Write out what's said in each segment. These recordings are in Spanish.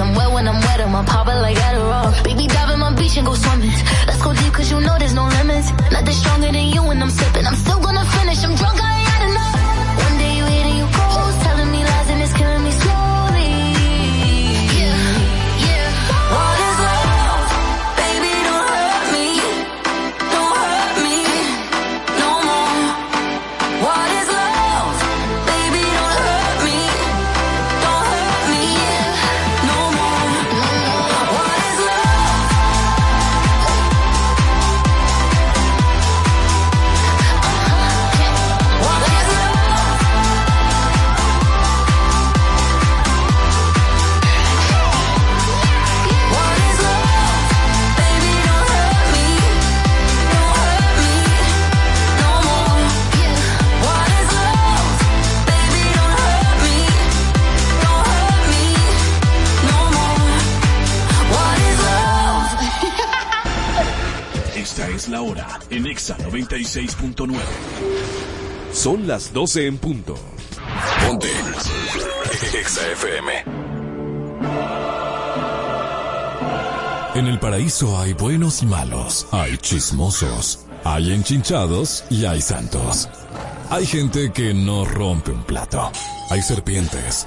I'm wet when I'm wet, I'm pop it like Adderall. Baby, dive in my beach and go swimming. Let's go deep cause you know there's no limits. Nothing stronger than you when I'm sipping. I'm still gonna finish, I'm drunk, I en Exa 96.9. Son las 12 en punto. Ponte. Exa FM. En el paraíso hay buenos y malos, hay chismosos, hay enchinchados y hay santos. Hay gente que no rompe un plato, hay serpientes,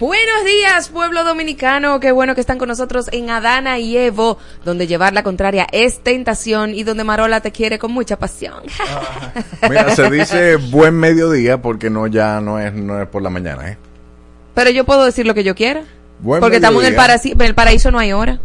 Buenos días, pueblo dominicano. Qué bueno que están con nosotros en Adana y Evo, donde llevar la contraria es tentación y donde Marola te quiere con mucha pasión. Mira, se dice buen mediodía porque no ya no es no es por la mañana, ¿eh? Pero yo puedo decir lo que yo quiera. Buen porque estamos en el, paraíso, en el paraíso no hay hora.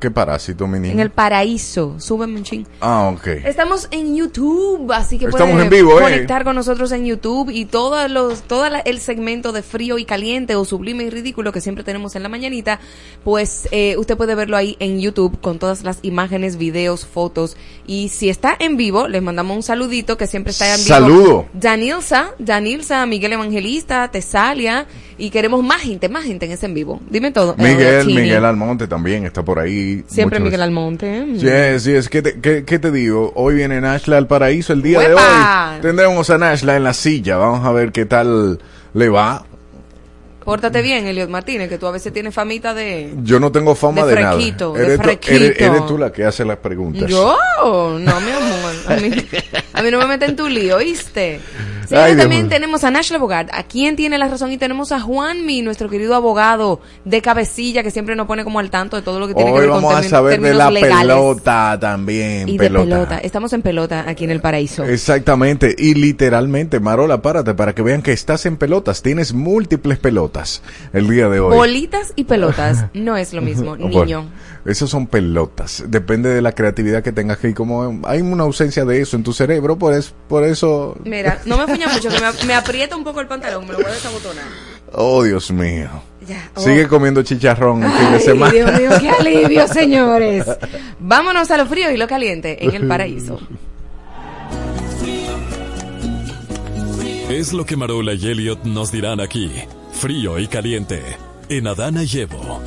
¿Qué parásito, mi niño? En el paraíso. Súbeme un ching. Ah, ok. Estamos en YouTube, así que Estamos pueden en vivo, ¿eh? conectar con nosotros en YouTube y todo los todo la- el segmento de frío y caliente o sublime y ridículo que siempre tenemos en la mañanita, pues eh, usted puede verlo ahí en YouTube con todas las imágenes, videos, fotos y si está en vivo les mandamos un saludito que siempre está en vivo. Saludo. Danilza, Danilza, Miguel Evangelista, Tesalia y queremos más gente, más gente en ese en vivo. Dime todo. Miguel, Eh. Miguel Almonte también está por ahí. Siempre Miguel Almonte. mm. Sí, sí, es que te, que, que te digo, hoy viene Nashla al paraíso el día de hoy. Tendremos a Nashla en la silla, vamos a ver qué tal le va. Pórtate bien, Eliot Martínez, que tú a veces tienes famita de... Yo no tengo fama De de, frequito, nada. de eres, tú, frequito. eres- eres tú la que hace las preguntas. Yo, no, mi amor. A mí, a mí no me meten en tu lío, ¿oíste? Ay, Señores, Dios también tenemos a Nashla Bogart, a quien tiene la razón, y tenemos a Juanmi, nuestro querido abogado de cabecilla, que siempre nos pone como al tanto de todo lo que tiene que ver con vamos a saber de términos la legales. pelota también. Y de pelota. Estamos en pelota aquí en el paraíso. Exactamente, y literalmente, Marola, párate para que vean que estás en pelotas. Tienes múltiples pelotas el día de hoy. Bolitas y pelotas no es lo mismo, niño. Esas son pelotas. Depende de la creatividad que tengas que como hay una ausencia de eso en tu cerebro, por, es, por eso... Mira, no me fuña mucho, que me, me aprieta un poco el pantalón, me lo voy a desabotonar. Oh, Dios mío. Ya. oh. Sigue comiendo chicharrón el fin de semana. Dios mío, qué alivio, señores. Vámonos a lo frío y lo caliente en el paraíso. Es lo que Marola y Elliot nos dirán aquí. Frío y caliente. En Adana y Evo.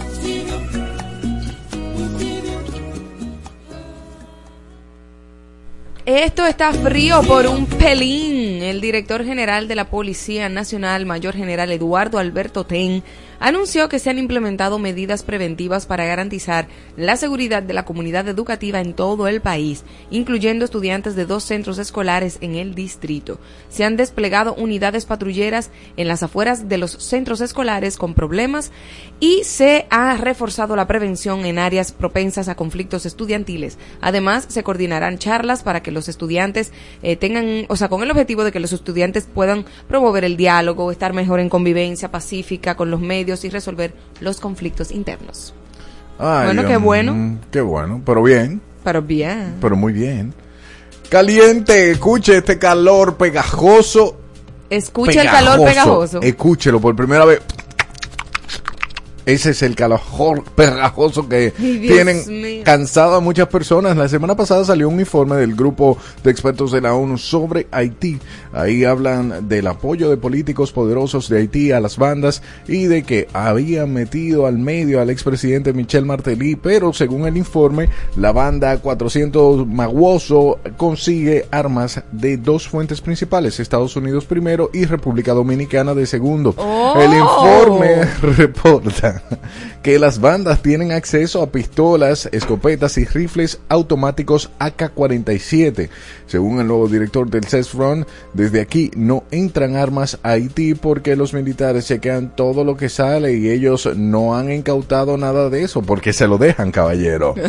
Esto está frío por un pelín. El director general de la Policía Nacional, Mayor General Eduardo Alberto Ten, anunció que se han implementado medidas preventivas para garantizar la seguridad de la comunidad educativa en todo el país, incluyendo estudiantes de dos centros escolares en el distrito. Se han desplegado unidades patrulleras en las afueras de los centros escolares con problemas y se ha reforzado la prevención en áreas propensas a conflictos estudiantiles. Además, se coordinarán charlas para que los estudiantes eh, tengan, o sea, con el objetivo de que los estudiantes puedan promover el diálogo, estar mejor en convivencia pacífica con los medios y resolver los conflictos internos. Ay, Bueno, qué mm, bueno. Qué bueno, pero bien, Pero bien. pero muy bien. Caliente, escuche este calor pegajoso. Escucha el calor pegajoso. Escúchelo por primera vez. Ese es el calor pegajoso que tienen mío. cansado a muchas personas. La semana pasada salió un informe del grupo de expertos de la ONU sobre Haití. Ahí hablan del apoyo de políticos poderosos de Haití a las bandas y de que habían metido al medio al expresidente Michel Martelly, pero según el informe, la banda 400 Maguoso consigue armas de dos fuentes principales, Estados Unidos primero y República Dominicana de segundo. Oh. El informe reporta que las bandas tienen acceso a pistolas, escopetas y rifles automáticos AK-47. Según el nuevo director del CESFRON, desde aquí no entran armas a Haití porque los militares chequean todo lo que sale y ellos no han incautado nada de eso porque se lo dejan, caballero.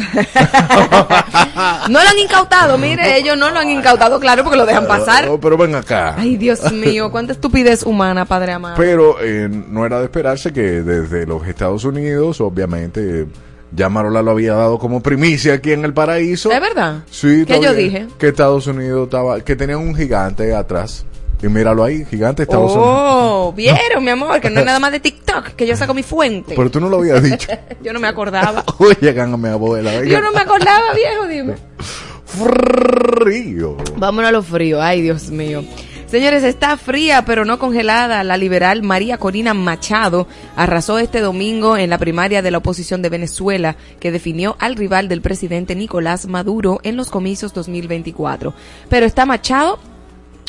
No lo han incautado, mire, ellos no lo han incautado, claro, porque lo dejan pasar. Oh, pero ven acá. Ay, Dios mío, cuánta estupidez humana, padre amado. Pero eh, no era de esperarse que desde los Estados Unidos, obviamente, ya Marola lo había dado como primicia aquí en el paraíso. ¿Es verdad? Sí, ¿Qué yo dije? Que Estados Unidos estaba, que tenían un gigante atrás. Y míralo ahí, gigante Estados Unidos. Oh, vieron, mi amor, que no es nada más de TikTok, que yo saco mi fuente. Pero tú no lo habías dicho. Yo no me acordaba. Oye, a mi abuela. venga. Yo no me acordaba, viejo, dime. Frío. Vámonos a lo frío, ay, Dios mío. Señores, está fría pero no congelada. La liberal María Corina Machado arrasó este domingo en la primaria de la oposición de Venezuela que definió al rival del presidente Nicolás Maduro en los comicios 2024. Pero está Machado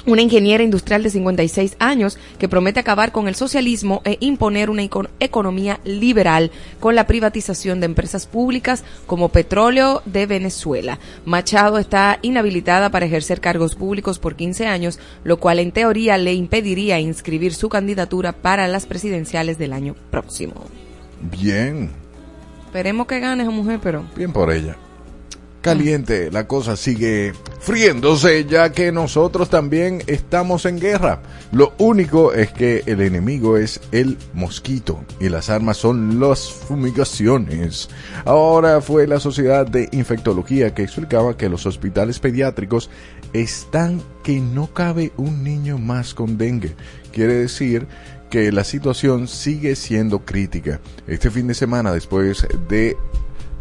una ingeniera industrial de 56 años que promete acabar con el socialismo e imponer una eco- economía liberal con la privatización de empresas públicas como Petróleo de Venezuela. Machado está inhabilitada para ejercer cargos públicos por 15 años, lo cual en teoría le impediría inscribir su candidatura para las presidenciales del año próximo. Bien, Esperemos que gane esa mujer, pero bien por ella. Caliente, la cosa sigue friéndose ya que nosotros también estamos en guerra. Lo único es que el enemigo es el mosquito y las armas son las fumigaciones. Ahora fue la Sociedad de Infectología que explicaba que los hospitales pediátricos están que no cabe un niño más con dengue. Quiere decir que la situación sigue siendo crítica. Este fin de semana, después de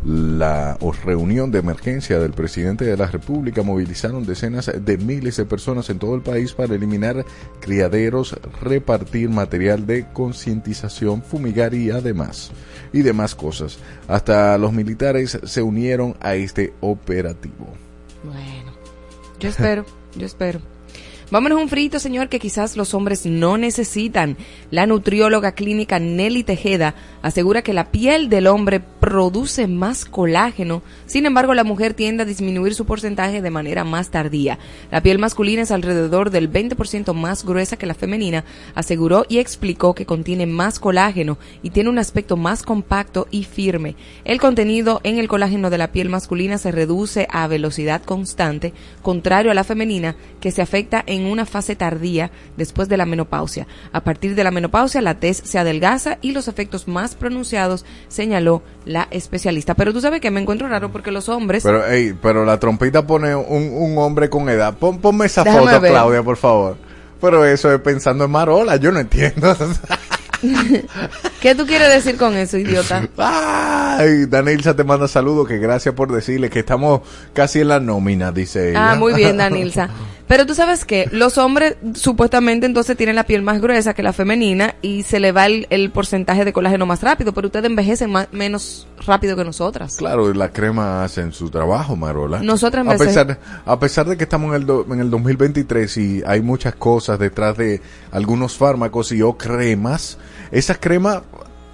la reunión de emergencia del presidente de la República movilizaron decenas de miles de personas en todo el país para eliminar criaderos, repartir material de concientización, fumigar y además y demás cosas. Hasta los militares se unieron a este operativo. Bueno, yo espero, yo espero. Vámonos un frito, señor, que quizás los hombres no necesitan. La nutrióloga clínica Nelly Tejeda asegura que la piel del hombre produce más colágeno, sin embargo la mujer tiende a disminuir su porcentaje de manera más tardía. La piel masculina es alrededor del 20% más gruesa que la femenina, aseguró y explicó que contiene más colágeno y tiene un aspecto más compacto y firme. El contenido en el colágeno de la piel masculina se reduce a velocidad constante, contrario a la femenina, que se afecta en una fase tardía después de la menopausia. A partir de la menopausia, la tez se adelgaza y los efectos más pronunciados, señaló la especialista. Pero tú sabes que me encuentro raro porque los hombres... Pero, ey, pero la trompita pone un, un hombre con edad. Pon, ponme esa Déjame foto, ver. Claudia, por favor. Pero eso es pensando en Marola, yo no entiendo. ¿Qué tú quieres decir con eso, idiota? Ay, Danilza te manda saludos, que gracias por decirle que estamos casi en la nómina, dice ella. Ah, muy bien, Danilza. Pero tú sabes que los hombres supuestamente entonces tienen la piel más gruesa que la femenina y se le va el, el porcentaje de colágeno más rápido, pero ustedes envejecen más, menos rápido que nosotras. Claro, la crema hacen su trabajo, Marola. Nosotras a pesar, a pesar de que estamos en el, do- en el 2023 y hay muchas cosas detrás de algunos fármacos y o cremas, esas cremas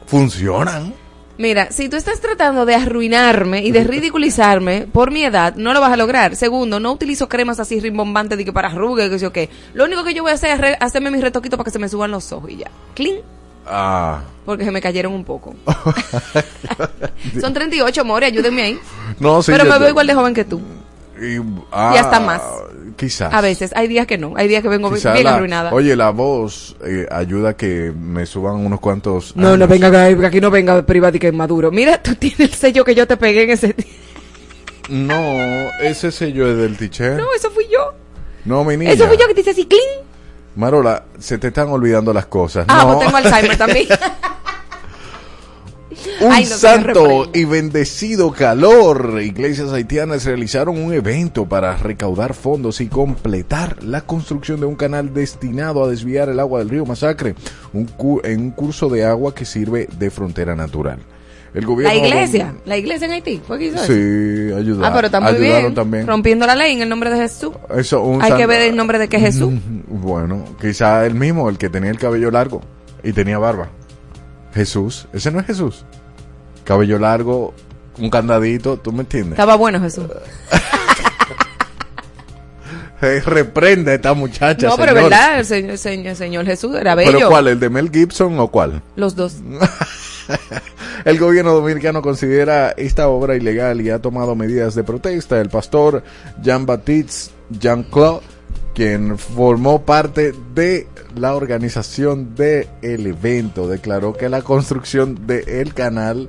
funcionan. Mira, si tú estás tratando de arruinarme y de ridiculizarme por mi edad, no lo vas a lograr. Segundo, no utilizo cremas así rimbombantes de que para arrugas, que sé yo qué. Lo único que yo voy a hacer es re- hacerme mis retoquitos para que se me suban los ojos y ya. Clean. Ah, Porque se me cayeron un poco. Son 38, more, ayúdenme ahí. no, sí. Pero me te- veo igual de joven que tú. Y, ah, Y hasta más. Quizás. A veces, hay días que no. Hay días que vengo Quizás bien la- arruinada. Oye, la voz eh, ayuda a que me suban unos cuantos. no, no venga, que aquí no venga privado y que es maduro. Mira, tú tienes el sello que yo te pegué en ese... No, ese sello es del teacher. No, eso fui yo. No, mi niña. Eso fui yo que te dice así, clean. Marola, se te están olvidando las cosas. Ah, no. pues tengo Alzheimer también. Un Ay, que santo y bendecido calor. Iglesias haitianas realizaron un evento para recaudar fondos y completar la construcción de un canal destinado a desviar el agua del río Masacre un cu- en un curso de agua que sirve de frontera natural. El gobierno La iglesia, la iglesia en Haití, ¿fue que hizo? Sí, ayudaron. Ah, pero está muy ayudaron bien. también. Rompiendo la ley en el nombre de Jesús. Eso, un Hay que ver el nombre de qué Jesús. Bueno, quizá el mismo, el que tenía el cabello largo y tenía barba. Jesús, ese no es Jesús. Cabello largo, un candadito, ¿tú me entiendes? Estaba bueno Jesús. Eh, reprende a esta muchacha. No, pero señor. verdad, el señor, el señor, el señor Jesús era bello. ¿Pero cuál? ¿El de Mel Gibson o cuál? Los dos. El gobierno dominicano considera esta obra ilegal y ha tomado medidas de protesta. El pastor Jean-Baptiste Jean-Claude, quien formó parte de la organización del evento, declaró que la construcción del canal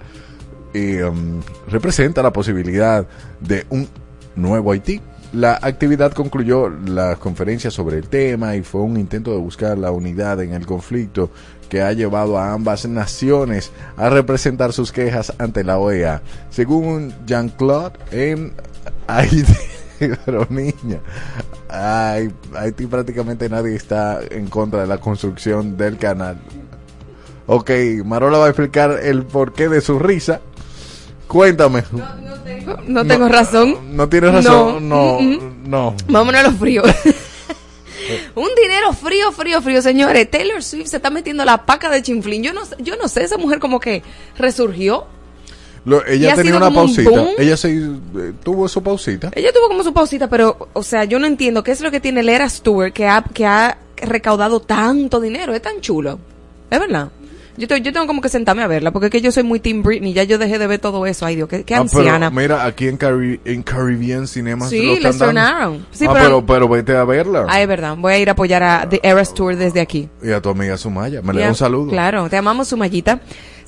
eh, um, representa la posibilidad de un nuevo Haití. La actividad concluyó la conferencia sobre el tema y fue un intento de buscar la unidad en el conflicto que ha llevado a ambas naciones a representar sus quejas ante la OEA. Según Jean-Claude, en Haití, pero niña, ay, Haití prácticamente nadie está en contra de la construcción del canal. Ok, Marola va a explicar el porqué de su risa. Cuéntame. No tengo razón. No tienes razón. No, no. Vámonos a los fríos. Un dinero frío, frío, frío, señores. Taylor Swift se está metiendo la paca de chinflín. Yo no, sé- yo no sé, esa mujer como que resurgió. Lo- ella tenía una un pausita. Ella se eh, tuvo su pausita. Ella tuvo como su pausita, pero, o sea, yo no entiendo qué es lo que tiene el Eras Tour que ha, que ha recaudado tanto dinero. Es tan chulo. Es verdad. Yo, te- yo tengo como que sentarme a verla, porque es que yo soy muy Team Britney. Ya yo dejé de ver todo eso. Ay, Dios, qué, qué Ah, pero anciana. mira, aquí en, Caribbean Cinemas Sí, lo están dando. Sí, ah, pero- pero, pero vete a verla. Ah, es verdad. Voy a ir a apoyar a The Eras Tour desde aquí. Y a tu amiga Sumaya. Me le da un saludo. Claro, te amamos, Sumayita.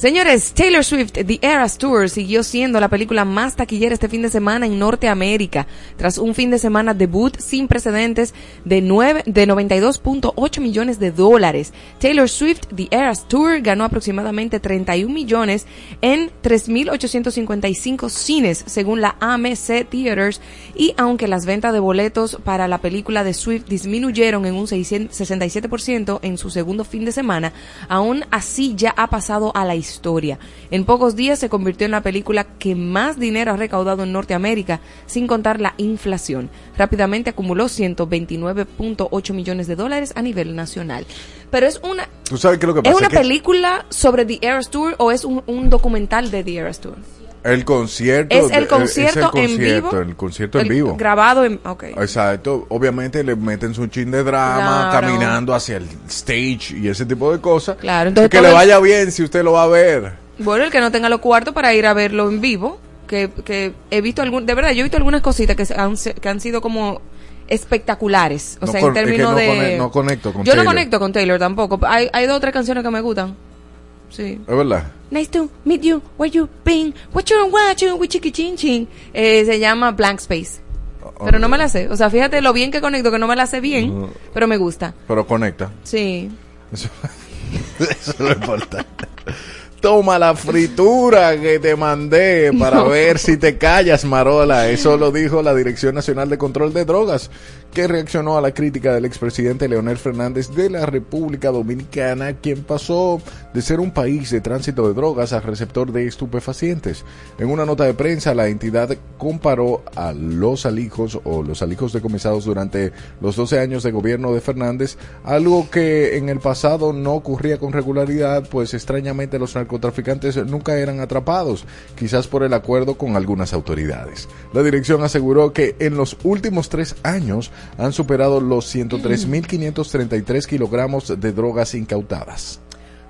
Señores, Taylor Swift, The Eras Tour, siguió siendo la película más taquillera este fin de semana en Norteamérica, tras un fin de semana debut sin precedentes de, nueve- de 92.8 millones de dólares. Taylor Swift, The Eras Tour, ganó aproximadamente 31 millones en 3.855 cines, según la AMC Theaters, y aunque las ventas de boletos para la película de Swift disminuyeron en un 600 67% en su segundo fin de semana, aún así ya ha pasado a la historia. En pocos días se convirtió en la película que más dinero ha recaudado en Norteamérica, sin contar la inflación. Rápidamente acumuló 129.8 millones de dólares a nivel nacional. Pero es una ¿Tú sabes qué es lo que ¿Es una película sobre The Eras Tour o es un, un documental de The Eras Tour? El concierto. Es el concierto, es el en vivo. concierto, El concierto en El- vivo. Grabado en... Ok. Exacto, obviamente le meten su chin de drama, Claro. caminando hacia el stage y ese tipo de cosas. Claro, entonces que le vaya bien si usted lo va a ver. Bueno, el que no tenga los cuartos para ir a verlo en vivo, que, que he visto algún, de verdad, yo he visto algunas cositas que han, que han sido como espectaculares, o No sea, con- en es que términos no de... cone- no conecto con Yo no conecto con Taylor tampoco, hay, hay dos o tres canciones que me gustan, sí. Es verdad. Nice to meet you, where you been, what you watching, chin chin. Eh, se llama Blank Space. Pero no me la sé, o sea, fíjate lo bien que conecto, que no me la sé bien, pero me gusta, Pero conecta. sí. Eso, eso es lo importante. Toma la fritura que te mandé para ver si te callas, Marola. Eso lo dijo la Dirección Nacional de Control de Drogas, que reaccionó a la crítica del expresidente Leonel Fernández de la República Dominicana, quien pasó de ser un país de tránsito de drogas a receptor de estupefacientes. En una nota de prensa, la entidad comparó a los alijos o los alijos decomisados durante los 12 años de gobierno de Fernández, algo que en el pasado no ocurría con regularidad, pues extrañamente los narcotraficantes nunca eran atrapados, quizás por el acuerdo con algunas autoridades. La dirección aseguró que en los últimos tres años han superado los 103.533 kilogramos de drogas incautadas.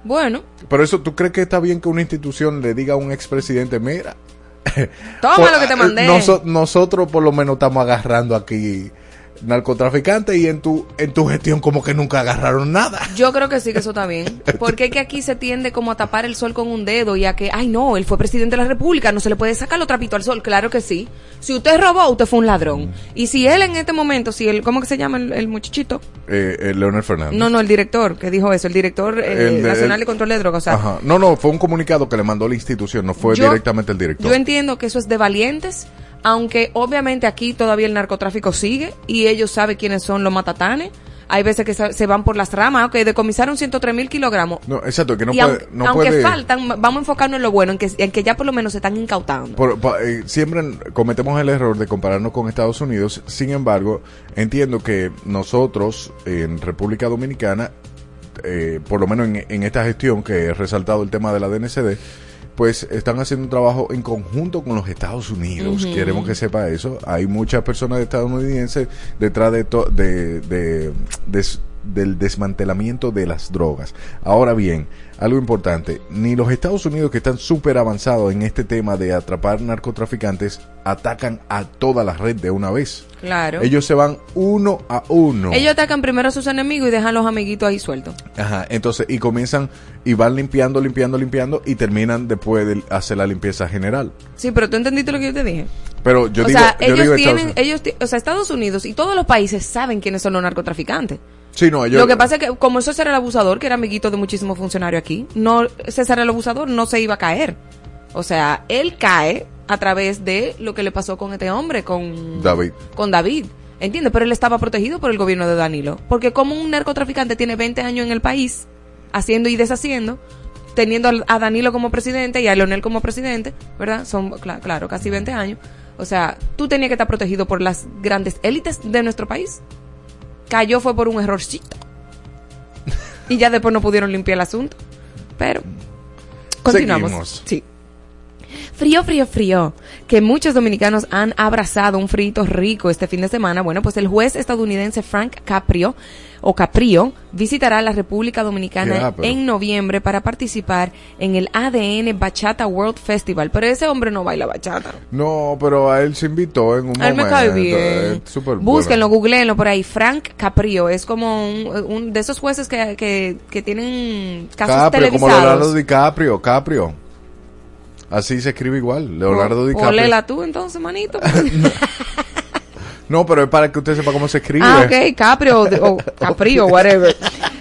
Bueno, Pero eso, ¿tú crees que está bien que una institución le diga a un expresidente, mira, toma por- lo que te mandé. noso- nosotros por lo menos estamos agarrando aquí narcotraficantes y en tu, en tu gestión como que nunca agarraron nada. Yo creo que sí que eso está bien. Porque es que aquí se tiende como a tapar el sol con un dedo y a que, ay no, él fue presidente de la República, no se le puede sacar los trapitos al sol. Claro que sí. Si usted robó, usted fue un ladrón. Y si él en este momento, si él, ¿cómo que se llama el, el muchachito? Eh, eh, Leonel Fernández. No, no, el director que dijo eso, el director eh, El nacional el- de control de drogas. O sea, Ajá. No, no, fue un comunicado que le mandó la institución, no fue Yo- directamente el director. Yo entiendo que eso es de valientes, aunque obviamente aquí todavía el narcotráfico sigue y ellos saben quiénes son los matatanes. Hay veces que se van por las ramas, ok, decomisaron 103 mil kilogramos. no, exacto, que no y puede, aunque, no aunque puede- faltan, vamos a enfocarnos en lo bueno, en que, en que ya por lo menos se están incautando. Por- pa- eh, siempre cometemos el error de compararnos con Estados Unidos. Sin embargo, entiendo que nosotros en República Dominicana, eh, por lo menos en, en esta gestión que he resaltado el tema de la DNCD, pues están haciendo un trabajo en conjunto con los Estados Unidos. Queremos que sepa eso. Hay muchas personas estadounidenses detrás de, to- de, de- del desmantelamiento de las drogas. Ahora bien, algo importante, ni los Estados Unidos que están súper avanzados en este tema de atrapar narcotraficantes atacan a toda la red de una vez. Claro. Ellos se van uno a uno. Ellos atacan primero a sus enemigos y dejan los amiguitos ahí sueltos. Ajá, entonces, y comienzan y van limpiando, limpiando, limpiando y terminan después de hacer la limpieza general. Sí, pero tú entendiste lo que yo te dije. Pero yo o digo, sea, yo ellos digo tienen, ellos, o sea, Estados Unidos y todos los países saben quiénes son los narcotraficantes. Sí, no, Lo que pasa es que como era el abusador, que era amiguito de muchísimos funcionarios aquí, no César el abusador no se iba a caer. O sea, él cae a través de lo que le pasó con este hombre, con David. Con David. ¿Entiendes? Pero él estaba protegido por el gobierno de Danilo. Porque como un narcotraficante tiene 20 años en el país, haciendo y deshaciendo, teniendo a Danilo como presidente y a Leonel como presidente, ¿verdad? Son, cla- claro, casi 20 años. O sea, tú tenías que estar protegido por las grandes élites de nuestro país. Cayó fue por un errorcito. Y ya después no pudieron limpiar el asunto. Pero continuamos. Seguimos. Sí. Frío, frío, frío. Que muchos dominicanos han abrazado un frito rico este fin de semana. Bueno, pues el juez estadounidense Frank Caprio o Caprio visitará la República Dominicana pero- en noviembre para participar en el ADN Bachata World Festival. Pero ese hombre no baila bachata. No, pero a él se invitó en un A él me momento. cae bien. bueno. Búsquenlo, googleenlo por ahí. Frank Caprio es como un, un de esos jueces que, que, que tienen casos Caprio, como televisados. Leonardo DiCaprio, Caprio. Así se escribe igual, Leonardo DiCaprio. O léela tú entonces, manito. No, pero es para que usted sepa cómo se escribe. Ah, ok, Caprio o Caprio, whatever.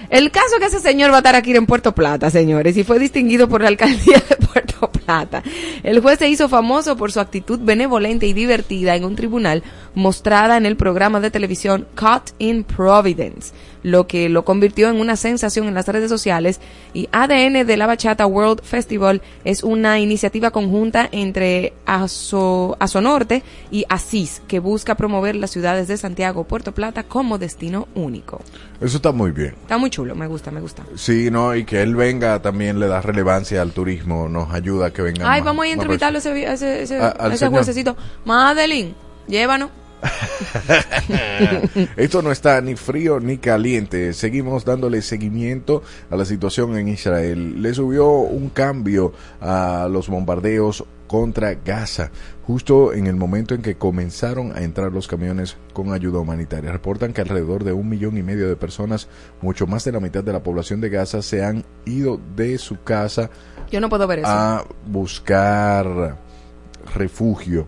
El caso es que ese señor va a estar aquí en Puerto Plata, señores, y fue distinguido por la alcaldía de Puerto Plata. El juez se hizo famoso por su actitud benevolente y divertida en un tribunal mostrada en el programa de televisión Caught in Providence, lo que lo convirtió en una sensación en las redes sociales y ADN de la Bachata World Festival es una iniciativa conjunta entre Aso, Asonorte y Asís que busca promover las ciudades de Santiago, Puerto Plata como destino único. Eso está muy bien. Está muy chulo, me gusta, me gusta. Sí, no, y que él venga también le da relevancia al turismo, nos ayuda a que venga. Ay, más- vamos a entrevistarlo a ese, ese, ese, A- ese juececito. Madeline, llévanos. Esto no está ni frío ni caliente. Seguimos dándole seguimiento a la situación en Israel. Le subió un cambio a los bombardeos contra Gaza, justo en el momento en que comenzaron a entrar los camiones con ayuda humanitaria. Reportan que alrededor de un millón y medio de personas, mucho más de la mitad de la población de Gaza, se han ido de su casa Yo no puedo ver eso. a buscar refugio.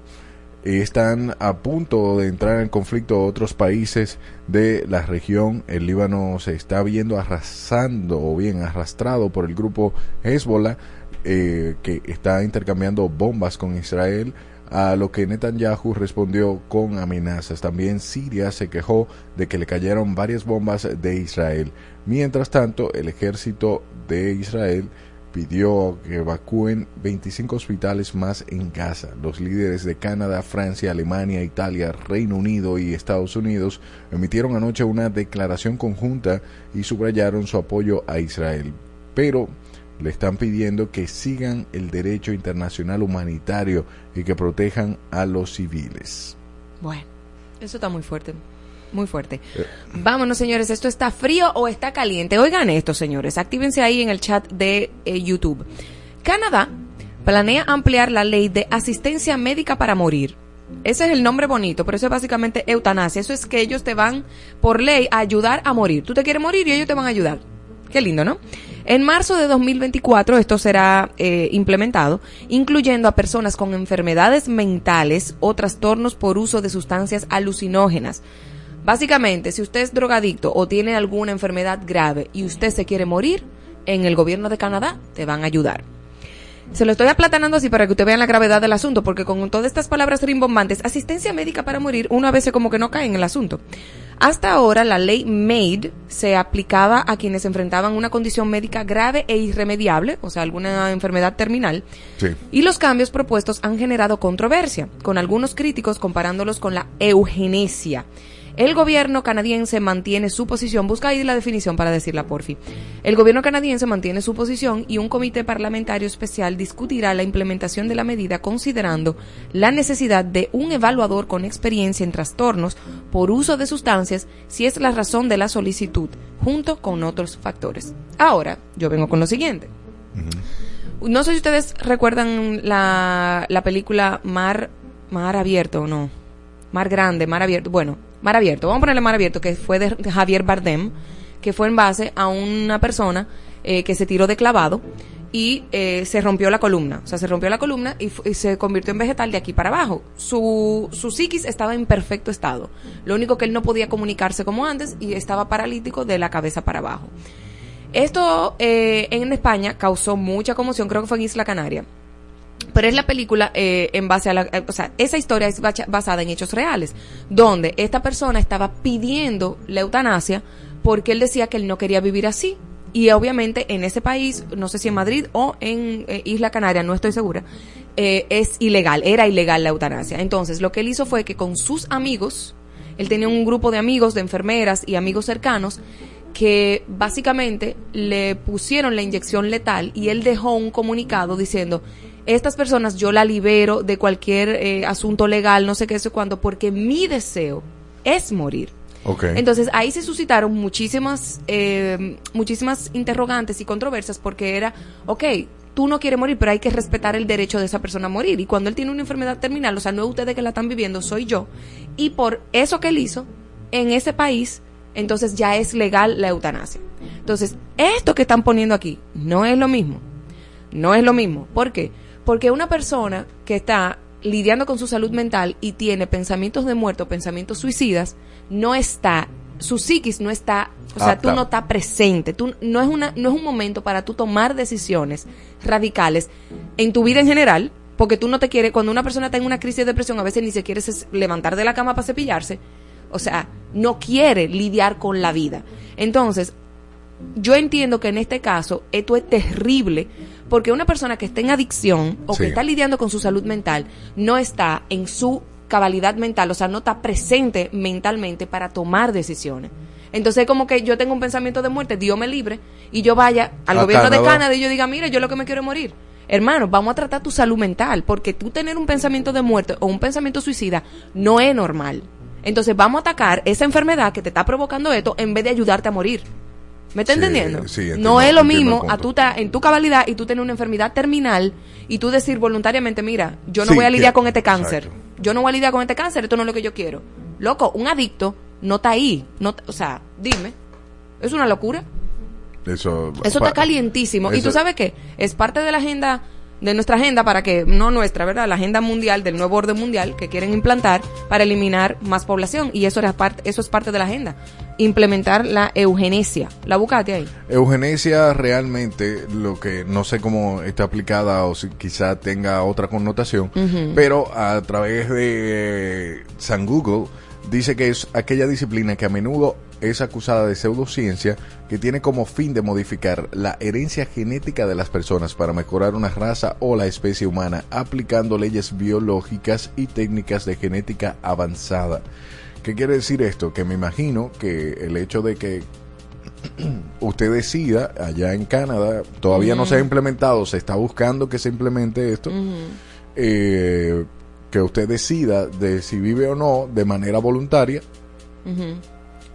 Están a punto de entrar en conflicto otros países de la región. El Líbano se está viendo arrasando o bien arrastrado por el grupo Hezbollah eh, que está intercambiando bombas con Israel. a lo que Netanyahu respondió con amenazas. También Siria se quejó de que le cayeron varias bombas de Israel. Mientras tanto, el ejército de Israel pidió que evacúen 25 hospitales más en Gaza. Los líderes de Canadá, Francia, Alemania, Italia, Reino Unido y Estados Unidos emitieron anoche una declaración conjunta y subrayaron su apoyo a Israel. Pero le están pidiendo que sigan el derecho internacional humanitario y que protejan a los civiles. Bueno, eso está muy fuerte. Muy fuerte. Vámonos, señores. ¿Esto está frío o está caliente? Oigan esto, señores. Actívense ahí en el chat de eh, YouTube. Canadá planea ampliar la ley de asistencia médica para morir. Ese es el nombre bonito, pero eso es básicamente eutanasia. Eso es que ellos te van, por ley, a ayudar a morir. Tú te quieres morir y ellos te van a ayudar. Qué lindo, ¿no? En marzo de 2024 esto será eh, implementado, incluyendo a personas con enfermedades mentales o trastornos por uso de sustancias alucinógenas. Básicamente, si usted es drogadicto o tiene alguna enfermedad grave y usted se quiere morir, en el gobierno de Canadá te van a ayudar. Se lo estoy aplatanando así para que usted vea la gravedad del asunto, porque con todas estas palabras rimbombantes, asistencia médica para morir, uno a veces como que no cae en el asunto. Hasta ahora, la ley MAID se aplicaba a quienes enfrentaban una condición médica grave e irremediable, o sea, alguna enfermedad terminal. Sí. Y los cambios propuestos han generado controversia, con algunos críticos comparándolos con la eugenesia. El gobierno canadiense mantiene su posición, busca ahí la definición para decirla porfi. El gobierno canadiense mantiene su posición y un comité parlamentario especial discutirá la implementación de la medida considerando la necesidad de un evaluador con experiencia en trastornos por uso de sustancias si es la razón de la solicitud, junto con otros factores. Ahora, yo vengo con lo siguiente. No sé si ustedes recuerdan la, la película Mar, Mar Abierto o no. Mar Grande, Mar Abierto. Bueno, Mar Abierto. Vamos a ponerle Mar Abierto, que fue de Javier Bardem, que fue en base a una persona eh, que se tiró de clavado y eh, se rompió la columna. O sea, se rompió la columna y, se convirtió en vegetal de aquí para abajo. Su, su psiquis estaba en perfecto estado. Lo único que él no podía comunicarse como antes y estaba paralítico de la cabeza para abajo. Esto eh, en España causó mucha conmoción, creo que fue en Isla Canaria. Pero es la película eh, en base a la... o sea, esa historia es basada en hechos reales, donde esta persona estaba pidiendo la eutanasia porque él decía que él no quería vivir así. Y obviamente en ese país, no sé si en Madrid o en eh, Isla Canaria, no estoy segura, eh, es ilegal, era ilegal la eutanasia. Entonces lo que él hizo fue que con sus amigos, él tenía un grupo de amigos, de enfermeras y amigos cercanos, que básicamente le pusieron la inyección letal y él dejó un comunicado diciendo, estas personas yo la libero de cualquier eh, asunto legal, no sé qué, sé cuándo, porque mi deseo es morir. Ok. Entonces ahí se suscitaron muchísimas, eh, muchísimas interrogantes y controversias porque era, ok, tú no quieres morir, pero hay que respetar el derecho de esa persona a morir. Y cuando él tiene una enfermedad terminal, o sea, no es ustedes que la están viviendo, soy yo. Y por eso que él hizo, en ese país, entonces ya es legal la eutanasia. Entonces, esto que están poniendo aquí no es lo mismo. No es lo mismo. ¿Por qué? Porque una persona que está lidiando con su salud mental y tiene pensamientos de muerte o pensamientos suicidas, no está, su psiquis no está, o sea, tú no estás presente, tú, no, es una, no es un momento para tú tomar decisiones radicales en tu vida en general, porque tú no te quieres, cuando una persona está en una crisis de depresión, a veces ni se quiere levantar de la cama para cepillarse, o sea, no quiere lidiar con la vida. Entonces, yo entiendo que en este caso esto es terrible porque una persona que está en adicción o Sí. que está lidiando con su salud mental no está en su cabalidad mental, o sea, no está presente mentalmente para tomar decisiones. Entonces, como que yo tengo un pensamiento de muerte, Dios me libre, y yo vaya al A gobierno de Canadá. Canadá y yo diga, mira, yo lo que me quiero es morir. Hermano, vamos a tratar tu salud mental, porque tú tener un pensamiento de muerte o un pensamiento suicida no es normal. Entonces, vamos a atacar esa enfermedad que te está provocando esto en vez de ayudarte a morir. ¿Me está Sí, entendiendo? sí, entiendo, no es lo mismo a tú estar en tu cabalidad y tú tener una enfermedad terminal y tú decir voluntariamente, mira, yo no Sí, voy a que- lidiar con este cáncer. exacto. Yo no voy a lidiar con este cáncer, esto no es lo que yo quiero. Loco, un adicto no está ahí. No, o sea, dime. Es una locura. Eso, Eso está calientísimo. ¿Y tú sabes qué? Es parte de la agenda de nuestra agenda para que, no nuestra, ¿verdad? La agenda mundial, del nuevo orden mundial que quieren implantar para eliminar más población. Y eso, era parte, eso es parte de la agenda. Implementar la eugenesia. ¿La buscaste ahí? Eugenesia realmente, lo que no sé cómo está aplicada o si quizá tenga otra connotación, pero a través de San Google dice que es aquella disciplina que a menudo es acusada de pseudociencia que tiene como fin de modificar la herencia genética de las personas para mejorar una raza o la especie humana aplicando leyes biológicas y técnicas de genética avanzada. ¿Qué quiere decir esto? Que me imagino que el hecho de que usted decida allá en Canadá, todavía no se ha implementado, se está buscando que se implemente esto, eh, que usted decida de si vive o no de manera voluntaria,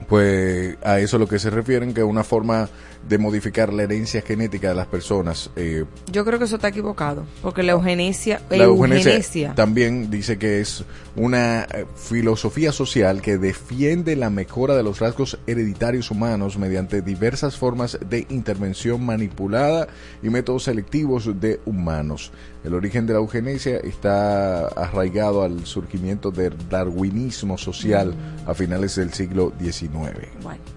pues a eso es lo que se refieren, que es una forma de modificar la herencia genética de las personas. Eh, Yo creo que eso está equivocado, porque la eugenesia, la eugenesia eugenesia también dice que es una eh, filosofía social que defiende la mejora de los rasgos hereditarios humanos mediante diversas formas de intervención manipulada y métodos selectivos de humanos. El origen de la eugenesia está arraigado al surgimiento del darwinismo social a finales del siglo XIX. Bueno.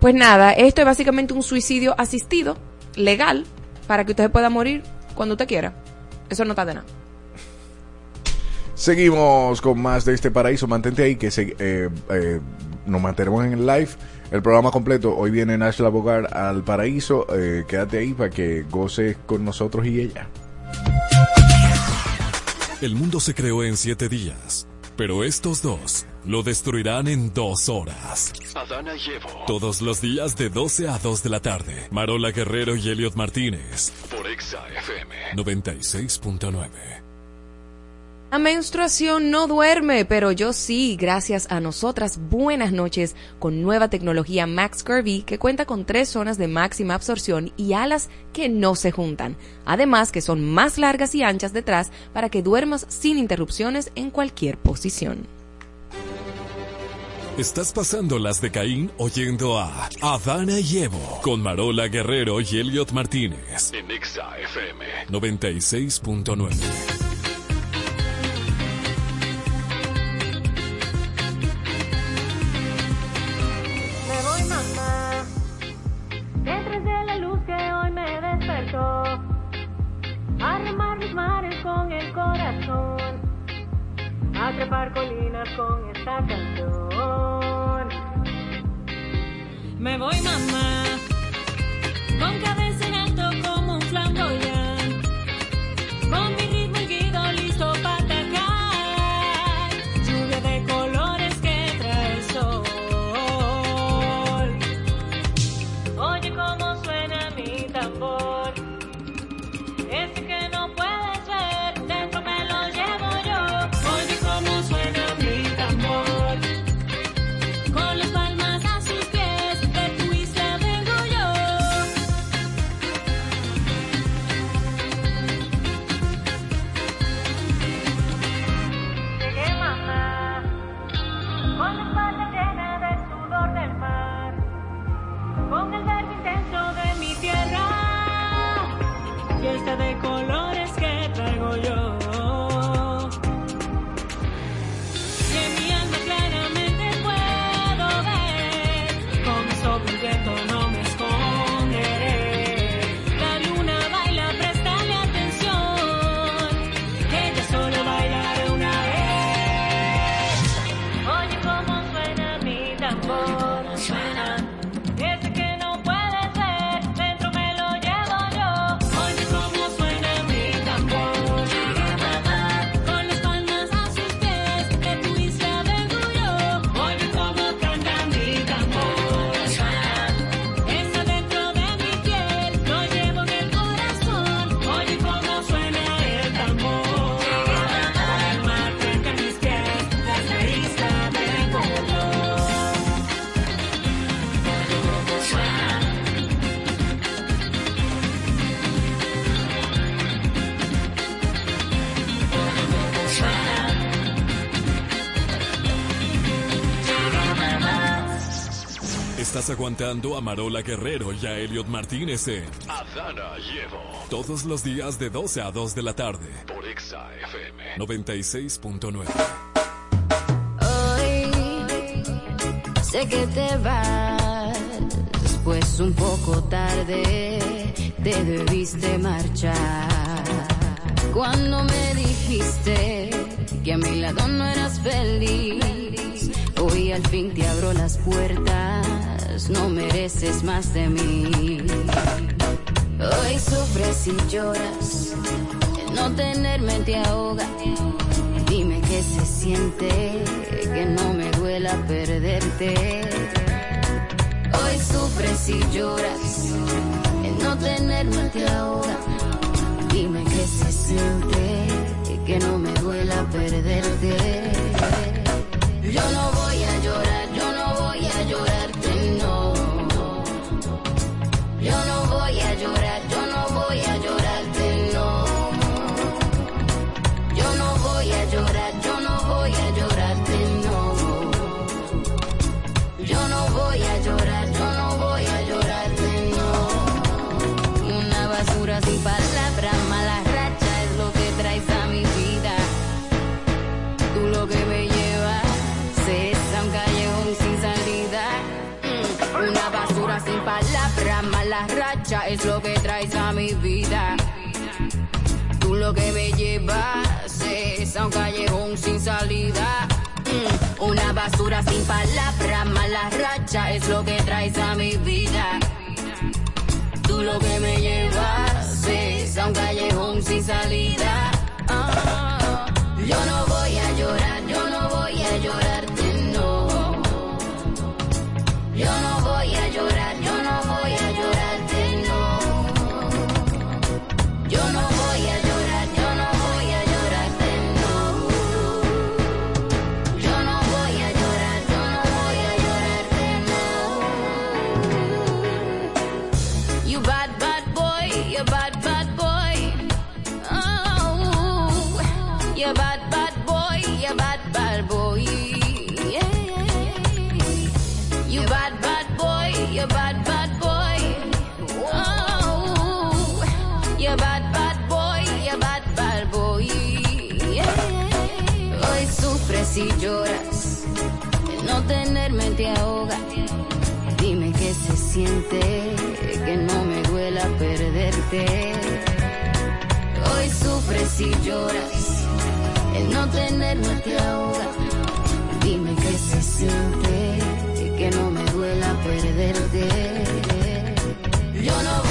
Pues nada, esto es básicamente un suicidio asistido, legal, para que usted pueda morir cuando usted quiera. Eso no está de nada. Seguimos con más de este paraíso. Mantente ahí que se, eh, eh, nos mantenemos en el live. El programa completo. Hoy viene Nash Bogart al paraíso. Eh, quédate ahí para que goces con nosotros y ella. El mundo se creó en siete días, pero estos dos lo destruirán en dos horas. Adana y Evo. Todos los días de 12 a 2 de la tarde. Marola Guerrero y Elliot Martínez. Por Exa FM. 96.9. La menstruación no duerme, pero yo sí, gracias a nosotras. Buenas noches con nueva tecnología Max Curvy que cuenta con tres zonas de máxima absorción y alas que no se juntan. Además que son más largas y anchas detrás para que duermas sin interrupciones en cualquier posición. Estás pasando las de Caín oyendo a Adana y Evo con Marola Guerrero y Elliot Martínez. En Exa FM. 96.9. Me voy mamá, detrás de la luz que hoy me despertó, a remar los mares con el corazón, a trepar colinas con esta canción. Me voy mamá, con cabeza aguantando a Marola Guerrero y a Elliot Martínez en Adana Llevo. todos los días de 12 a 2 de la tarde. Por Exa FM. 96.9. Hoy sé que te vas, pues un poco tarde te debiste marchar. Cuando me dijiste que a mi lado no eras feliz, hoy al fin te abro las puertas, no mereces más de mí. Hoy sufres y lloras, el no tenerme te ahoga. Dime qué se siente, que no me duela perderte. Hoy sufres y lloras, el no tenerme te ahoga. Dime qué se siente, que no me duela perderte. Yo no voy es lo que traes a mi vida. Tú lo que me llevas es a un callejón sin salida. Mm, Una basura sin palabras, mala racha es lo que traes a mi vida. Y lloras, el no tenerme te ahoga. Dime qué se siente, que no me duela perderte. Hoy sufres y lloras, el no tenerme te ahoga. Dime qué se siente, que no me duela perderte. Yo no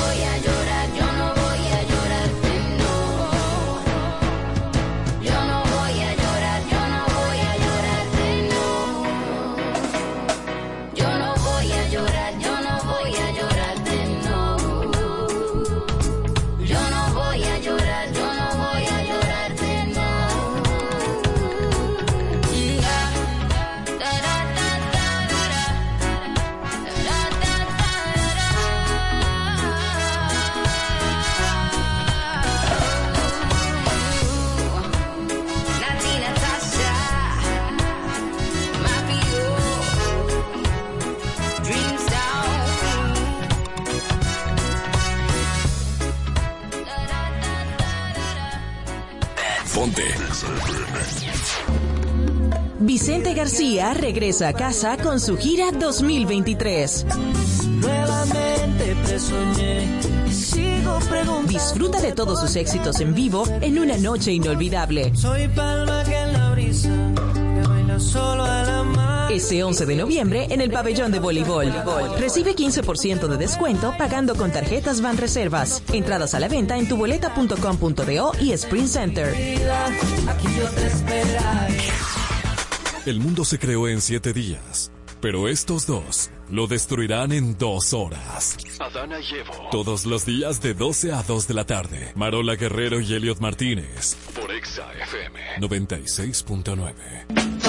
Vicente García regresa a casa con su gira 2023. Nuevamente presoñé y sigo preguntando. Disfruta de todos sus éxitos en vivo en una noche inolvidable. Soy palma que en la brisa que baila solo a la mar. Ese 11 de noviembre en el pabellón de voleibol. Recibe 15% de descuento pagando con tarjetas Van Reservas. Entradas a la venta en tuboleta.com.do y Sprint Center. Aquí yo te esperaré. El mundo se creó en siete días, pero estos dos lo destruirán en dos horas. Adana Llevo. Todos los días de 12 a 2 de la tarde. Marola Guerrero y Elliot Martínez. Por Exa FM. 96.9.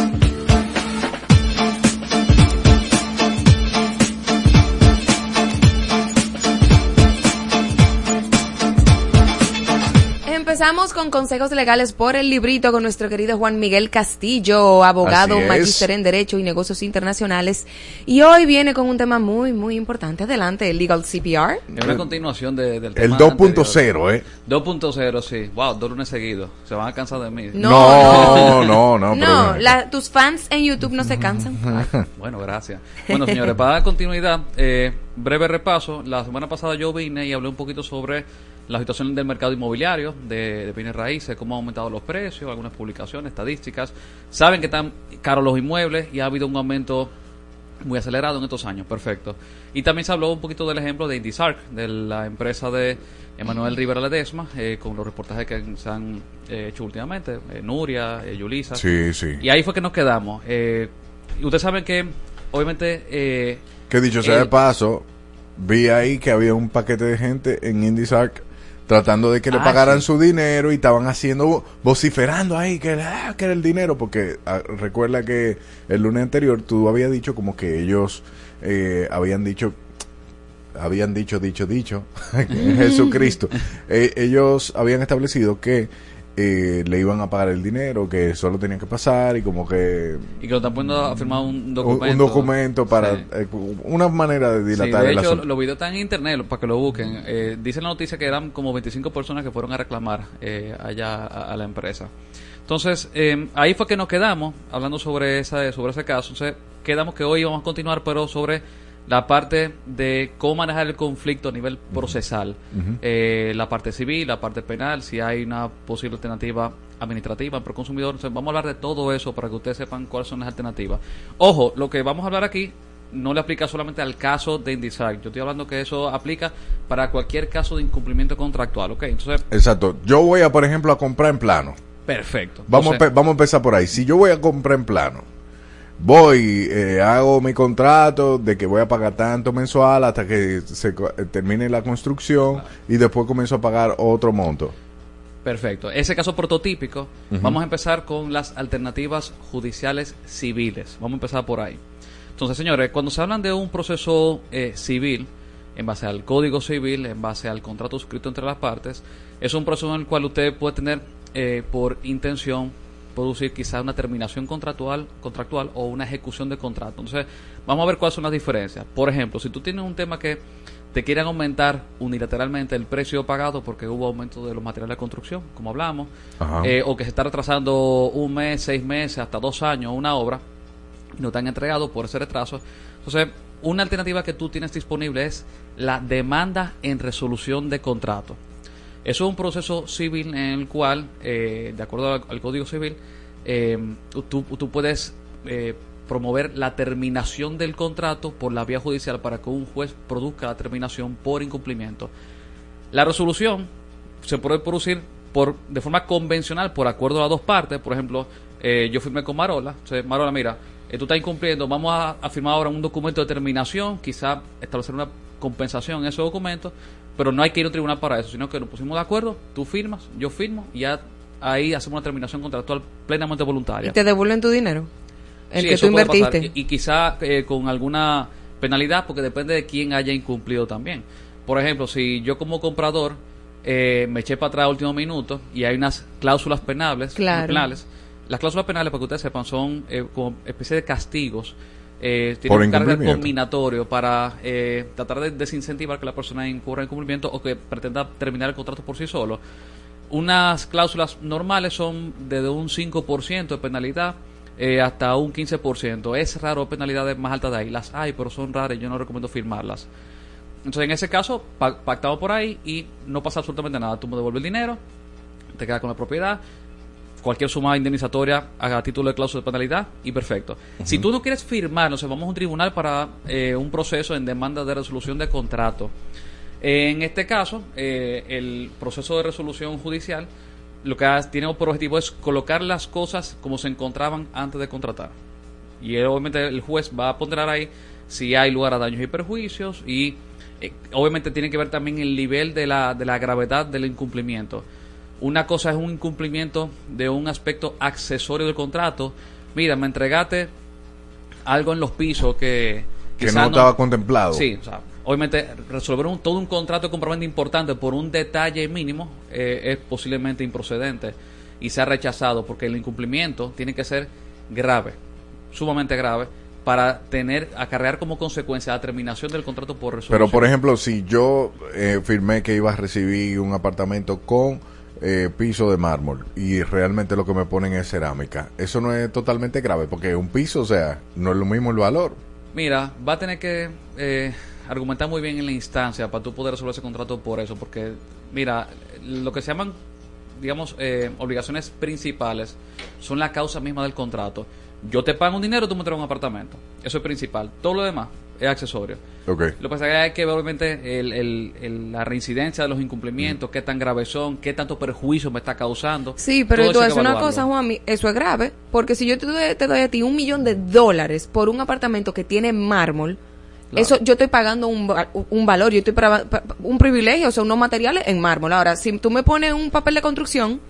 empezamos con consejos legales por el librito con nuestro querido Juan Miguel Castillo, abogado, magíster en Derecho y Negocios Internacionales. Y hoy viene con un tema muy, muy importante. Adelante, el Legal CPR. Es una continuación de- del El tema 2.0, anterior. ¿eh? 2.0, sí. Wow, dos lunes seguidos. Se van a cansar de mí. No, no, no. No, pero- la- tus fans en YouTube no se cansan. Bueno, gracias. Bueno, señores, para dar continuidad, eh, breve repaso. La semana pasada yo vine y hablé un poquito sobre la situación del mercado inmobiliario, de, de bienes raíces, cómo han aumentado los precios, algunas publicaciones, estadísticas. Saben que están caros los inmuebles y ha habido un aumento muy acelerado en estos años, perfecto. Y también se habló un poquito del ejemplo de IndySark, de la empresa de Emanuel Rivera Ledesma, eh, con los reportajes que se han eh, hecho últimamente, eh, Nuria, eh, Yulisa. Sí, sí. Y ahí fue que nos quedamos. Eh, y ustedes saben que, obviamente, eh, Que dicho sea de paso, vi ahí que había un paquete de gente en IndySark tratando de que le Ah, pagaran sí. su dinero y estaban haciendo, vociferando ahí que, ah, que era el dinero, porque ah, recuerda que el lunes anterior tú habías dicho como que ellos eh, habían dicho, habían dicho, dicho, dicho, Jesucristo, Eh, ellos habían establecido que eh, le iban a pagar el dinero, que solo tenían que pasar y como que y que lo están poniendo a firmar un documento. un documento para Sí. eh, una manera de Sí, dilatar de el hecho, asunto. los videos están en internet para que lo busquen. Eh, dice la noticia que eran como 25 personas que fueron a reclamar eh, allá a, a la empresa. Entonces, eh, ahí fue que nos quedamos hablando sobre, esa, sobre ese caso. Entonces, quedamos que hoy vamos a continuar, pero sobre la parte de cómo manejar el conflicto a nivel procesal. Eh, la parte civil, la parte penal, si hay una posible alternativa administrativa el consumidor. Entonces, vamos a hablar de todo eso para que ustedes sepan cuáles son las alternativas. Ojo, lo que vamos a hablar aquí no le aplica solamente al caso de IndySark. Yo estoy hablando que eso aplica para cualquier caso de incumplimiento contractual, ¿ok? Entonces, Exacto. Yo voy a, por ejemplo, a comprar en plano. perfecto. A, vamos a empezar por ahí. Si yo voy a comprar en plano, voy, eh, hago mi contrato de que voy a pagar tanto mensual hasta que se eh, termine la construcción y después comienzo a pagar otro monto. Perfecto. Ese caso prototípico, vamos a empezar con las alternativas judiciales civiles. Vamos a empezar por ahí. Entonces, señores, cuando se hablan de un proceso eh, civil, en base al Código Civil, en base al contrato suscrito entre las partes, es un proceso en el cual usted puede tener eh, por intención producir quizás una terminación contractual, contractual o una ejecución de contrato. Entonces, vamos a ver cuáles son las diferencias. Por ejemplo, si tú tienes un tema que te quieren aumentar unilateralmente el precio pagado porque hubo aumento de los materiales de construcción, como hablamos, eh, o que se está retrasando un mes, seis meses, hasta dos años una obra, y no te han entregado por ese retraso. Entonces, una alternativa que tú tienes disponible es la demanda en resolución de contrato. Eso es un proceso civil en el cual, eh, de acuerdo al, Código Civil, eh, tú, puedes eh, promover la terminación del contrato por la vía judicial para que un juez produzca la terminación por incumplimiento. La resolución se puede producir por de forma convencional por acuerdo a las dos partes. Por ejemplo, eh, yo firmé con Marola. Marola, mira, tú estás incumpliendo. Vamos a, a firmar ahora un documento de terminación, quizá establecer una compensación en ese documento, pero no hay que ir a un tribunal para eso, sino que nos pusimos de acuerdo, tú firmas, yo firmo, y ya ahí hacemos una terminación contractual plenamente voluntaria. Y te devuelven tu dinero. El Sí, que eso tú invertiste. Y, y quizá eh, con alguna penalidad, porque depende de quién haya incumplido también. Por ejemplo, si yo como comprador eh, me eché para atrás a último minuto y hay unas cláusulas penales, Claro. penales las cláusulas penales, para que ustedes sepan, son eh, como especie de castigos. Eh, Por tienen un carácter combinatorio para eh, tratar de desincentivar que la persona incurra en incumplimiento o que pretenda terminar el contrato por sí solo. Unas cláusulas normales son desde un 5% de penalidad eh, hasta un 15%. Es raro penalidades más altas de ahí. Las hay, pero son raras y yo no recomiendo firmarlas. Entonces, en ese caso, pa- pactamos por ahí y no pasa absolutamente nada. Tú me devuelves el dinero, te quedas con la propiedad, cualquier suma indemnizatoria a título de cláusula de penalidad y perfecto. Si tú no quieres firmar, nos vamos a un tribunal para eh, un proceso en demanda de resolución de contrato. En este caso, eh, el proceso de resolución judicial lo que tiene por objetivo es colocar las cosas como se encontraban antes de contratar. Y obviamente el juez va a ponderar ahí si hay lugar a daños y perjuicios y eh, obviamente tiene que ver también el nivel de la, de la gravedad del incumplimiento. Una cosa es un incumplimiento de un aspecto accesorio del contrato. Mira, me entregaste algo en los pisos que... Que no estaba contemplado. Sí, o sea, obviamente resolver un- todo un contrato de compraventa importante por un detalle mínimo eh, es posiblemente improcedente y se ha rechazado porque el incumplimiento tiene que ser grave, sumamente grave, para tener, acarrear como consecuencia la terminación del contrato por resolución. Pero, por ejemplo, si yo eh, firmé que iba a recibir un apartamento con eh, piso de mármol y realmente lo que me ponen es cerámica, eso no es totalmente grave porque un piso, o sea, no es lo mismo el valor. Mira, va a tener que eh, argumentar muy bien en la instancia para tú poder resolver ese contrato por eso, porque, mira, lo que se llaman, digamos, eh, obligaciones principales son la causa misma del contrato. Yo te pago un dinero, tú me traes un apartamento. Eso es principal. Todo lo demás es accesorio. Lo que pasa es que obviamente, el- el- el- la reincidencia de los incumplimientos, qué tan graves son, qué tanto perjuicio me está causando. Sí, pero Todo tú es una cosa, Juan, eso es grave, porque si yo te doy, te doy a ti un millón de dólares por un apartamento que tiene mármol, Claro. eso yo estoy pagando un, un valor, yo estoy para, pa- un privilegio, o sea, unos materiales en mármol. Ahora, si tú me pones un papel de construcción,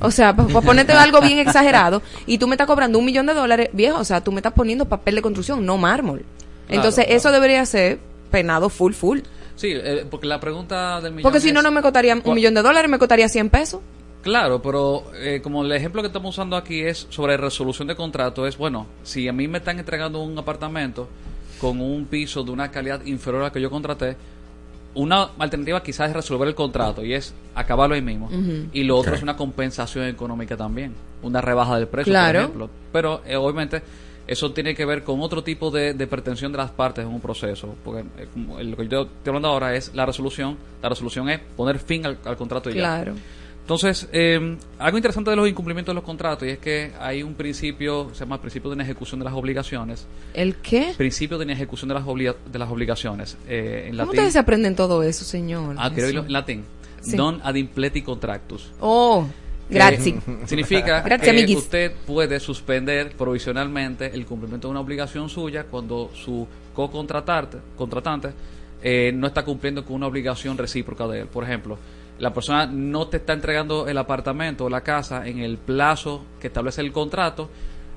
o sea, para ponerte algo bien exagerado, y tú me estás cobrando un millón de dólares, viejo, o sea, tú me estás poniendo papel de construcción, no mármol. Entonces, claro. eso debería ser penado full, full. Sí, eh, porque la pregunta del millón Porque si no, es- no me costaría un ¿Cuál- millón de dólares, me costaría 100 pesos. Claro, pero eh, como el ejemplo que estamos usando aquí es sobre resolución de contrato, es bueno, si a mí me están entregando un apartamento con un piso de una calidad inferior a la que yo contraté, una alternativa quizás es resolver el contrato y es acabarlo ahí mismo. Y lo otro es una compensación económica también, una rebaja del precio, Claro. por ejemplo. Pero eh, obviamente eso tiene que ver con otro tipo de, de pretensión de las partes en un proceso. Porque eh, lo que yo estoy hablando ahora es la resolución. La resolución es poner fin al, al contrato y ya. Claro. Entonces, eh, algo interesante de los incumplimientos de los contratos y es que hay un principio, se llama principio de inejecución de las obligaciones. ¿El qué? Principio de inejecución de las, obliga- de las obligaciones. Eh, en ¿Cómo latín. ustedes aprenden todo eso, señor? Ah, oírlo en latín. Sí. Non ad impleti contractus. Oh, Que gracias. Significa que amiguis. usted puede suspender provisionalmente el cumplimiento de una obligación suya cuando su co-contratante contratante, eh, no está cumpliendo con una obligación recíproca de él. Por ejemplo, la persona no te está entregando el apartamento o la casa en el plazo que establece el contrato,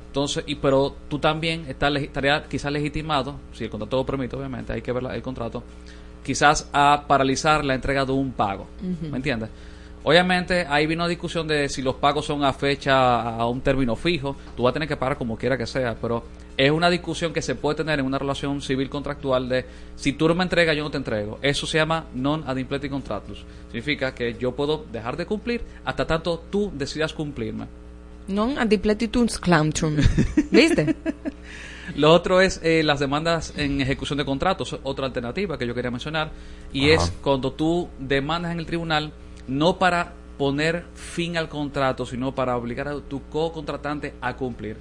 entonces, y pero tú también estás legi- estaría quizás legitimado, si el contrato lo permite, obviamente, hay que ver la- el contrato, quizás a paralizar la entrega de un pago. ¿Me entiendes? Obviamente, ahí vino la discusión de si los pagos son a fecha, a un término fijo, tú vas a tener que pagar como quiera que sea, pero es una discusión que se puede tener en una relación civil contractual de si tú no me entregas, yo no te entrego. Eso se llama non ad impleti contractus. Significa que yo puedo dejar de cumplir hasta tanto tú decidas cumplirme. Non antipletituns clantrum. ¿Viste? Lo otro es eh, las demandas en ejecución de contratos, otra alternativa que yo quería mencionar, y Ajá. es cuando tú demandas en el tribunal no para poner fin al contrato, sino para obligar a tu co-contratante a cumplir.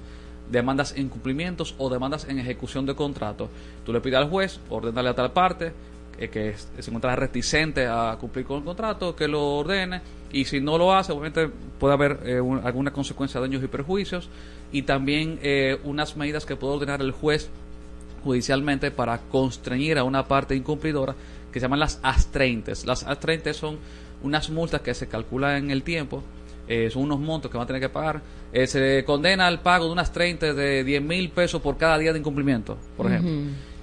Demandas en cumplimientos o demandas en ejecución de contrato. Tú le pides al juez, ordenarle a tal parte eh, que se encuentra reticente a cumplir con el contrato, que lo ordene, y si no lo hace, obviamente puede haber eh, un- alguna consecuencia de daños y perjuicios, y también eh, unas medidas que puede ordenar el juez judicialmente para constreñir a una parte incumplidora que se llaman las astreintes. Las astreintes son unas multas que se calculan en el tiempo, eh, son unos montos que van a tener que pagar. Eh, se condena al pago de unas 30 de 10 mil pesos por cada día de incumplimiento, por ejemplo.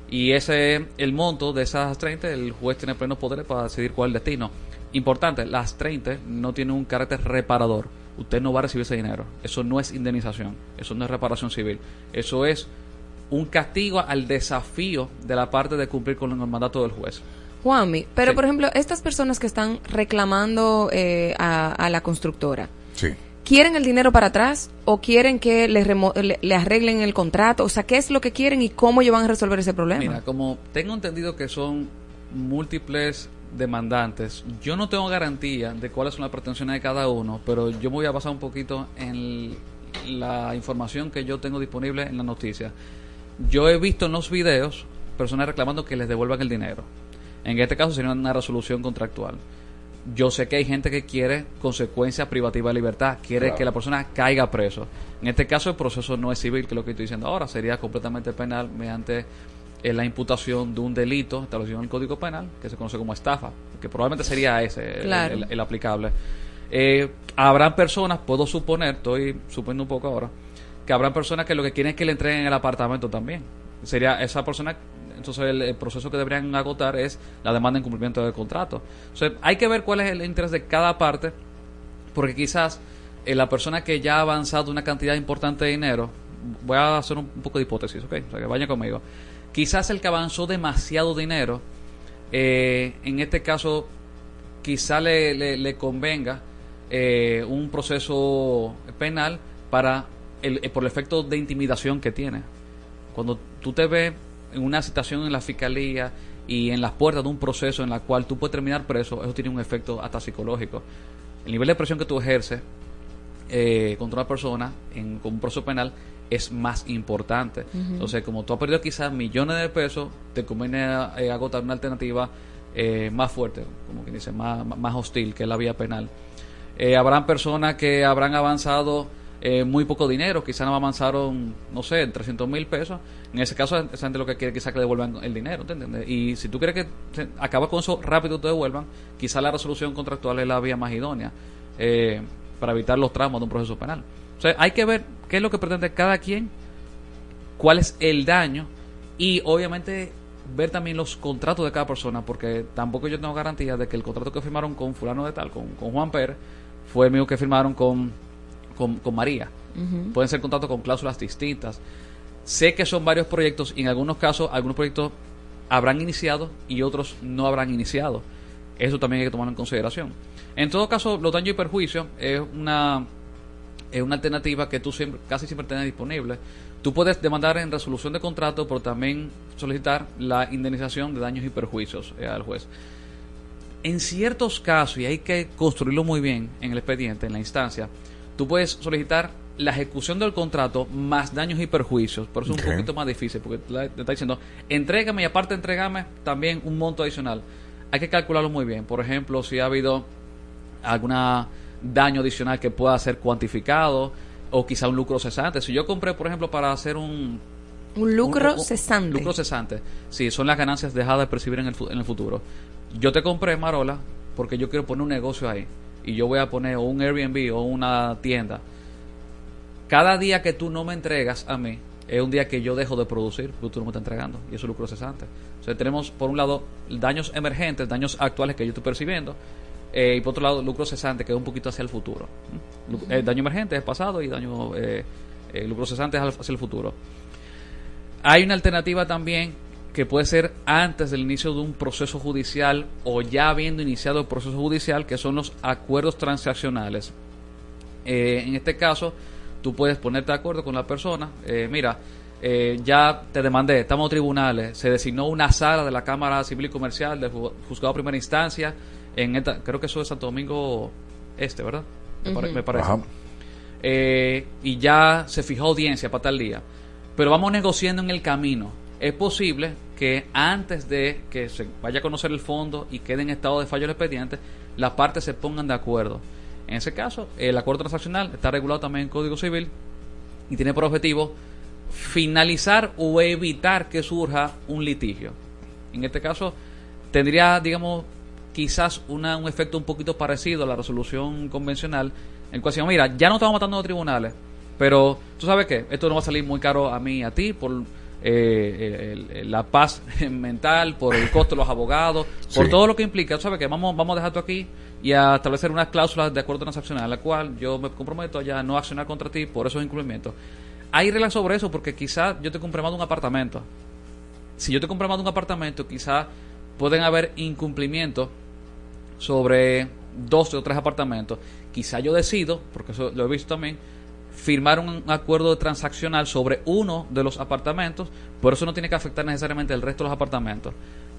Y ese, el monto de esas 30, el juez tiene plenos poderes para decidir cuál es el destino. Importante, las 30 no tienen un carácter reparador. Usted no va a recibir ese dinero. Eso no es indemnización. Eso no es reparación civil. Eso es un castigo al desafío de la parte de cumplir con el mandato del juez. Juanmi, pero Sí. por ejemplo, estas personas que están reclamando eh, a, a la constructora, Sí. ¿quieren el dinero para atrás o quieren que le, remo- le, le arreglen el contrato? O sea, ¿qué es lo que quieren y cómo ellos van a resolver ese problema? Mira, como tengo entendido que son múltiples demandantes, yo no tengo garantía de cuáles son las pretensiones de cada uno, pero yo me voy a basar un poquito en la información que yo tengo disponible en la noticia. Yo he visto en los videos personas reclamando que les devuelvan el dinero. En este caso sería una resolución contractual. Yo sé que hay gente que quiere consecuencia privativa de libertad, quiere Claro. que la persona caiga preso. En este caso el proceso no es civil, que es lo que estoy diciendo ahora, sería completamente penal mediante eh, la imputación de un delito establecido en el Código Penal, que se conoce como estafa, que probablemente sería ese el- Claro. el, el aplicable. Eh, habrán personas, puedo suponer, estoy suponiendo un poco ahora, que habrán personas que lo que quieren es que le entreguen el apartamento también. Sería esa persona, entonces el, el proceso que deberían agotar es la demanda en cumplimiento del contrato. Entonces hay que ver cuál es el interés de cada parte Porque quizás eh, la persona que ya ha avanzado una cantidad importante de dinero, voy a hacer un, poco de hipótesis, ¿ok? O sea, que vaya conmigo. Quizás el que avanzó demasiado dinero, eh, en este caso, quizá le, convenga eh, un proceso penal para el, por el efecto de intimidación que tiene. Cuando tú te ves una situación en la fiscalía y en las puertas de un proceso en la cual tú puedes terminar preso, eso tiene un efecto hasta psicológico. El nivel de presión que tú ejerces eh, contra una persona en, con un proceso penal es más importante. Entonces, como tú has perdido quizás millones de pesos, te conviene eh, agotar una alternativa eh, más fuerte, como quien dice, más, más hostil, que es la vía penal. Eh, habrán personas que habrán avanzado eh, muy poco dinero, quizás no avanzaron, no sé, 300 mil pesos. En ese caso, esa gente lo que quiere quizás que devuelvan el dinero. Y si tú quieres que acabas con eso rápido te devuelvan, quizás la resolución contractual es la vía más idónea eh, para evitar los tramos de un proceso penal. O sea, hay que ver qué es lo que pretende cada quien, cuál es el daño y obviamente ver también los contratos de cada persona, porque tampoco yo tengo garantía de que el contrato que firmaron con fulano de tal, con, con Juan Pérez, fue el mismo que firmaron con, con, con María. Pueden ser contratos con cláusulas distintas. Sé que son varios proyectos y en algunos casos algunos proyectos habrán iniciado y otros no habrán iniciado. Eso también hay que tomarlo en consideración. En todo caso, los daños y perjuicios es una, es una alternativa que tú siempre, casi siempre tienes disponible. Tú puedes demandar en resolución de contrato, pero también solicitar la indemnización de daños y perjuicios eh, al juez. En ciertos casos, y hay que construirlo muy bien en el expediente, en la instancia, tú puedes solicitar la ejecución del contrato más daños y perjuicios. Por eso es un poquito más difícil, porque te está diciendo, entrégame y aparte entrégame también un monto adicional. Hay que calcularlo muy bien. Por ejemplo, si ha habido algún daño adicional que pueda ser cuantificado o quizá un lucro cesante. Si yo compré, por ejemplo, para hacer un... Un lucro un- un- cesante. Lucro cesante. Sí, son las ganancias dejadas de percibir en el, en el futuro. Yo te compré, Marola, porque yo quiero poner un negocio ahí. Y yo voy a poner un Airbnb o una tienda. Cada día que tú no me entregas a mí, es un día que yo dejo de producir, porque tú no me estás entregando. Y eso es lucro cesante. Sea, tenemos, por un lado, daños emergentes, daños actuales que yo estoy percibiendo. eh, y por otro lado, lucro cesante, que es un poquito hacia el futuro. ¿Mm? Lu- eh, daño emergente es pasado y daño eh, eh, lucro cesante es hacia el futuro. Hay una alternativa también que puede ser antes del inicio de un proceso judicial o ya habiendo iniciado el proceso judicial, que son los acuerdos transaccionales. Eh, en este caso, tú puedes ponerte de acuerdo con la persona. eh, mira, eh, ya te demandé, estamos en tribunales, se designó una sala de la Cámara Civil y Comercial del ju- Juzgado de Primera Instancia, en esta, creo que eso es Santo Domingo Este, ¿verdad? Me, pare- Ujú. me parece. Ajá. Eh, y ya se fijó audiencia para tal día. Pero vamos negociando en el camino. Es posible que antes de que se vaya a conocer el fondo y quede en estado de fallo el expediente, las partes se pongan de acuerdo. En ese caso, el acuerdo transaccional está regulado también en Código Civil y tiene por objetivo finalizar o evitar que surja un litigio. En este caso, tendría, digamos, quizás una, un efecto un poquito parecido a la resolución convencional, en cual mira, ya no estamos matando a los tribunales, pero tú sabes qué, esto no va a salir muy caro a mí y a ti por eh, el- el- la paz mental, por el costo de los abogados, por Sí. todo lo que implica. Sabes que vamos, vamos a dejar esto aquí y a establecer unas cláusulas de acuerdo transaccional, la cual yo me comprometo a ya no accionar contra ti por esos incumplimientos. Hay reglas sobre eso porque quizás yo te compré más de un apartamento. Si yo te compré más de un apartamento, quizás pueden haber incumplimientos sobre dos o tres apartamentos. Quizá yo decido, porque eso lo he visto también, firmar un acuerdo transaccional sobre uno de los apartamentos, por eso no tiene que afectar necesariamente el resto de los apartamentos.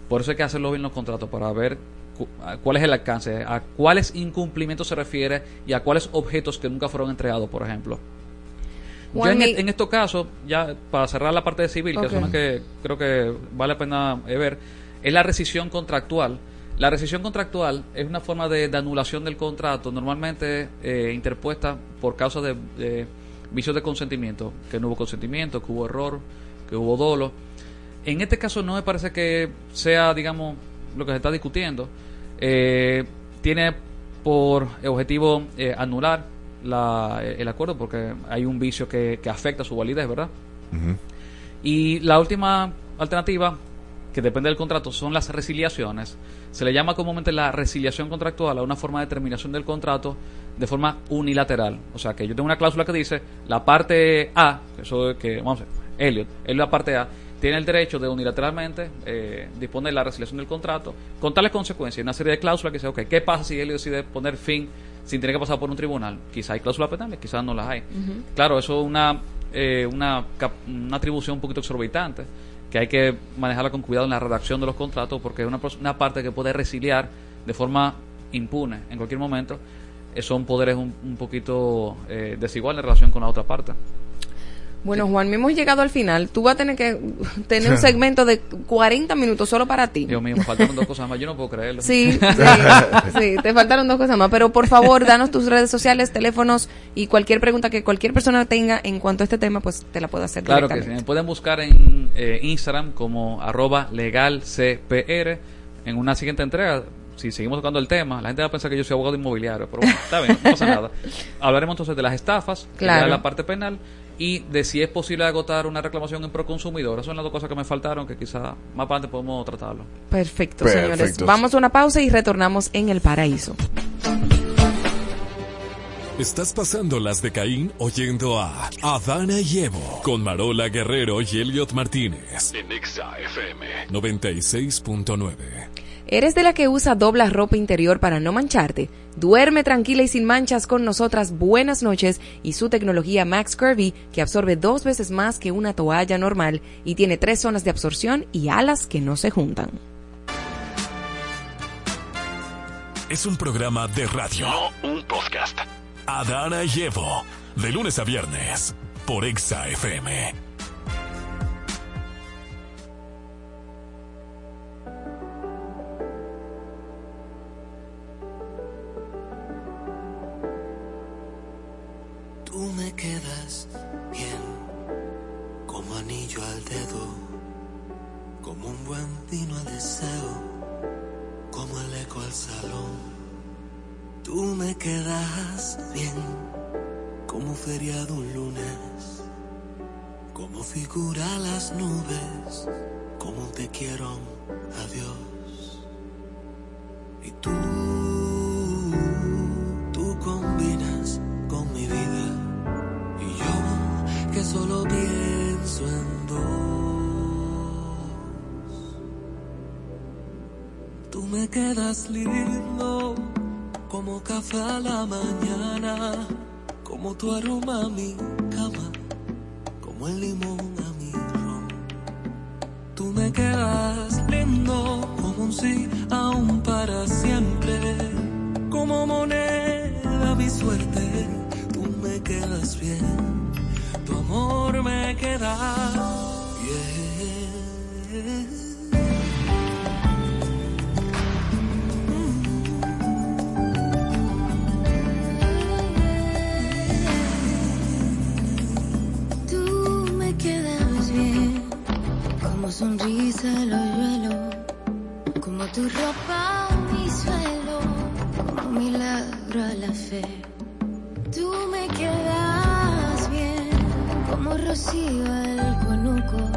Por eso hay que hacerlo bien los contratos para ver cu- cuál es el alcance, a cuáles incumplimientos se refiere y a cuáles objetos que nunca fueron entregados, por ejemplo. Yo en, e- en estos casos, ya para cerrar la parte de civil, que es una que creo que vale la pena eh, ver, es la rescisión contractual. La rescisión contractual es una forma de, de anulación del contrato, normalmente eh, interpuesta por causa de, de vicios de consentimiento, que no hubo consentimiento, que hubo error, que hubo dolo. En este caso no me parece que sea, digamos, lo que se está discutiendo. Eh, tiene por objetivo eh, anular la- el acuerdo porque hay un vicio que, que afecta su validez, ¿verdad? Y la última alternativa, que depende del contrato, son las resiliaciones. Se le llama comúnmente la resiliación contractual a una forma de terminación del contrato de forma unilateral. O sea, que yo tengo una cláusula que dice la parte A, eso es que, vamos a ver, Elliot, Elliot la parte A, tiene el derecho de unilateralmente eh, disponer la resiliación del contrato con tales consecuencias. Una serie de cláusulas que dice, ok, ¿qué pasa si Elliot decide poner fin sin tener que pasar por un tribunal? Quizá hay cláusulas penales, quizás no las hay. Claro, eso es una, eh, una, una atribución un poquito exorbitante que hay que manejarla con cuidado en la redacción de los contratos porque es una, una parte que puede resiliar de forma impune en cualquier momento. Son poderes un, un poquito eh, desiguales en relación con la otra parte. Bueno, Juan, hemos llegado al final. Tú vas a tener que tener un segmento de 40 minutos solo para ti. Dios mío, me faltaron dos cosas más. Yo no puedo creerlo. Sí, sí, sí, te faltaron dos cosas más, pero por favor, danos tus redes sociales, teléfonos y cualquier pregunta que cualquier persona tenga en cuanto a este tema, pues te la puedo hacer Claro que sí. Me pueden buscar en eh, Instagram como arroba legalcpr. En una siguiente entrega, si seguimos tocando el tema, la gente va a pensar que yo soy abogado inmobiliario, pero bueno, está bien, no pasa nada. Hablaremos entonces de las estafas, que Claro. es la parte penal, y de si es posible agotar una reclamación en proconsumidor. Esas son las dos cosas que me faltaron, que quizá más adelante podemos tratarlo. Perfecto, Perfecto. señores. Vamos a una pausa y retornamos en el paraíso. Estás pasando las de Caín oyendo a Adana y Evo con Marola Guerrero y Elliot Martínez. En Exa FM. 96.9. ¿Eres de la que usa dobla ropa interior para no mancharte? Duerme tranquila y sin manchas con nosotras Buenas noches y su tecnología Max Curvy que absorbe dos veces más que una toalla normal y tiene tres zonas de absorción y alas que no se juntan. Es un programa de radio. No un podcast. Adana y Evo. De lunes a viernes. Por Exa FM. Quedas bien, como anillo al dedo, como un buen vino al deseo, como el eco al salón. Tú me quedas bien, como feriado un lunes, como figura las nubes, como te quiero adiós. Y tú como tu aroma a mi cama, como el limón a mi ron. Tú me quedas lindo como un sí aún para siempre, como moneda mi suerte. Tú me quedas bien, tu amor me queda sonrisa el hoyuelo, como tu ropa mi suelo, como milagro a la fe. Tú me quedas bien, como rocío al conuco,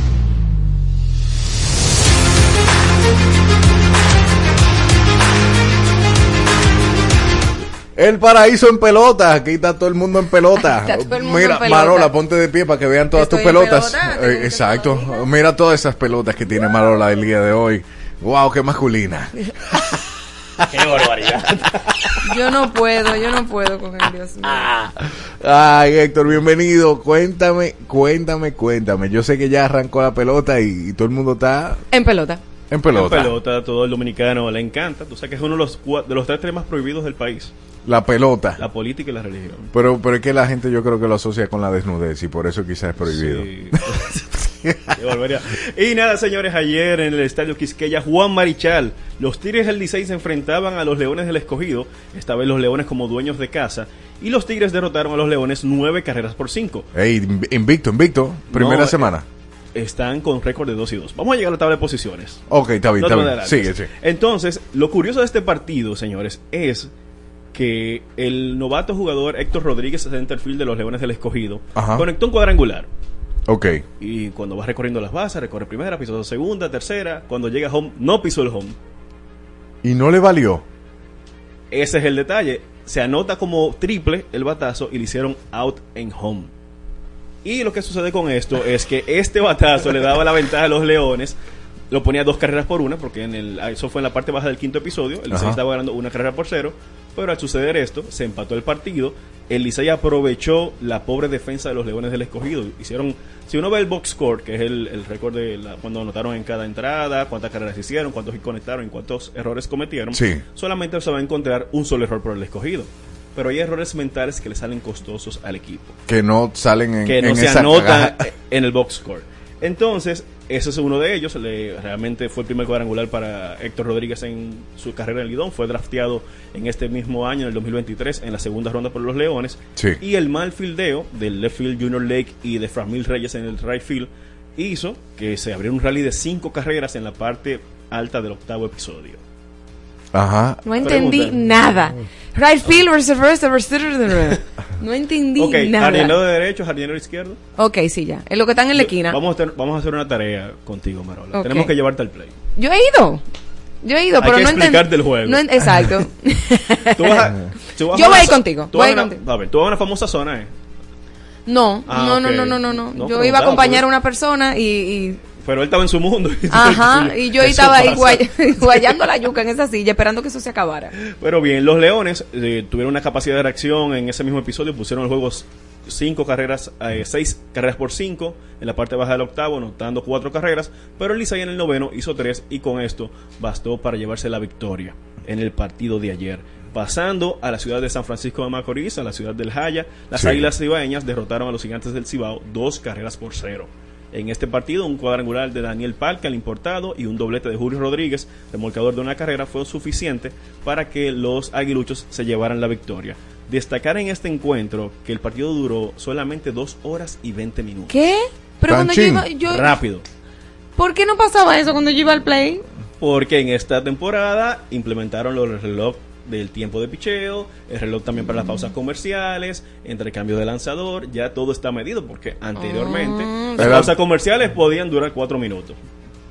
El paraíso en pelota, aquí está todo el mundo en pelota. Está todo el mundo Mira, en pelota. Marola, ponte de pie para que vean todas tus Estoy en pelotas. pelota, Eh, exacto. Mira todas esas pelotas que tiene Marola el día de hoy. Wow, qué masculina. Qué barbaridad. Yo no puedo, yo no puedo con él, Dios mío. Ay, Héctor, bienvenido. Cuéntame, cuéntame, cuéntame. Yo sé que ya arrancó la pelota y, y todo el mundo está En pelota. en pelota. La pelota, todo el dominicano le encanta. Tú sabes que es uno de los, cua- de los tres temas prohibidos del país. La pelota. La política y la religión. Pero, pero es que la gente yo creo que lo asocia con la desnudez y por eso quizás es prohibido. Sí. Y nada, señores, ayer en el estadio Quisqueya, Juan Marichal, los Tigres del Licey se enfrentaban a los Leones del Escogido, esta vez los Leones como dueños de casa, y los Tigres derrotaron a los Leones nueve carreras por cinco. Ey, invicto, invicto. Primera No, semana. Están con récord de 2 y 2. Vamos a llegar a la tabla de posiciones. Ok, está bien, está bien. adelantes. Sigue, sigue. Entonces, lo curioso de este partido, señores, es que el novato jugador Héctor Rodríguez, centerfield de los Leones del Escogido, Ajá. conectó un cuadrangular. Ok. Y cuando va recorriendo las bases, recorre primera, pisó segunda, tercera. Cuando llega a home, no pisó el home. Y no le valió. Ese es el detalle. Se anota como triple el batazo y le hicieron out en home. Y lo que sucede con esto es que este batazo le daba la ventaja a los Leones. Lo ponía dos carreras por una, porque en el, eso fue en la parte baja del quinto episodio. El Licey estaba ganando una carrera por cero. Pero al suceder esto, se empató el partido. El Licey aprovechó la pobre defensa de los Leones del Escogido. Hicieron, si uno ve el box score, que es el, el récord de la- cuando anotaron en cada entrada, cuántas carreras hicieron, cuántos conectaron y cuántos errores cometieron, Sí. solamente se va a encontrar un solo error por el escogido. Pero hay errores mentales que le salen costosos al equipo, Que no salen en, que no en se esa anotan caja. en el box score. Entonces, ese es uno de ellos. Le- realmente fue el primer cuadrangular para Héctor Rodríguez en su carrera en el Lidón. Fue drafteado en este mismo año, en el 2023, en la segunda ronda por los Leones. Sí. Y el mal fildeo del left field Junior Lake y de Framil Reyes en el right field hizo que se abriera un rally de cinco carreras en la parte alta del octavo episodio. Ajá. No entendí Pregunta. nada. Right field versus versus versus- No entendí nada. jardinero de derecho, jardinero izquierdo. Ok, sí, ya. Es lo que están en la esquina. Vamos a, tener- vamos a hacer una tarea contigo, Marola. Tenemos que llevarte al play. Yo he ido. Yo he ido, Hay pero que no entendí. explicarte el juego. No en- exacto. Tú vas a- tú vas Yo voy a ir contigo, tú voy vas a ir una- contigo. A ver, tú vas a una famosa zona, ¿eh? No, Ah, no, no, no, no, no, no. No, Yo iba a acompañar a una persona y, y- Pero él estaba en su mundo. ajá, y yo estaba ahí guay- guayando la yuca en esa silla esperando que eso se acabara. Pero bien, los Leones eh, tuvieron una capacidad de reacción en ese mismo episodio, pusieron el juego cinco carreras, eh, seis carreras por cinco en la parte baja del octavo, anotando cuatro carreras, pero el Licey en el noveno hizo tres y con esto bastó para llevarse la victoria en el partido de ayer. Pasando a la ciudad de San Francisco de Macorís, a la ciudad del Jaya, las Sí. Águilas Cibaeñas derrotaron a los Gigantes del Cibao dos carreras por cero. En este partido, un cuadrangular de Daniel Palca, el importado, y un doblete de Julio Rodríguez, remolcador de una carrera, fue suficiente para que los aguiluchos se llevaran la victoria. Destacar en este encuentro que el partido duró solamente dos horas y 20 minutos. ¿Qué? Pero cuando yo iba, yo, Rápido. ¿por qué no pasaba eso cuando yo iba al play? Porque en esta temporada implementaron los reloj del tiempo de picheo, el reloj también para las pausas comerciales, entre el cambio de lanzador, ya todo está medido porque anteriormente Ah. las pausas comerciales podían durar cuatro minutos,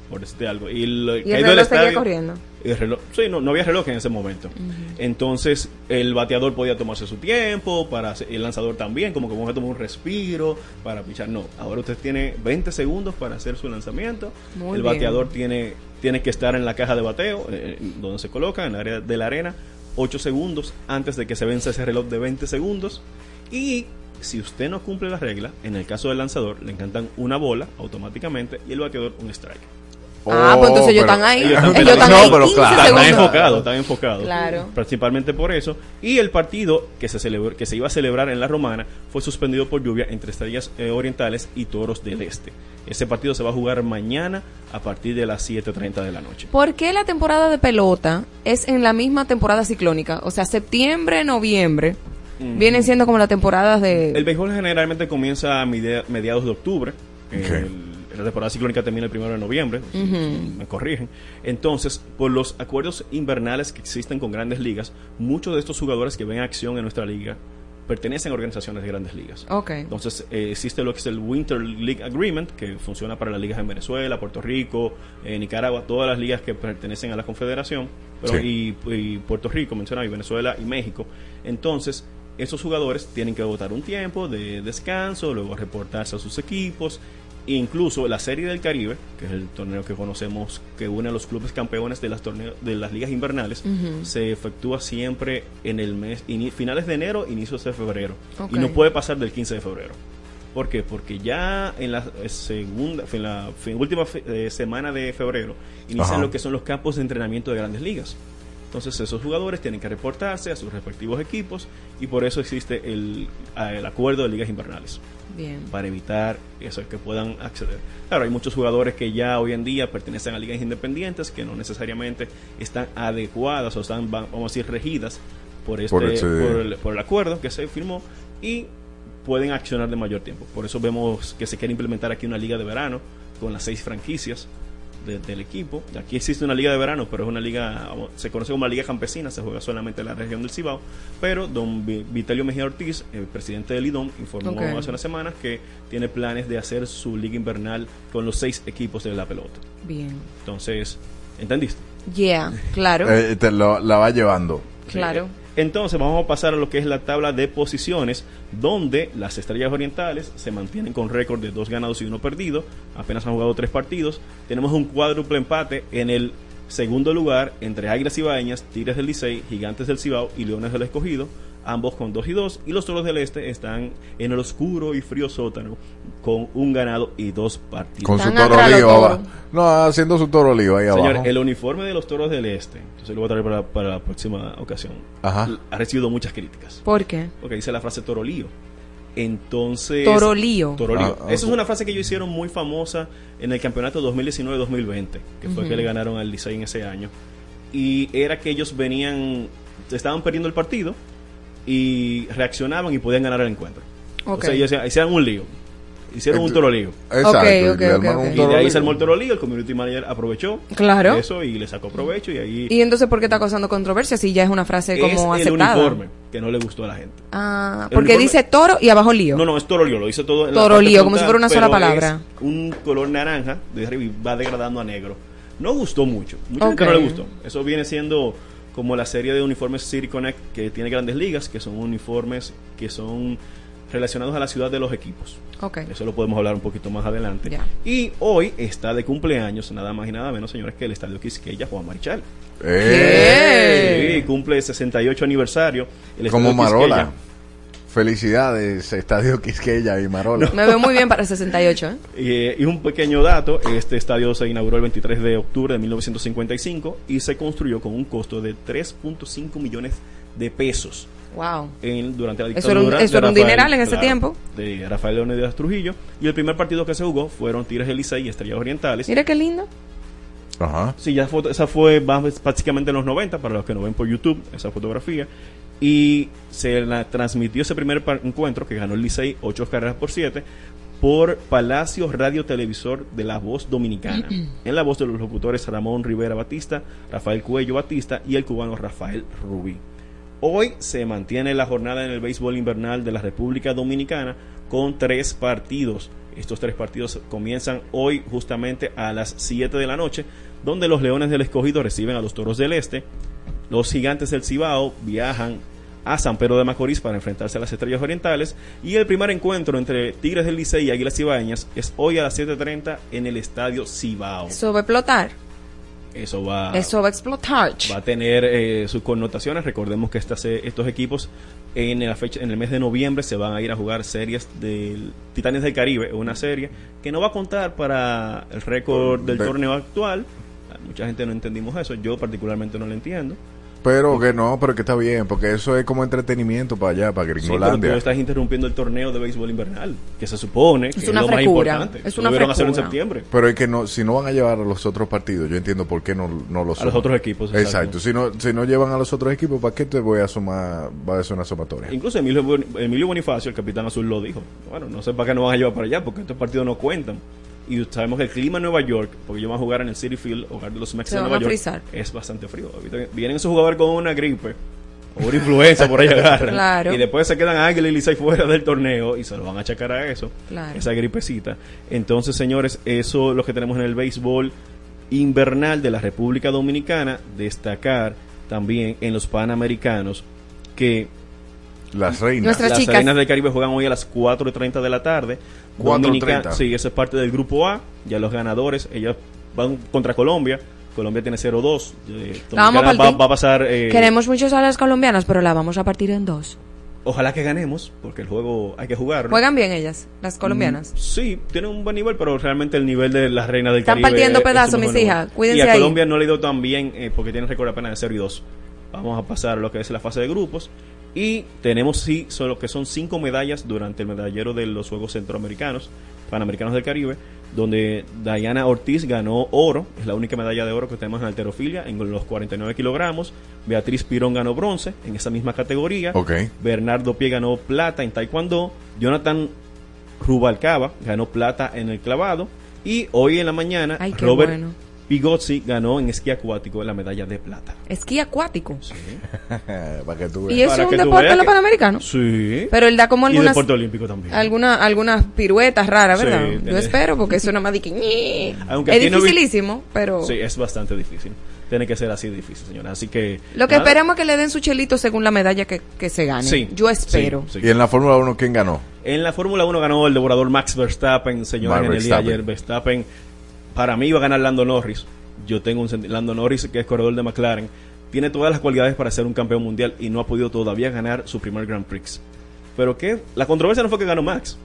por decirte algo. Y, lo- Y el reloj seguía estadio- corriendo. el reloj, sí, no, no había reloj en ese momento. Entonces, el bateador podía tomarse su tiempo, para el lanzador también, como que vamos a tomar un respiro para pichar. No, ahora usted tiene 20 segundos para hacer su lanzamiento. Muy el bien. bateador tiene, tiene que estar en la caja de bateo, eh, donde se coloca, en el área de la arena, 8 segundos antes de que se vence ese reloj de 20 segundos. Y si usted no cumple la regla, en el caso del lanzador, le encantan una bola automáticamente y el bateador un strike. Ah, pues entonces ellos están ahí. Ellos están Ellos están No, ahí pero 15 claro. Está, segundos. enfocado, está enfocado. Claro. Principalmente por eso. Y el partido que se, celebró, que se iba a celebrar en la Romana fue suspendido por lluvia entre Estrellas eh, Orientales y Toros del Este. Ese partido se va a jugar mañana a partir de las 7.30 de la noche. ¿Por qué la temporada de pelota es en la misma temporada ciclónica? O sea, septiembre, noviembre, vienen siendo como las temporadas de... El béisbol generalmente comienza a media- mediados de octubre. Ok. El- la temporada ciclónica termina el primero de noviembre, si- Ujú. si me corrigen. Entonces, por los acuerdos invernales que existen con grandes ligas, muchos de estos jugadores que ven acción en nuestra liga pertenecen a organizaciones de grandes ligas. Entonces, eh, existe lo que es el Winter League Agreement, que funciona para las ligas en Venezuela, Puerto Rico, eh, Nicaragua, todas las ligas que pertenecen a la Confederación, pero, y, y Puerto Rico, mencionaba, y Venezuela y México. Entonces, esos jugadores tienen que votar un tiempo de descanso, luego reportarse a sus equipos. E incluso la Serie del Caribe, que es el torneo que conocemos que une a los clubes campeones de las, torneos, de las ligas invernales, se efectúa siempre en el mes, finales de enero, inicios de febrero. Y no puede pasar del 15 de febrero. ¿Por qué? Porque ya en la segunda, en la fin- última fe- eh, semana de febrero inician Ajá. lo que son los campos de entrenamiento de grandes ligas. Entonces esos jugadores tienen que reportarse a sus respectivos equipos y por eso existe el, acuerdo de ligas invernales Bien. para evitar eso que puedan acceder. Claro, hay muchos jugadores que ya hoy en día pertenecen a ligas independientes que no necesariamente están adecuadas o están, va- vamos a decir, regidas por este por el, por el acuerdo que se firmó y pueden accionar de mayor tiempo. Por eso vemos que se quiere implementar aquí una liga de verano con las seis franquicias de- del equipo. Aquí existe una liga de verano, pero es una liga, se conoce como la liga campesina, se juega solamente en la región del Cibao. Pero don Vi- Vitelio Mejía Ortiz, el presidente del IDOM, informó hace unas semanas que tiene planes de hacer su liga invernal con los seis equipos de la pelota. Bien. Entonces, ¿entendiste? Yeah, claro. Eh, te lo- la va llevando. claro. Entonces vamos a pasar a lo que es la tabla de posiciones, donde las estrellas orientales se mantienen con récord de dos ganados y uno perdido, apenas han jugado tres partidos. Tenemos un cuádruple empate en el segundo lugar entre Águilas Ibaeñas, Tigres del Licey, Gigantes del Cibao y Leones del Escogido, ambos con 2 y 2, y los Toros del Este están en el oscuro y frío sótano con un ganado y dos partidos. Con su toro lío abajo. No, haciendo su toro lío ahí Señor, abajo. el uniforme de los Toros del Este, entonces lo voy a traer para, para la próxima ocasión, Ajá. ha recibido muchas críticas. ¿Por qué? Porque dice la frase torolío. Entonces. Torolío. Torolío. Ah, ah, Esa es una frase que ellos hicieron muy famosa en el campeonato 2019-2020, que fue que le ganaron al Licey en ese año. Y era que ellos venían, estaban perdiendo el partido y reaccionaban y podían ganar el encuentro. Ok. O sea, ellos hicieron un lío. Hicieron un Ent- torolío. Exacto. Ok, y ok, le ok, armaron ok. un Y toro de ahí lío. se armó el torolío, el community manager aprovechó Claro. eso y le sacó provecho y ahí ¿Y entonces por qué está causando controversia si ya es una frase como es el aceptada? uniforme que no le gustó a la gente. Ah, El porque uniforme- dice toro y abajo lío. No, no, es torolío, lo dice todo en la Torolío, parte como si fuera una sola palabra. es un color naranja de arriba y va degradando a negro. No gustó mucho. Mucha gente no le gustó. Eso viene siendo como la serie de uniformes City Connect que tiene grandes ligas, que son uniformes que son relacionados a la ciudad de los equipos. Ok. Eso lo podemos hablar un poquito más adelante. Y hoy está de cumpleaños, nada más y nada menos, señores, que el Estadio Quisqueya Juan Marichal. ¡Eh! Sí, cumple 68 aniversario. El Como Estadio Marola. Quisqueya. Felicidades, Estadio Quisqueya y Marola. Me veo muy bien para 68, ¿eh? Eh, y un pequeño dato, este estadio se inauguró el 23 de octubre de 1955 y se construyó con un costo de 3.5 millones de pesos Wow. en, durante la Eso era un- dictadura. eso de era un Rafael- dineral en ese tiempo. De Rafael Leónidas Trujillo. Y el primer partido que se jugó fueron Tigres del Licey y Estrellas Orientales. Mira qué lindo. Ajá. Sí, ya foto- esa fue más- prácticamente en los 90, para los que no ven por YouTube, esa fotografía. Y se la transmitió ese primer encuentro que ganó el Licey 8 carreras por 7 por Palacio Radio Televisor de la Voz Dominicana. en la voz de los locutores Ramón Rivera Batista, Rafael Cuello Batista y el cubano Rafael Rubí. Hoy se mantiene la jornada en el béisbol invernal de la República Dominicana con tres partidos. Estos tres partidos comienzan hoy justamente a las 7 de la noche, donde los Leones del Escogido reciben a los Toros del Este. Los Gigantes del Cibao viajan a San Pedro de Macorís para enfrentarse a las Estrellas Orientales. Y el primer encuentro entre Tigres del Licey y Águilas Cibaeñas es hoy a las 7.30 en el Estadio Cibao. Eso va a explotar. Eso va, Eso va a explotar. va a tener eh, sus connotaciones. Recordemos que estas, eh, estos equipos en la fecha, en el mes de noviembre se van a ir a jugar series del Titanes del Caribe, una serie que no va a contar para el récord del De- torneo actual. Mucha gente no entendimos eso, yo particularmente no lo entiendo. Pero que no, pero que está bien, porque eso es como entretenimiento para allá, para Sí, pero tú Gringolandia. estás interrumpiendo el torneo de béisbol invernal, que se supone que Es es, una lo más frescura, importante. es una en septiembre. Pero es que no, si no van a llevar a los otros partidos, yo entiendo por qué no, no los A los otros equipos, Exacto. exacto. Si no, si no llevan a los otros equipos, ¿para qué te voy a sumar? Va a ser una sumatoria. Incluso Emilio, Emilio Bonifacio, el capitán azul, lo dijo. Bueno, no sé para qué no van a llevar para allá, porque estos partidos no cuentan. Y sabemos que el clima en Nueva York, porque ellos van a jugar en el City Field, hogar de los Mets de Nueva York, frizar. es bastante frío. Vienen esos jugadores con una gripe o una influenza por ahí agarran Claro. y después se quedan Águila y Licey fuera del torneo y se lo van a achacar a eso, Claro. esa gripecita. Entonces, señores, eso es lo que tenemos en el béisbol invernal de la República Dominicana. Destacar también en los Panamericanos que Las reinas. Nuestras las chicas. Reinas del Caribe juegan hoy a las 4.30 de la tarde. 4:30. Dominica- Sí, eso es parte del grupo A. Ya los ganadores, ellas van contra Colombia. Colombia tiene 0-2. Eh, vamos a Dominicana va, a pasar. eh, Queremos muchos a las colombianas, pero la vamos a partir en dos. Ojalá que ganemos, porque el juego hay que jugarlo. Juegan bien ellas, las colombianas. Mm, Sí, tienen un buen nivel, pero realmente el nivel de las reinas del Están Caribe. partiendo es- es pedazos, mis hijas. Cuídense Y a ahí. Colombia no le ha ido tan bien eh, porque tienen récord apenas de 0 y 2. Vamos a pasar a lo que es la fase de grupos. Y tenemos sí, solo que son cinco medallas durante el medallero de los Juegos Centroamericanos, Panamericanos del Caribe, donde Diana Ortiz ganó oro, es la única medalla de oro que tenemos en alterofilia, en los 49 kilogramos. Beatriz Pirón ganó bronce en esa misma categoría. Bernardo Pie ganó plata en taekwondo. Jonathan Rubalcaba ganó plata en el clavado. Y hoy en la mañana, Ay, Robert bueno. Pigozzi ganó en esquí acuático la medalla de plata. Esquí acuático. Para que tú ¿Y eso Para es un deporte veas en los que- panamericanos? Sí. Pero él da como y algunas deporte olímpico también. alguna, algunas piruetas raras, Sí, ¿verdad? Yo espero, porque eso nada más de que... Aunque es aquí no vi- dificilísimo, pero... Sí, es bastante difícil. Tiene que ser así de difícil, señora. Así que. Lo que nada. esperamos es que le den su chelito según la medalla que, que se gane. Sí, Yo espero. sí, sí. Y en la Fórmula 1, ¿quién ganó? En la Fórmula 1 ganó el devorador Max Verstappen, señores, Max en el día de Verstappen. ayer. Verstappen, para mí iba a ganar Lando Norris. Yo tengo un Lando Norris, que es corredor de McLaren, tiene todas las cualidades para ser un campeón mundial y no ha podido todavía ganar su primer Grand Prix. Pero que la controversia no fue que ganó Max.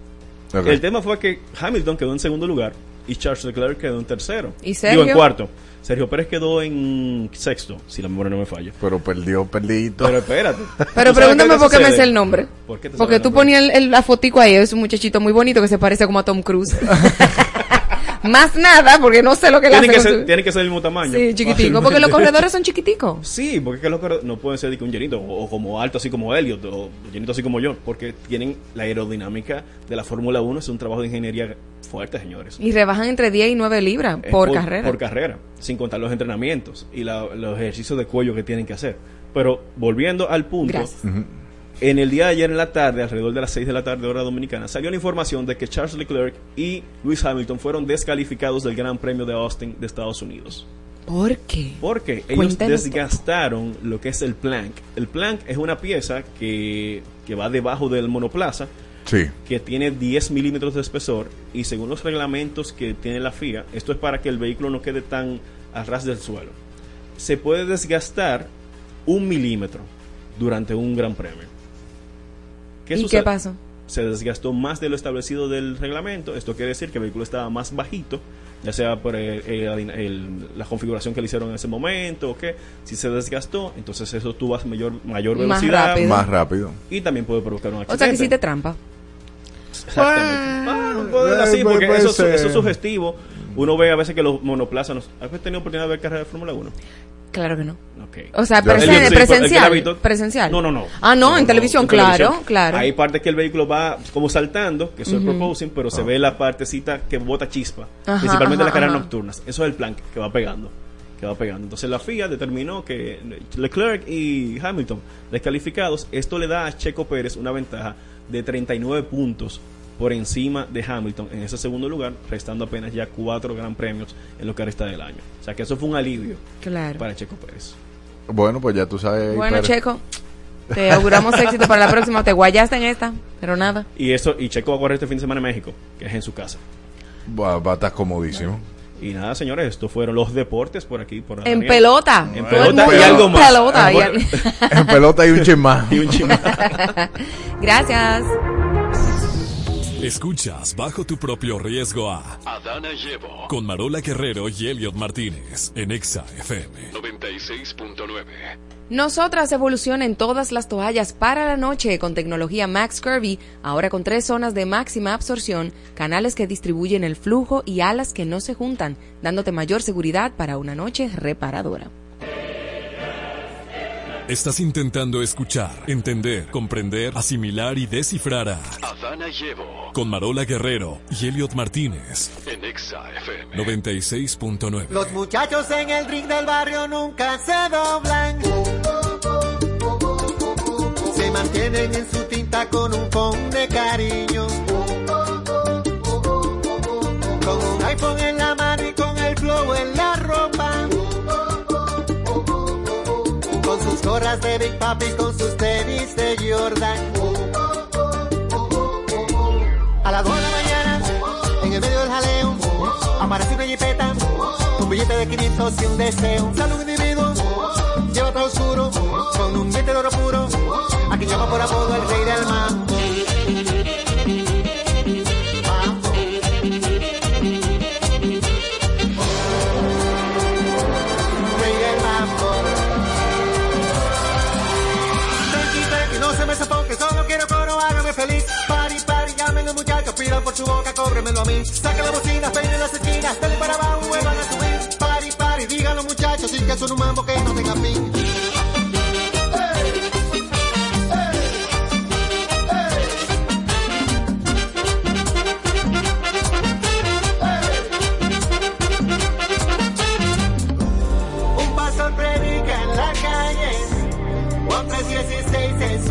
El tema fue que Hamilton quedó en segundo lugar y Charles Leclerc quedó en tercero. ¿Y Sergio? Digo, en cuarto. Sergio Pérez quedó en sexto, si la memoria no me falla. Pero perdió, perdidito. Pero espérate. Pero ¿Tú sabes pregúntame por qué me sé el nombre. ¿Por qué te Porque tú el nombre? ponías el- el- la fotico ahí, es un muchachito muy bonito que se parece como a Tom Cruise. Más nada, porque no sé lo que le Tienen que, ser, su- tienen que ser del mismo tamaño. Sí, chiquitico. Porque los corredores son chiquiticos. Sí, porque es que los corredores no pueden ser de que un llenito o, o como alto así como Elliot o llenito así como yo, porque tienen la aerodinámica de la Fórmula 1, es un trabajo de ingeniería fuerte, señores. Y rebajan entre 10 y 9 libras Es por, carrera. Por carrera, sin contar los entrenamientos y la- los ejercicios de cuello que tienen que hacer. Pero volviendo al punto, Gracias. En el día de ayer en la tarde, alrededor de las 6 de la tarde hora dominicana, salió la información de que Charles Leclerc y Lewis Hamilton fueron descalificados del Gran Premio de Austin de Estados Unidos. ¿Por qué? Porque ellos Cuéntanos desgastaron lo que es el plank. El plank es una pieza que, que va debajo del monoplaza, Sí. que tiene 10 milímetros de espesor y según los reglamentos que tiene la FIA, esto es para que el vehículo no quede tan a ras del suelo. Se puede desgastar un milímetro durante un gran premio. ¿Y sucede? qué pasó? se desgastó más de lo establecido del reglamento. Esto quiere decir que el vehículo estaba más bajito, ya sea por el- el- el- la configuración que le hicieron en ese momento o qué. Si se desgastó, entonces eso tú vas mayor, mayor Más velocidad rápido. Más rápido. y también puede provocar un O accidente. sea que hiciste trampa. Exactamente. Ah, no puedo ver eh, así porque puede eso, es- ser. eso es sugestivo. Uno ve a veces que los monoplazas... ¿Has tenido oportunidad de ver carreras de Fórmula 1? Claro que no. Ok. O sea, presen- el presencial. Presencial. No, no, no. Ah, no, en televisión, claro, claro. Hay partes que el vehículo va como saltando, que eso es proposing, pero se Ah. ve la partecita que bota chispa. Ajá, principalmente en las ajá, carreras ajá. nocturnas. Eso es el plan que va pegando. Que va pegando. Entonces la FIA determinó que Leclerc y Hamilton descalificados. Esto le da a Checo Pérez una ventaja de 39 puntos por encima de Hamilton en ese segundo lugar, restando apenas ya cuatro gran premios en lo que resta del año. O sea que eso fue un alivio Claro. para Checo Pérez. Bueno, pues ya tú sabes. Bueno, Pérez. Checo, te auguramos éxito para la próxima. Te guayaste en esta, pero nada. Y eso y Checo va a correr este fin de semana en México, que es en su casa. Va, va a estar comodísimo. Y nada, señores, estos fueron los deportes por aquí. Por En pelota. En pelota y algo más. pelota. y al- en pelota y un chismá. Y un chima. Gracias. Escuchas bajo tu propio riesgo a Adana Llevo. con Marola Guerrero y Elliot Martínez en Exa FM. 96.9. Nosotras evolucionan todas las toallas para la noche con tecnología Max Curvy, ahora con tres zonas de máxima absorción, canales que distribuyen el flujo y alas que no se juntan, dándote mayor seguridad para una noche reparadora. Estás intentando escuchar, entender, comprender, asimilar y descifrar a Adana Llevo. con Marola Guerrero y Elliot Martínez. En Exa FM. 96.9. Los muchachos en el ring del barrio nunca se doblan. Se mantienen en su tinta con un phone de cariño. Con un iPhone en la mano de Big Papi, con sus tenis de Jordan. A las 2 de la mañana, en el medio del jaleo, aparece una jipeta, un billete de 500 y un deseo. Sale un individuo, lleva todo oscuro, con un diente de oro puro, a quien llama por apodo el rey del. Mambo. Pidan por su boca, cóbremelo a mí. Saca la bocina, peinen las esquinas, dale para abajo, vuelvan a subir. Pari, pari, digan los muchachos, sí que son un mambo que no tenga fin. Un pastor predica en la calle, Juan 3:16 es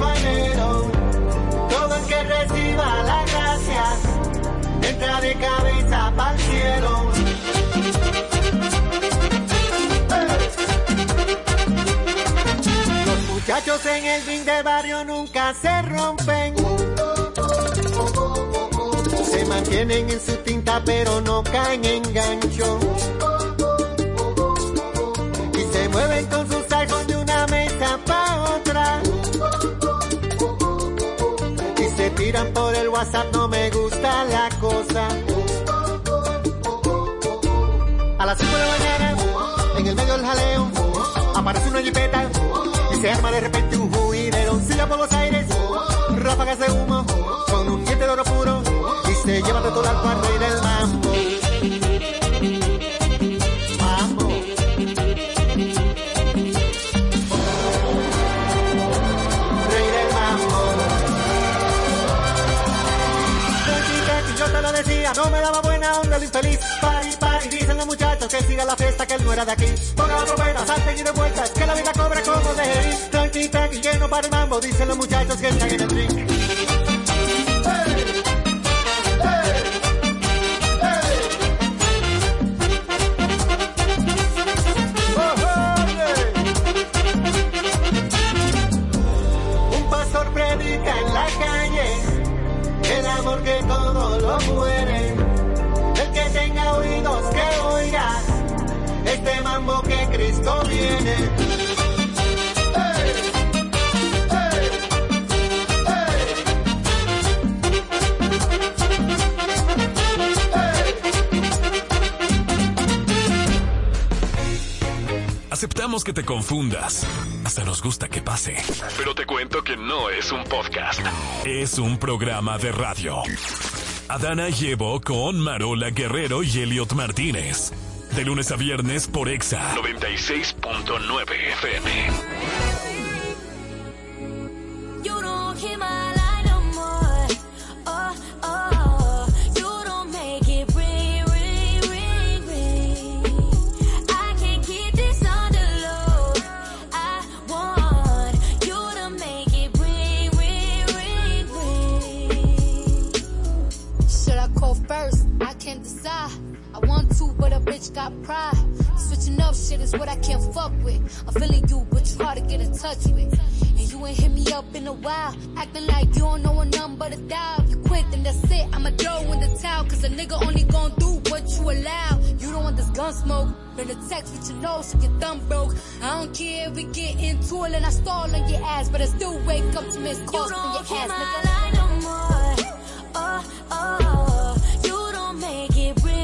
de cabeza para el cielo. Los muchachos en el ring del barrio nunca se rompen. Se mantienen en su tinta pero no caen en gancho. Por el WhatsApp, no me gusta la cosa. A las 5 de la mañana, en el medio del jaleo, aparece una jipeta y se arma de repente un juidero. Silla por los aires, ráfagas de humo, con un diente de oro puro y se lleva de todo al cuarto y infeliz. Pari, pari, dicen los muchachos que siga la fiesta, que él no era de aquí. Ponga la trompeta, salten y de vueltas, que la vida cobra como de ir. Tranqui, tranqui, lleno para el mambo, dicen los muchachos que están en el drink. Que todo lo muere. Que oiga este mambo que Cristo viene. Aceptamos que te confundas. Hasta nos gusta que pase. Pero te cuento que no es un podcast. Es un programa de radio. Adana llevo con Marola Guerrero y Elliot Martínez. De lunes a viernes por Exa 96.9 FM. What I can't fuck with. I'm feeling you, but you hard to get in touch with. And you ain't hit me up in a while. Acting like you don't know a number but a dial. You quit, then that's it. I'ma throw in the towel. Cause a nigga only gon' do what you allow. You don't want this gun smoke. Been a text with your nose so your thumb broke. I don't care if we get into it and I stall on your ass. But I still wake up to miss calls from your don't hear ass, my nigga. line no more. Oh, oh, you don't make it ring,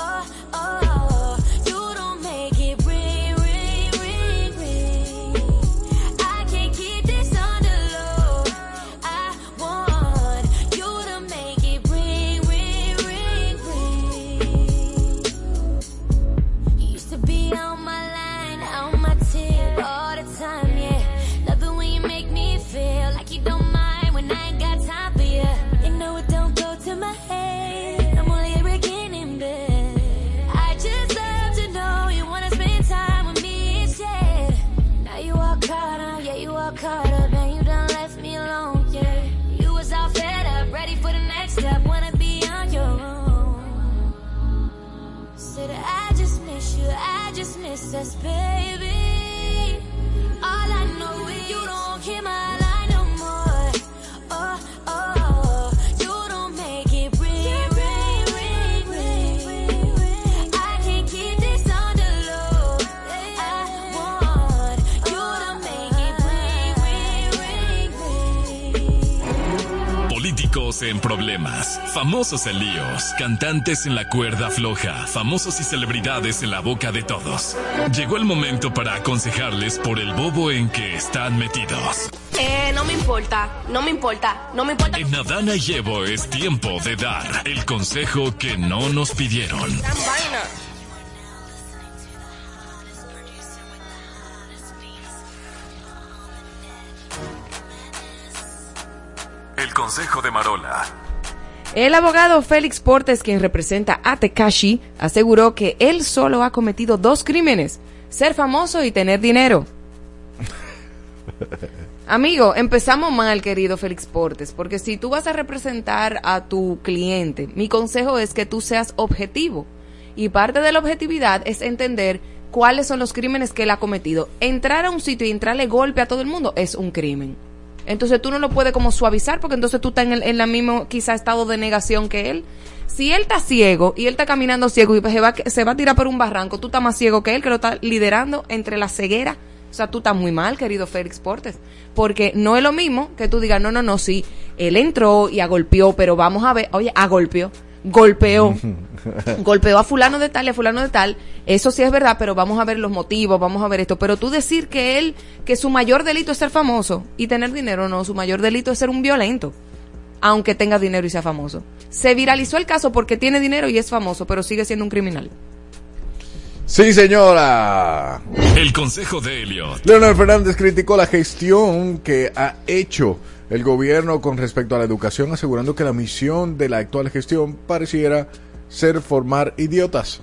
Oh, oh, oh. En problemas, famosos en líos, cantantes en la cuerda floja, famosos y celebridades en la boca de todos. Llegó el momento para aconsejarles por el bobo en que están metidos. Eh, no me importa, no me importa, no me importa. En Adana y Evo es tiempo de dar el consejo que no nos pidieron. Consejo de Marola. El abogado Félix Portes, quien representa a Tekashi, aseguró que él solo ha cometido dos crímenes, ser famoso y tener dinero. Amigo, empezamos mal, querido Félix Portes, porque si tú vas a representar a tu cliente, mi consejo es que tú seas objetivo. Y parte de la objetividad es entender cuáles son los crímenes que él ha cometido. Entrar a un sitio y entrarle golpe a todo el mundo es un crimen. Entonces tú no lo puedes como suavizar porque entonces tú estás en el en mismo quizá estado de negación que él. Si él está ciego y él está caminando ciego y se va, se va a tirar por un barranco, tú estás más ciego que él, que lo está liderando entre la ceguera. O sea, tú estás muy mal, querido Félix Portes. Porque no es lo mismo que tú digas, no, no, no, sí, él entró y agolpeó, pero vamos a ver, oye, agolpeó, golpeó, golpeó a fulano de tal y a fulano de tal, eso sí es verdad, pero vamos a ver los motivos, vamos a ver esto. Pero tú decir que él, que su mayor delito es ser famoso y tener dinero, no, su mayor delito es ser un violento, aunque tenga dinero y sea famoso. Se viralizó el caso porque tiene dinero y es famoso, pero sigue siendo un criminal. Sí, señora. El consejo de Elliot. Leonel Fernández criticó la gestión que ha hecho el gobierno con respecto a la educación, asegurando que la misión de la actual gestión pareciera ser formar idiotas.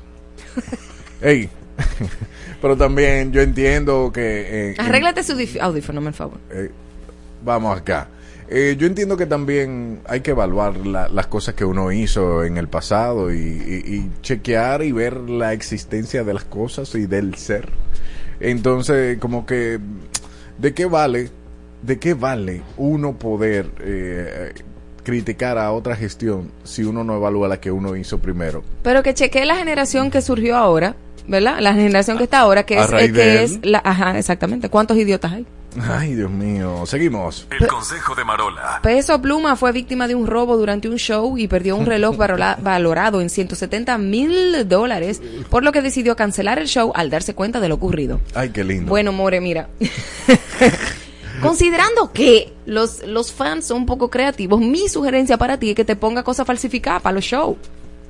Ey, pero también yo entiendo que... eh, Arréglate su audífono, por favor. eh, vamos acá. Eh, yo entiendo que también hay que evaluar la- las cosas que uno hizo en el pasado y, y- y chequear y ver la existencia de las cosas y del ser. Entonces, como que, ¿de qué vale, de qué vale uno poder eh, criticar a otra gestión si uno no evalúa la que uno hizo primero? Pero que chequee la generación que surgió ahora, ¿verdad? La generación que está ahora, que A es, raíz eh, de que él. es la, ajá, exactamente. ¿Cuántos idiotas hay? Ay, Dios mío. Seguimos. El consejo de Marola. Peso Pluma fue víctima de un robo durante un show y perdió un reloj valorado en 170 mil dólares, por lo que decidió cancelar el show al darse cuenta de lo ocurrido. Ay, qué lindo. Bueno, More, mira. Considerando que los, los fans son un poco creativos, mi sugerencia para ti es que te ponga cosas falsificadas para los shows.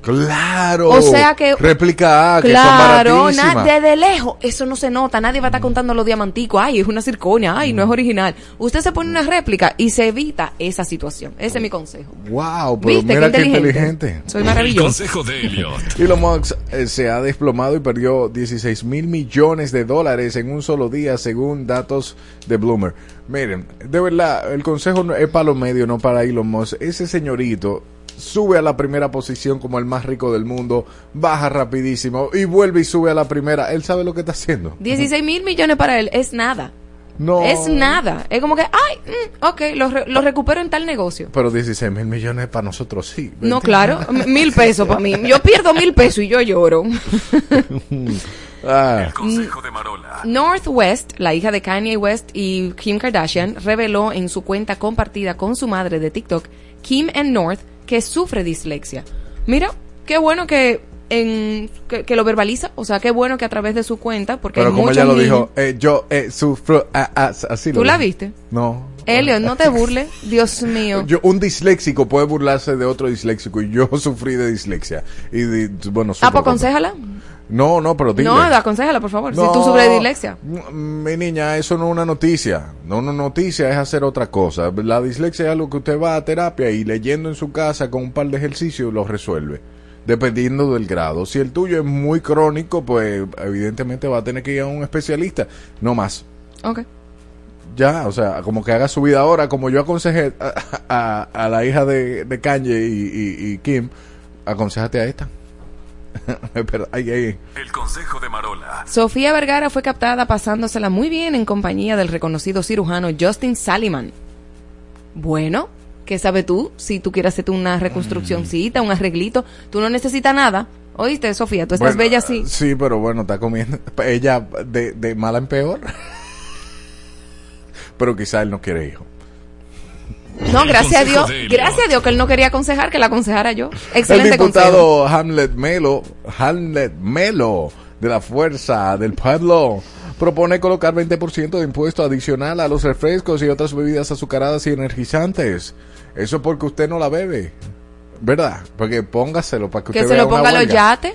Claro. O sea que- Réplica A, que claro, son baratísimas. na- desde lejos, eso no se nota, nadie va a estar contando los diamanticos, ay, es una circonia, ay, no Mm. es original. Usted se pone una réplica y se evita esa situación. Ese es mi consejo. Wow, pero ¿Viste? mira Qué qué inteligente. inteligente. Soy maravilloso. El consejo de Elliot. Elon Musk eh, se ha desplomado y perdió 16 mil millones de dólares en un solo día, según datos de Bloomer. Miren, de verdad, el consejo no- es para los medios, no para Elon Musk. Ese señorito sube a la primera posición como el más rico del mundo, baja rapidísimo y vuelve y sube a la primera. Él sabe lo que está haciendo. 16 mil millones para él es nada. No. Es nada. Es como que, ay, mm, ok, lo, re- lo recupero en tal negocio. Pero 16 mil millones para nosotros sí. No, claro, mil pesos para mí. Yo pierdo mil pesos y yo lloro. Ah. Consejo de Marola. Northwest, la hija de Kanye West y Kim Kardashian, reveló en su cuenta compartida con su madre de TikTok, Kim and North, que sufre dislexia. Mira, qué bueno que, en, que, que lo verbaliza, o sea, qué bueno que a través de su cuenta, porque Pero hay como ella lo niños- dijo, eh, yo eh, sufro, ah, ah, así lo ¿Tú la viste? No. Elliot, no te burles, Dios mío. Yo, un disléxico puede burlarse de otro disléxico y yo sufrí de dislexia. Y de- bueno, Ah, pues aconsejala. No, no, pero dile. No, aconsejala, por favor, si No, tú sufres de dislexia. Mi niña, eso no es una noticia. No, una noticia es hacer otra cosa. La dislexia es algo que usted va a terapia y leyendo en su casa con un par de ejercicios lo resuelve. Dependiendo del grado. Si el tuyo es muy crónico, pues evidentemente va a tener que ir a un especialista. No más. Ok. Ya, o sea, como que haga su vida ahora, como yo aconsejé a, a- a la hija de, de Kanye y, y- y Kim, aconsejate a esta. Ay, ay. El consejo de Marola. Sofía Vergara fue captada pasándosela muy bien en compañía del reconocido cirujano Justin Saliman. Bueno, ¿qué sabes tú? Si tú quieres hacerte una reconstruccióncita, un arreglito, tú no necesitas nada. ¿Oíste, Sofía? Tú estás Bueno, bella así. Sí, pero bueno, está comiendo. Ella de, de mala en peor. pero quizá él no quiere hijo. No, gracias a Dios. Gracias a Dios que él no quería aconsejar, que la aconsejara yo. El Excelente consejo. diputado Hamlet Melo, Hamlet Melo, de la Fuerza del Pueblo, propone colocar 20% de impuesto adicional a los refrescos y otras bebidas azucaradas y energizantes. Eso porque usted no la bebe. ¿Verdad? Porque póngaselo para que, Que usted se vea lo una ponga a los yates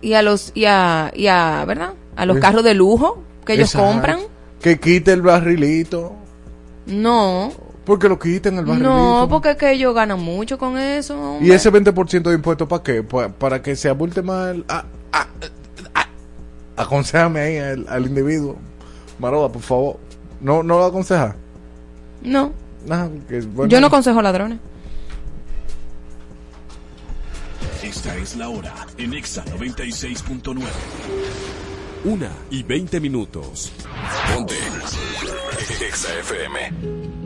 y a los, y a, y a, ¿verdad? A los Es- carros de lujo que ellos Exacto. compran. Que quite el barrilito. No. Porque lo quiten el barrilito. No, porque es que ellos ganan mucho con eso. ¿Y hombre. ese 20% de impuesto para qué? Pa- para que se abulte más el... Ah, ah, ah. Aconsejame ahí al, al individuo. Marola, por favor. ¿No, no lo aconseja? No. Nada, que, bueno. Yo no consejo ladrones. Esta es la hora en Exa 96.9. Una y 20 minutos. Ponte. Exa FM.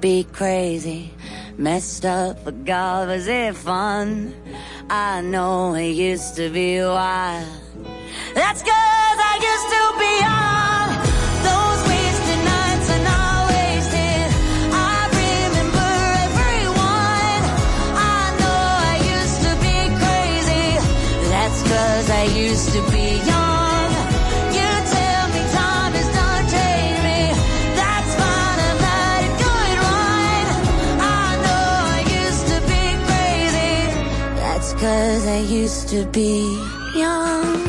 Be crazy. Messed up, but God, was it fun? I know it used to be wild. That's 'cause I used to be young. Those wasted nights are not wasted. I remember everyone. I know I used to be crazy. That's 'cause I used to be young. 'Cause I used to be young.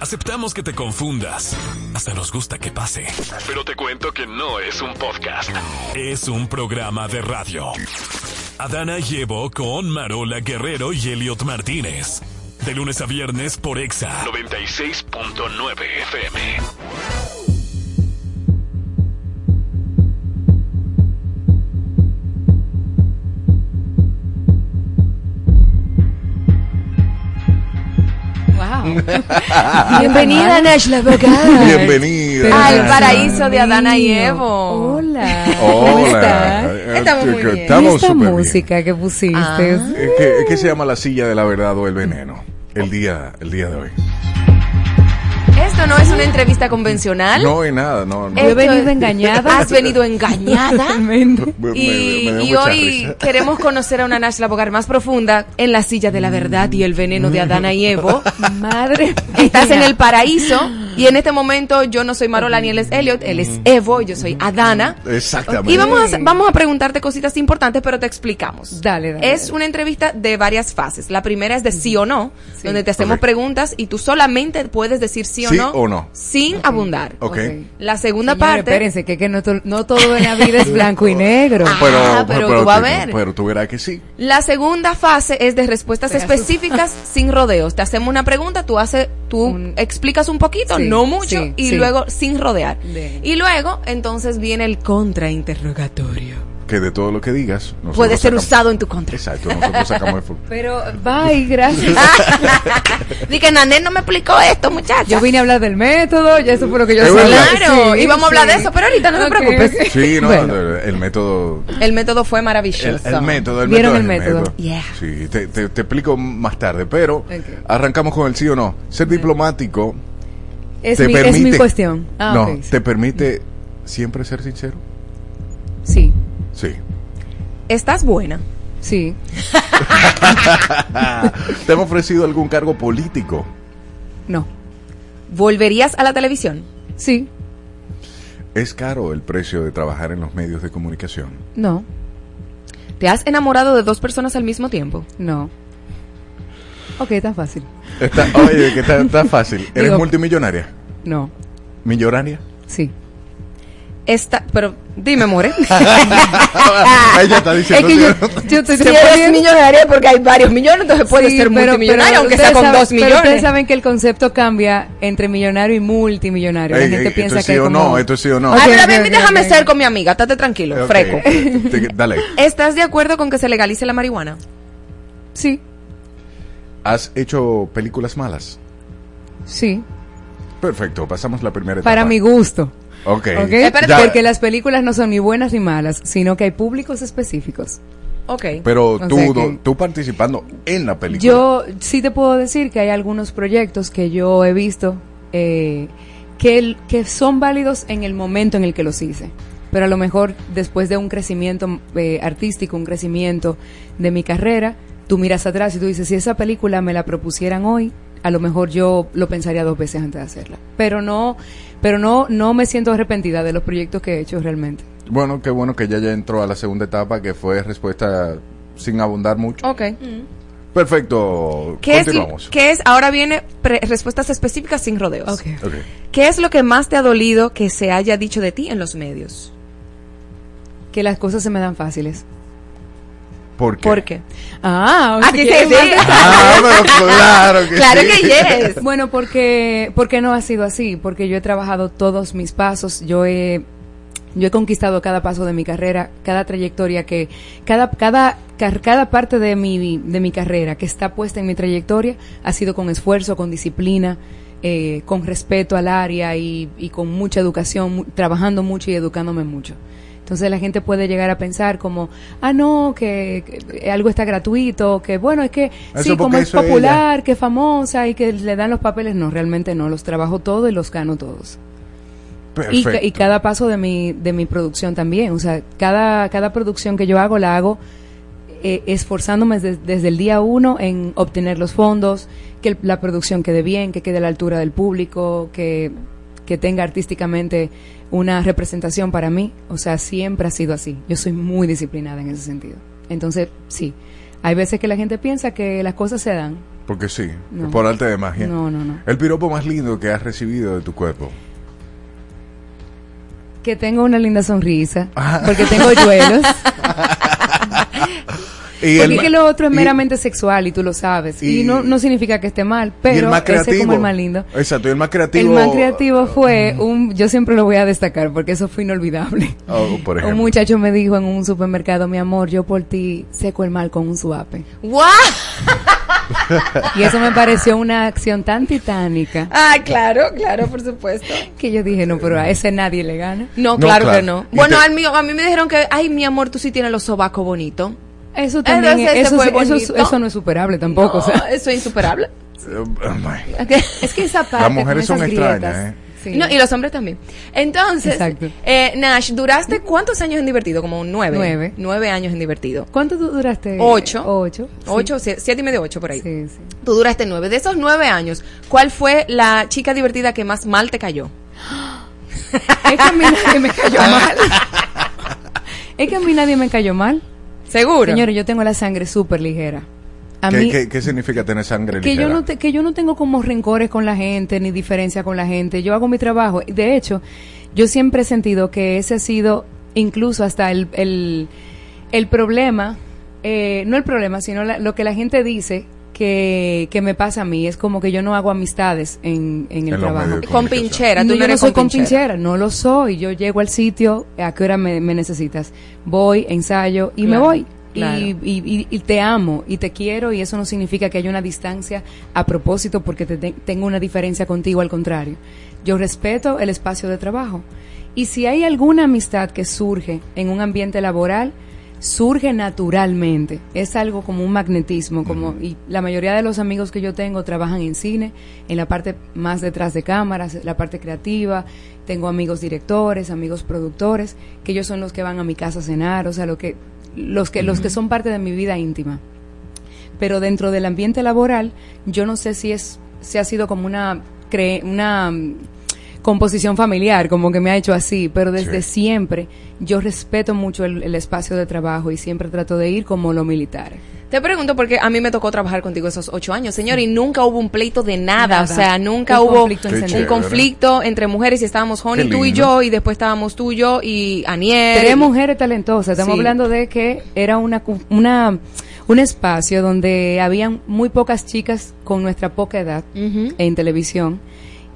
Aceptamos que te confundas. Hasta nos gusta que pase. Pero te cuento que no es un podcast. Es un programa de radio. Adana y Evo con Marola Guerrero y Elliot Martínez. De lunes a viernes por Exa. 96.9 FM. Bienvenida, Nashla Bogar. Bienvenida. Al paraíso de Adana y Evo. Hola. Hola. Estamos muy bien. Estamos ¿Y esta súper bien. música que pusiste? Ah. Eh, ¿Qué, qué se llama la silla de la verdad o el veneno? El día, el día de hoy. Esto no es una entrevista convencional. No hay nada, no, no. Yo he venido engañada. Has venido engañada. Y, y hoy risa. queremos conocer a una Nashla Bogar más profunda en la silla de la verdad y el veneno de Adana y Evo. Madre. Estás en el paraíso y en este momento yo no soy Marola ni él es Elliot, él es Evo, yo soy Adana. Exactamente. Y vamos a, vamos a preguntarte cositas importantes, pero te explicamos. Dale, dale. Es una entrevista de varias fases. La primera es de sí o no, Sí. donde te hacemos preguntas y tú solamente puedes decir sí o Sí no. o no. Sin abundar. Ok. La segunda Señores, parte. Espérense, que, que no, to- no todo en la vida es blanco y negro. Pero, Ah, pero tú vas a ver. Pero tú verás que sí. La segunda fase es de respuestas específicas sin rodeos. Te hacemos una pregunta, tú haces, tú Un- explicas un poquito, Sí, no mucho, sí, y sí. luego sin rodear. De- Y luego, entonces viene el contrainterrogatorio. Que de todo lo que digas. Puede ser sacamos- usado en tu contra. Exacto, nosotros sacamos el fútbol. Pero, bye, gracias. Dije, Nané no me explicó esto, muchacha. Yo vine a hablar del método, ya eso fue lo que yo sabía. Claro, Sí, íbamos a hablar sí. de eso, pero ahorita no te Ok, preocupes. Sí, no, Bueno. el método. El método fue El, maravilloso. el método, el ¿Vieron método. el método? Yeah. Sí, te, te- te explico más tarde, pero Ok. arrancamos con el sí o no. Ser diplomático Es, te mi, permite. es mi cuestión. Ah, no, te permite siempre ser sincero. Sí, Sí. Estás buena. sí. ¿Te han ofrecido algún cargo político? No. ¿Volverías a la televisión? Sí. ¿Es caro el precio de trabajar en los medios de comunicación? No. ¿Te has enamorado de dos personas al mismo tiempo? No. Ok, tan fácil. Está, oye, que está, está fácil. ¿Eres Digo- multimillonaria? No. ¿Millonaria? Sí. Esta, pero dime, More. Ella está diciendo Es que yo, yo estoy eres poniendo- millonaria porque hay varios millones, entonces puedes Sí, ser pero- multimillonaria, pero aunque sea con dos pero millones. ustedes saben que el concepto cambia entre millonario y multimillonario. La gente ey, piensa esto es que sí es o como... no, esto es sí o no. Ay, Ok, pero ok, ven, ok, déjame ser con mi amiga, estate tranquilo, freco. Dale. ¿Estás de acuerdo con que se legalice la marihuana? Sí, ¿Has hecho películas malas? sí. Perfecto, pasamos la primera etapa. Para mi gusto. Ok. ¿ok? Espérate, Ya, Porque las películas no son ni buenas ni malas, sino que hay públicos específicos. Ok. pero o tú, sea que- tú participando en la película. Yo sí te puedo decir que hay algunos proyectos que yo he visto eh, que, el- que son válidos en el momento en el que los hice. Pero a lo mejor después de un crecimiento eh, artístico, un crecimiento de mi carrera, tú miras atrás y tú dices, si esa película me la propusieran hoy, a lo mejor yo lo pensaría dos veces antes de hacerla. Pero no, pero no, no me siento arrepentida de los proyectos que he hecho realmente. Bueno, qué bueno que ya ya entró a la segunda etapa, que fue respuesta sin abundar mucho. Ok. Perfecto. ¿Qué es, Continuamos. ¿Qué es? Ahora viene pre- respuestas específicas sin rodeos. Ok. Ok. ¿Qué es lo que más te ha dolido que se haya dicho de ti en los medios? Que las cosas se me dan fáciles. ¿Por qué? ¿Por qué? Ah, Aquí ¿quieres sí? Ah, pero claro que Claro sí. que yes. Bueno, porque, porque no ha sido así, porque yo he trabajado todos mis pasos, yo he, yo he conquistado cada paso de mi carrera, cada trayectoria que, cada, cada, car- cada parte de mi, de mi carrera que está puesta en mi trayectoria ha sido con esfuerzo, con disciplina, eh, con respeto al área y, y con mucha educación, trabajando mucho y educándome mucho. Entonces la gente puede llegar a pensar como, ah, no, que, que algo está gratuito, que bueno, es que Eso sí, como es popular, que es famosa y que le dan los papeles. No, realmente no, los trabajo todos y los gano todos. Y, y cada paso de mi, de mi producción también. O sea, cada, cada producción que yo hago la hago eh, esforzándome des- desde el día uno en obtener los fondos, que el- la producción quede bien, que quede a la altura del público, que, que tenga artísticamente una representación para mí. O sea, siempre ha sido así. Yo soy muy disciplinada en ese sentido. Entonces, sí. Hay veces que la gente piensa que las cosas se dan. Porque sí, No. por arte de magia. No, no, no. El piropo más lindo que has recibido de tu cuerpo. Que tengo una linda sonrisa. Ah. Porque tengo hoyuelos. Y Porque el que lo otro es y- meramente sexual y tú lo sabes. Y, y- no, no significa que esté mal, el pero más ese como el más lindo. Exacto, y el más El creativo. más creativo fue un, yo siempre lo voy a destacar porque eso fue inolvidable. Oh, por Un muchacho me dijo en un supermercado, mi amor, yo por ti seco el mal con un suape. ¡Guau! Y eso me pareció una acción tan titánica Ah, claro, claro, por supuesto. que yo dije, no, pero a ese nadie le gana. No, No, claro, claro. que no. Bueno, te- al mío, a mí me dijeron que, ay, mi amor, tú sí tienes los sobacos bonitos. Eso también, Entonces, eso, fue eso, no es superable tampoco. o sea. No, eso es insuperable. Eh, oh. Es que esa parte Las mujeres son extrañas, ¿eh? sí. No, y los hombres también. Entonces, eh, Nash, ¿duraste cuántos años en divertido? Como nueve. Nueve. Nueve años en divertido. ¿Cuánto tú duraste? Ocho. Ocho. sí. Ocho, sie- siete y medio, ocho por ahí. Sí, sí. Tú duraste nueve. De esos nueve años, ¿cuál fue la chica divertida que más mal te cayó? Es que a mí nadie me cayó mal. es que a mí nadie me cayó mal. ¿Seguro? Señores, yo tengo la sangre súper ligera. A ¿Qué, mí, qué- qué significa tener sangre que yo, ligera? no te- que yo no tengo como rencores con la gente, ni diferencia con la gente. Yo hago mi trabajo. De hecho, yo siempre he sentido que ese ha sido incluso hasta el, el, el problema, eh, no el problema, sino la- lo que la gente dice que, que me pasa a mí. Es como que yo no hago amistades en, en el En trabajo. Con pinchera, tú No, no, yo no eres soy compinchera. compinchera, no lo soy. Yo llego al sitio, a qué hora me, me necesitas. Voy, ensayo y me voy. claro. Y, y- y- y te amo y te quiero y eso no significa que haya una distancia a propósito porque te te- tengo una diferencia contigo, al contrario. Yo respeto el espacio de trabajo. Y si hay alguna amistad que surge en un ambiente laboral, surge naturalmente. Es algo como un magnetismo, como y la mayoría de los amigos que yo tengo trabajan en cine, en la parte más detrás de cámaras, la parte creativa. Tengo amigos directores, amigos productores, que ellos son los que van a mi casa a cenar, o sea, lo que los que los que son parte de mi vida íntima. Pero dentro del ambiente laboral, yo no sé si es si ha sido como una cre- una composición familiar, como que me ha hecho así, pero desde Sí. siempre yo respeto mucho el, el espacio de trabajo y siempre trato de ir como lo militar. Te pregunto porque a mí me tocó trabajar contigo esos ocho años, señor, y nunca hubo un pleito de nada, Nada. o sea, nunca Un hubo conflicto un conflicto entre mujeres y estábamos Honey, tú y yo, y después estábamos tú y yo y Aniel. Tres mujeres talentosas. Estamos Sí. hablando de que era una, cu- una un espacio donde habían muy pocas chicas con nuestra poca edad en televisión.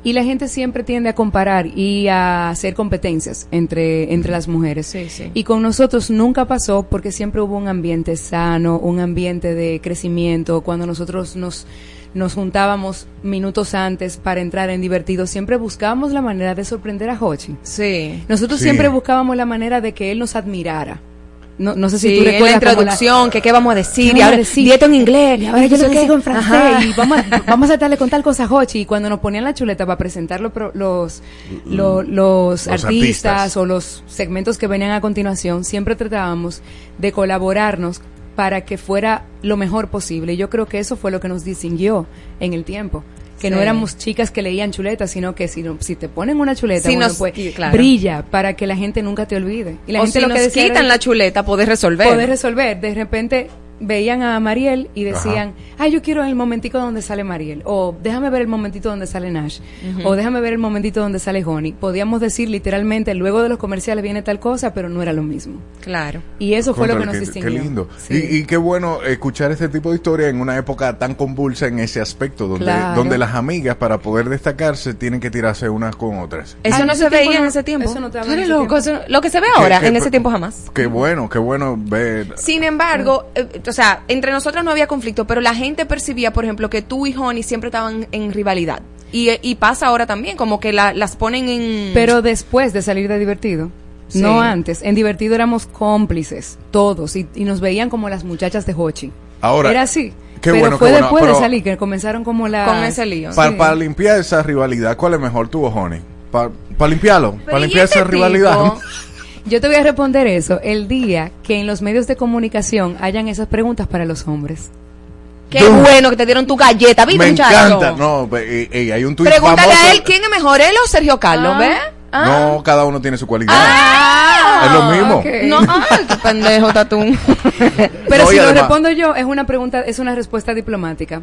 Y la gente siempre tiende a comparar y a hacer competencias entre, entre las mujeres. Sí, sí. Y con nosotros nunca pasó porque siempre hubo un ambiente sano, un ambiente de crecimiento. Cuando nosotros nos, nos juntábamos minutos antes para entrar en divertido, siempre buscábamos la manera de sorprender a Hochi. Sí. Nosotros Sí. siempre buscábamos la manera de que él nos admirara. No, no sé si Sí, tú la recuerdas como introducción, que qué vamos a decir, ¿Qué y ahora decir? dieto en inglés, Y ahora yo lo qué. digo en francés Ajá. y vamos a, vamos a darle con tal cosa a Hochi y cuando nos ponían la chuleta para presentar los, pro- los, lo- los, Los artistas, artistas. o los segmentos que venían a continuación, siempre tratábamos de colaborarnos para que fuera lo mejor posible. Y yo creo que eso fue lo que nos distinguió en el tiempo. Que no éramos chicas que leían chuletas, sino que si, no- si te ponen una chuleta, Si bueno, nos- pues, claro. brilla para que la gente nunca te olvide. Y la o gente si lo que nos era- quitan la chuleta, podés resolver. poder resolver. De repente veían a Mariel y decían, ay, yo quiero el momentico donde sale Mariel, o déjame ver el momentito donde sale Nash, o déjame ver el momentito donde sale Honey. Podíamos decir literalmente, luego de los comerciales viene tal cosa, pero no era lo mismo. Claro. Y eso fue lo que nos distinguió. Qué lindo. Sí. Y, y qué bueno escuchar este tipo de historia en una época tan convulsa en ese aspecto, donde, Claro. donde las amigas, para poder destacarse, tienen que tirarse unas con otras. Eso Ah, no se veía en ese tiempo. eso no te Tú eres loco, eso- lo que se ve ahora, en ese tiempo jamás. Qué bueno, qué bueno ver. Sin embargo, eh, o sea, entre nosotros no había conflicto, pero la gente percibía, por ejemplo, que tú y Honey siempre estaban en rivalidad. Y, y pasa ahora también, como que la- las ponen en... Pero después de salir de divertido, No antes. En Divertido éramos cómplices, todos, y, y nos veían como las muchachas de Hochi. Ahora, Era así. qué pero bueno, fue qué después de salir que comenzaron como la... Con ese lío. Para, limpiar esa rivalidad, ¿cuál es mejor tú o Honey? Para limpiarlo, para ¿y limpiar este esa rivalidad. Yo te voy a responder eso el día que en los medios de comunicación hayan esas preguntas para los hombres. Qué bueno que te dieron tu galleta, ¿viste, Me muchacho? encanta. No, eh, eh, hay un tuit Pregúntale famoso. a él quién es mejor, él o Sergio Carlos, Ah. ¿ves? No, cada uno tiene su cualidad. Ah, Es lo mismo. ok. No, ay, qué pendejo, Tatún. Pero No, y si lo además- respondo yo, es una pregunta, es una respuesta diplomática.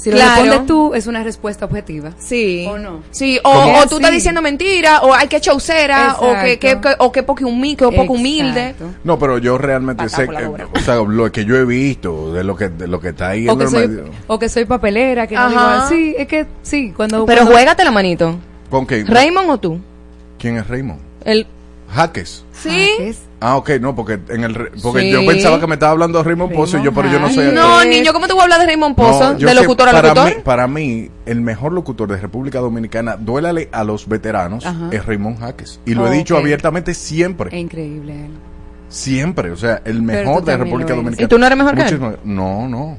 Si Claro. lo respondes tú, es una respuesta objetiva. Sí. ¿O no? Sí, o, tú estás Sí. diciendo mentira, o hay que chaucera, o que, que, o que poco humilde, que poco humilde. No, pero yo realmente Patá sé, que- o sea, lo que yo he visto, de lo que, de lo que está ahí O en que, el soy, medio. o que soy papelera, que no digo así. Es que sí, cuando. Pero cuando- juégate la manito. ¿Con quién? ¿Raymond o tú? ¿Quién es Raymond? El, Jaques. ¿Sí? Ah, ok, no, porque en el porque Sí. yo pensaba que me estaba hablando de Raymond Pozo y yo, pero yo no soy No, niño, ¿cómo te voy a hablar de Raymond Pozo? No, ¿De sé, locutor a para locutor? Mí, para mí, el mejor locutor de República Dominicana, duélale a los veteranos, Ajá. es Raymond Jaques. Y lo Oh, he dicho abiertamente siempre. Es increíble él. Siempre. O sea, el mejor de República. Dominicana. ¿Y tú no eres mejor que él? No, no.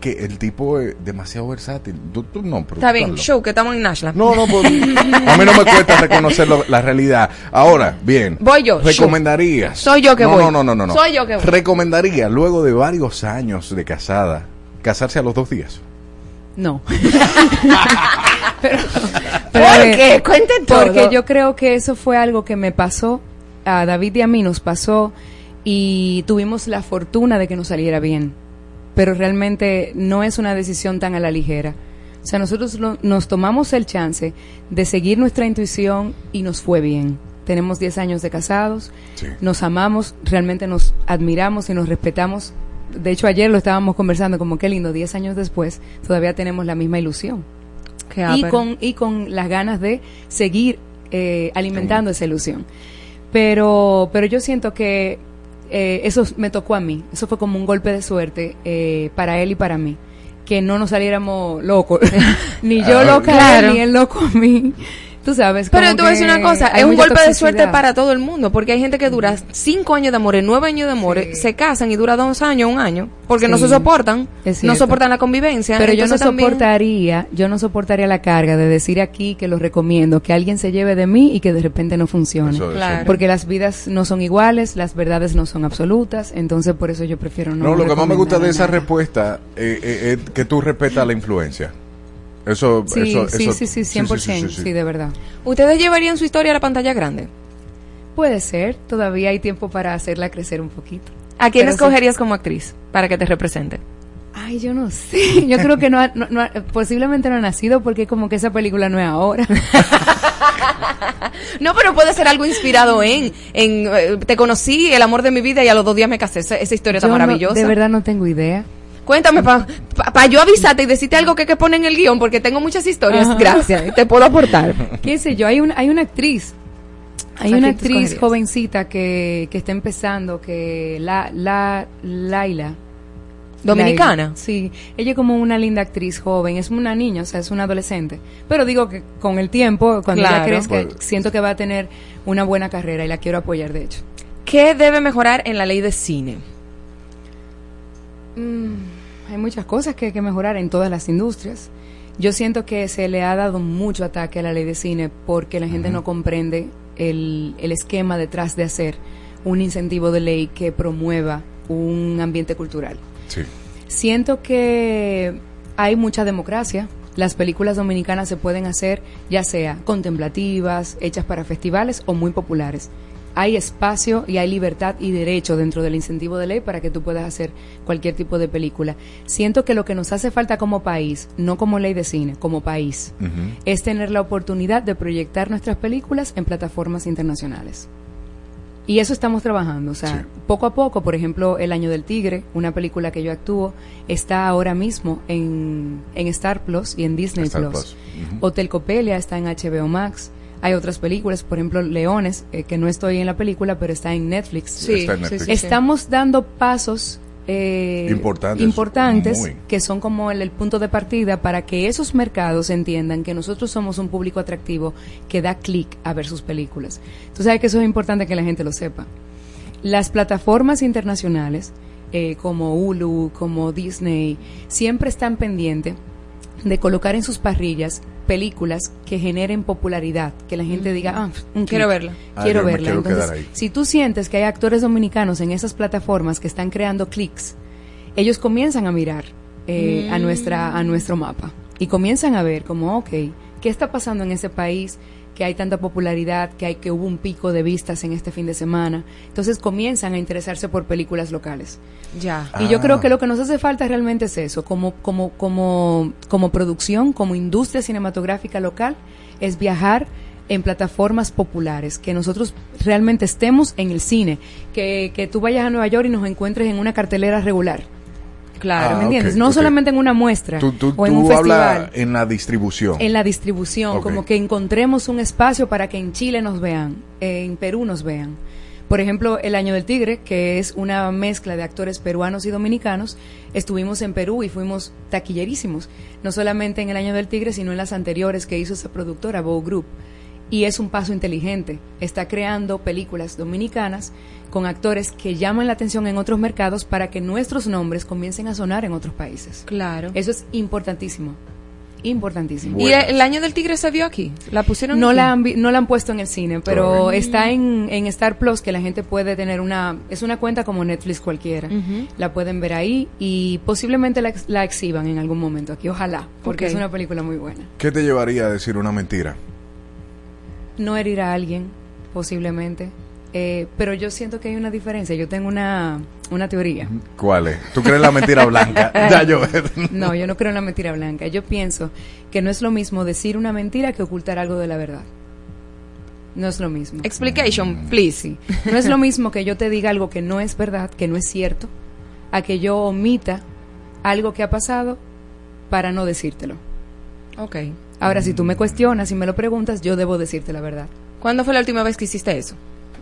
Que el tipo es demasiado versátil. Tú, tú no, pero Está tú bien, show, que estamos en Nashla. No, no, pues, a mí no me cuesta reconocer lo- la realidad. Ahora, bien. Voy yo, Recomendarías. Soy yo que no, voy. No, no, no, no, no. Soy yo que voy. Recomendaría, luego de varios años de casada, casarse a los dos días. No. ¿Por a ver, qué? Cuenten todo. Porque yo creo que eso fue algo que me pasó, a David y a mí nos pasó, y tuvimos la fortuna de que nos saliera bien. Pero realmente no es una decisión tan a la ligera. O sea, nosotros lo- nos tomamos el chance de seguir nuestra intuición y nos fue bien. Tenemos 10 años de casados, nos amamos, realmente nos admiramos y nos respetamos. De hecho, ayer lo estábamos conversando, como qué lindo, 10 años después, todavía tenemos la misma ilusión Qué y con, y con las ganas de seguir eh, alimentando esa ilusión. Pero, pero yo siento que eh, eso me tocó a mí. Eso fue como un golpe de suerte eh, para él y para mí. Que no nos saliéramos locos. ni yo Ah, loca claro. ni él loco a mí. Tú sabes. Pero te voy a decir una cosa, hay es un golpe de suerte para todo el mundo, porque hay gente que dura cinco años de amor, nueve años de amor, se casan y dura dos años, un año, porque no se soportan, Es no soportan la convivencia. Pero yo no también- soportaría, yo no soportaría la carga de decir aquí que lo recomiendo, que alguien se lleve de mí y que de repente no funcione. Eso- eso- Claro. Porque las vidas no son iguales, las verdades no son absolutas, entonces por eso yo prefiero no. No, lo que más me gusta de esa respuesta eh, eh, es que tú respetas la influencia. Eso, Sí, eso, sí, eso- sí, sí, 100%, sí, de verdad. ¿Ustedes llevarían su historia a la pantalla grande? Puede ser, todavía hay tiempo para hacerla crecer un poquito. ¿A quién Pero sí. escogerías como actriz para que te represente? Ay, yo no sé. Yo creo que no, ha- no- no ha- posiblemente no ha nacido porque como que esa película no es ahora. No, pero puede ser algo inspirado en, en eh, te conocí, el amor de mi vida y a los dos días me casé. Esa, esa historia Yo tan no- maravillosa. de verdad no tengo idea. Cuéntame, para pa, pa yo avisarte y decirte algo que, que pone en el guion, porque tengo muchas historias. Ajá. Gracias, te puedo aportar. ¿Qué sé yo? Hay, una hay una actriz. Hay ¿A una actriz jovencita que, que está empezando, que la, la, Laila. ¿Dominicana? Laila, sí, ella es como una linda actriz joven, es una niña, o sea, es una adolescente. Pero digo que con el tiempo, cuando ella Claro. crezca, Pues- siento que va a tener una buena carrera y la quiero apoyar, de hecho. ¿Qué debe mejorar en la ley de cine? Mm, hay muchas cosas que hay que mejorar en todas las industrias. Yo siento que se le ha dado mucho ataque a la ley de cine porque la gente no comprende el, el esquema detrás de hacer un incentivo de ley que promueva un ambiente cultural. Sí. Siento que hay mucha democracia. Las películas dominicanas se pueden hacer ya sea contemplativas, hechas para festivales o muy populares. Hay espacio y hay libertad y derecho dentro del incentivo de ley para que tú puedas hacer cualquier tipo de película. Siento que lo que nos hace falta como país, no como ley de cine, como país, es tener la oportunidad de proyectar nuestras películas en plataformas internacionales. Y eso estamos trabajando, o sea, poco a poco, por ejemplo, El Año del Tigre, una película que yo actúo, está ahora mismo en, en Star Plus y en Disney Star Plus. Plus, Hotel Copelia está en HBO Max. Hay otras películas, por ejemplo, Leones, eh, que no estoy en la película, pero está en Netflix. Sí, Está en sí, Netflix. sí, sí. Estamos dando pasos eh, Importantes, importantes muy. que son como el, el punto de partida para que esos mercados entiendan que nosotros somos un público atractivo que da clic a ver sus películas. Tú sabes que eso es importante que la gente lo sepa. Las plataformas internacionales, eh, como Hulu, como Disney, siempre están pendientes de colocar en sus parrillas películas que generen popularidad, que la gente diga, ah, un Quiero verla. Ah, quiero yo verla. quiero Entonces, si tú sientes que hay actores dominicanos en esas plataformas que están creando clics, ellos comienzan a mirar eh, a Mm. nuestra a nuestro mapa y comienzan a ver como, ok, ¿qué está pasando en ese país? Que hay tanta popularidad, que hay que hubo un pico de vistas en este fin de semana. Entonces comienzan a interesarse por películas locales. Ya. Y yo Ah. creo que lo que nos hace falta realmente es eso, como, como, como, como producción, como industria cinematográfica local, es viajar en plataformas populares, que nosotros realmente estemos en el cine, que, que tú vayas a Nueva York y nos encuentres en una cartelera regular. Claro. ¿Me Ah, entiendes? no solamente en una muestra Tú, tú, o en tú un festival en la distribución. en la distribución, como que encontremos un espacio para que en Chile nos vean, en Perú nos vean. Por ejemplo, El Año del Tigre, que es una mezcla de actores peruanos y dominicanos, estuvimos en Perú y fuimos taquillerísimos, no solamente en El Año del Tigre, sino en las anteriores que hizo esa productora, Bow Group. Y es un paso inteligente. Está creando películas dominicanas con actores que llaman la atención en otros mercados para que nuestros nombres comiencen a sonar en otros países. Claro. Eso es importantísimo. Importantísimo. ¿Y el año del tigre se vio aquí? ¿La pusieron No aquí? la, han, vi- no la han puesto en el cine, pero está en, en Star Plus que la gente puede tener una... Es una cuenta como Netflix cualquiera. La pueden ver ahí y posiblemente la, ex- la exhiban en algún momento aquí. Ojalá, porque es una película muy buena. ¿Qué te llevaría a decir una mentira? No herir a alguien, posiblemente. Eh, pero yo siento que hay una diferencia. Yo tengo una, una teoría. ¿Cuál es? ¿Tú crees la mentira blanca? ya yo. No, yo no creo en la mentira blanca. Yo pienso que no es lo mismo decir una mentira que ocultar algo de la verdad. No es lo mismo. Explication, please. Sí. No es lo mismo que yo te diga algo que no es verdad, que no es cierto, a que yo omita algo que ha pasado para no decírtelo. Ok. Ahora, si tú me cuestionas y me lo preguntas, yo debo decirte la verdad. ¿Cuándo fue la última vez que hiciste eso?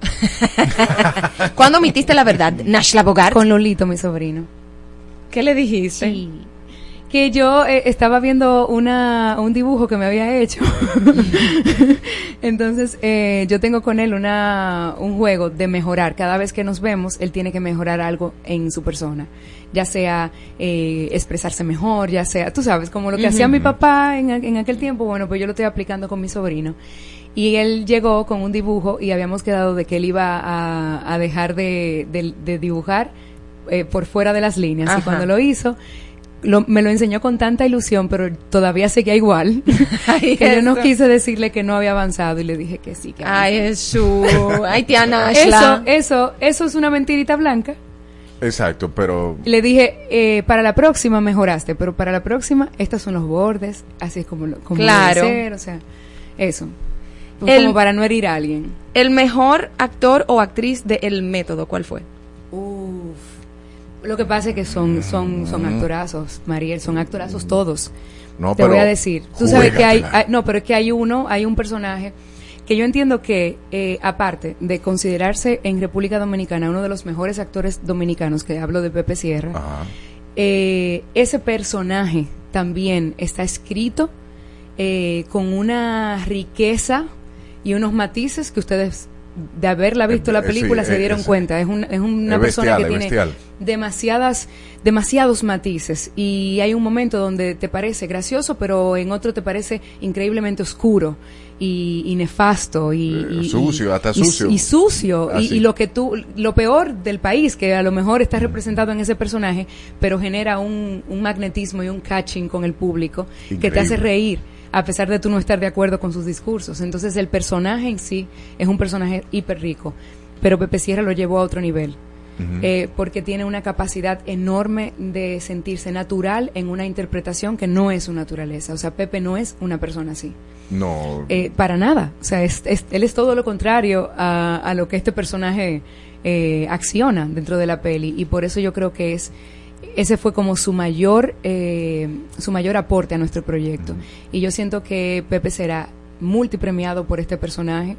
¿Cuándo omitiste la verdad, Nashla Bogart? Con Lolito, mi sobrino. ¿Qué le dijiste? Sí. Que yo eh, estaba viendo una, un dibujo que me había hecho. Entonces, eh, yo tengo con él una, un juego de mejorar. Cada vez que nos vemos, él tiene que mejorar algo en su persona. Ya sea eh, expresarse mejor, ya sea, tú sabes, como lo que hacía mi papá en, en aquel tiempo, bueno, pues yo lo estoy aplicando con mi sobrino. Y él llegó con un dibujo y habíamos quedado de que él iba a, a dejar de, de- de dibujar eh, por fuera de las líneas. Y cuando lo hizo, lo- me lo enseñó con tanta ilusión, pero todavía seguía igual. Ay, que yo no quise decirle que no había avanzado y le dije que sí. Que Ay. Jesús. Ay, tía eso, eso, eso es una mentirita blanca. Exacto, pero Le dije, eh, para la próxima mejoraste, pero para la próxima, estos son los bordes, así es como, lo- como Claro. debe ser, o sea, eso. El- como para no herir a alguien. El mejor actor o actriz de El Método, ¿cuál fue? Lo que pasa es que son, son, son actorazos, Mariel, son actorazos todos. no, Te pero voy a decir. Tú sabes que hay, hay- no, pero es que hay uno, hay un personaje que yo entiendo que, eh, aparte de considerarse en República Dominicana uno de los mejores actores dominicanos, que hablo de Pepe Sierra, Ajá. eh, ese personaje también está escrito eh, con una riqueza y unos matices que ustedes de haberla visto Eh, la eh, película sí, se eh, dieron es- cuenta. Es, un- es una es persona bestial, que tiene bestial. demasiadas demasiados matices. Y hay un momento donde te parece gracioso pero en otro te parece increíblemente oscuro y, y nefasto y, Eh, y- sucio, hasta y- sucio. y sucio. Y, lo que tú lo peor del país que a lo mejor está representado en ese personaje pero genera un, un magnetismo y un catching con el público que te hace reír a pesar de tú no estar de acuerdo con sus discursos entonces el personaje en sí es un personaje hiper rico pero Pepe Sierra lo llevó a otro nivel eh, porque tiene una capacidad enorme de sentirse natural en una interpretación que no es su naturaleza. O sea, Pepe no es una persona así. no, Eh, para nada. O sea, es- es- él es todo lo contrario a, a lo que este personaje eh, acciona dentro de la peli. Y por eso yo creo que es ese fue como su mayor eh, su mayor aporte a nuestro proyecto. Y yo siento que Pepe será multipremiado por este personaje,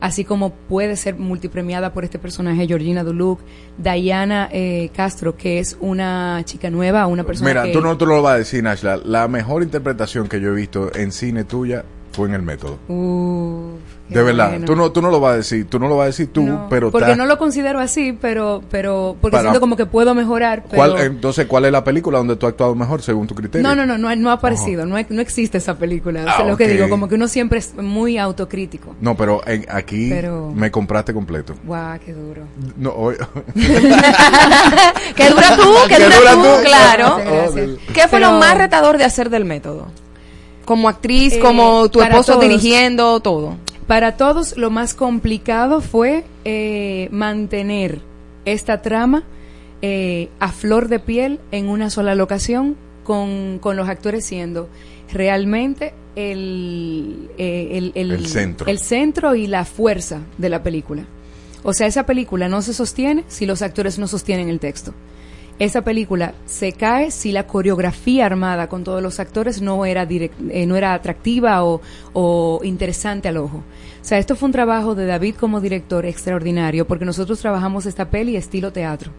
así como puede ser multipremiada por este personaje Georgina Duluc, Diana eh, Castro, que es una chica nueva, una persona Mira, que... tú no te lo vas a decir, Nashla. La mejor interpretación que yo he visto en cine tuya fue en el método. Uf, De verdad, bueno. tú no, tú no lo vas a decir, tú no lo vas a decir tú, No, pero porque no lo considero así, pero pero porque Para- siento como que puedo mejorar. Pero... ¿Cuál, entonces, ¿cuál es la película donde tú has actuado mejor según tu criterio? No, no, no, no, no ha aparecido, no, no existe esa película. O sea, Ah, lo que digo, como que uno siempre es muy autocrítico. No, pero en- aquí Pero- me compraste completo. Guau, qué duro. No, hoy- Que dura tú, Que dura, dura tú, tú. claro. ¿Qué fue Pero- lo más retador de hacer del método? Como actriz, Eh, como tu esposo todos. dirigiendo, todo. Para todos lo más complicado fue eh, mantener esta trama eh, a flor de piel en una sola locación con, con los actores siendo realmente el, eh, el, el- El centro. el centro y la fuerza de la película. O sea, esa película no se sostiene si los actores no sostienen el texto. Esa película se cae si la coreografía armada con todos los actores no era, direc- eh, no era atractiva o, o interesante al ojo. O sea, esto fue un trabajo de David como director extraordinario porque nosotros trabajamos esta peli estilo teatro.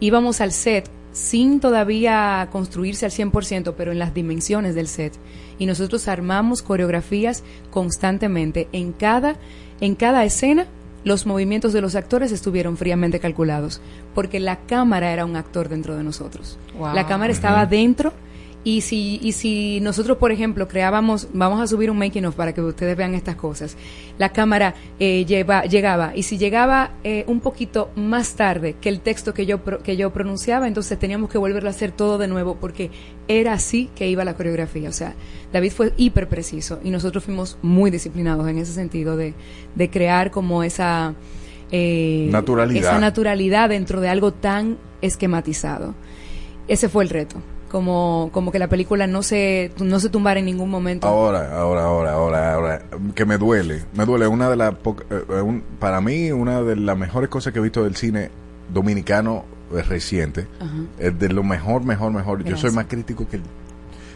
Íbamos al set sin todavía construirse al 100%, pero en las dimensiones del set. Y nosotros armamos coreografías constantemente. En cada, en cada escena, los movimientos de los actores estuvieron fríamente calculados, porque la cámara era un actor dentro de nosotros. Wow. La cámara estaba dentro. Y si, y si nosotros, por ejemplo, creábamos, vamos a subir un making of para que ustedes vean estas cosas, la cámara eh, lleva, llegaba, y si llegaba eh, un poquito más tarde que el texto que yo, que yo pronunciaba, entonces teníamos que volverlo a hacer todo de nuevo, porque era así que iba la coreografía. O sea, David fue hiper preciso y nosotros fuimos muy disciplinados en ese sentido de, de crear como esa... eh, Naturalidad. Esa naturalidad dentro de algo tan esquematizado. Ese fue el reto. Como, como que la película no se, no se tumbara en ningún momento. Ahora, ahora, ahora, ahora, ahora, que me duele, me duele. Una de las, eh, eh, para mí, una de las mejores cosas que he visto del cine dominicano reciente, Ajá. es de lo mejor, mejor, mejor. Yo soy más crítico que el...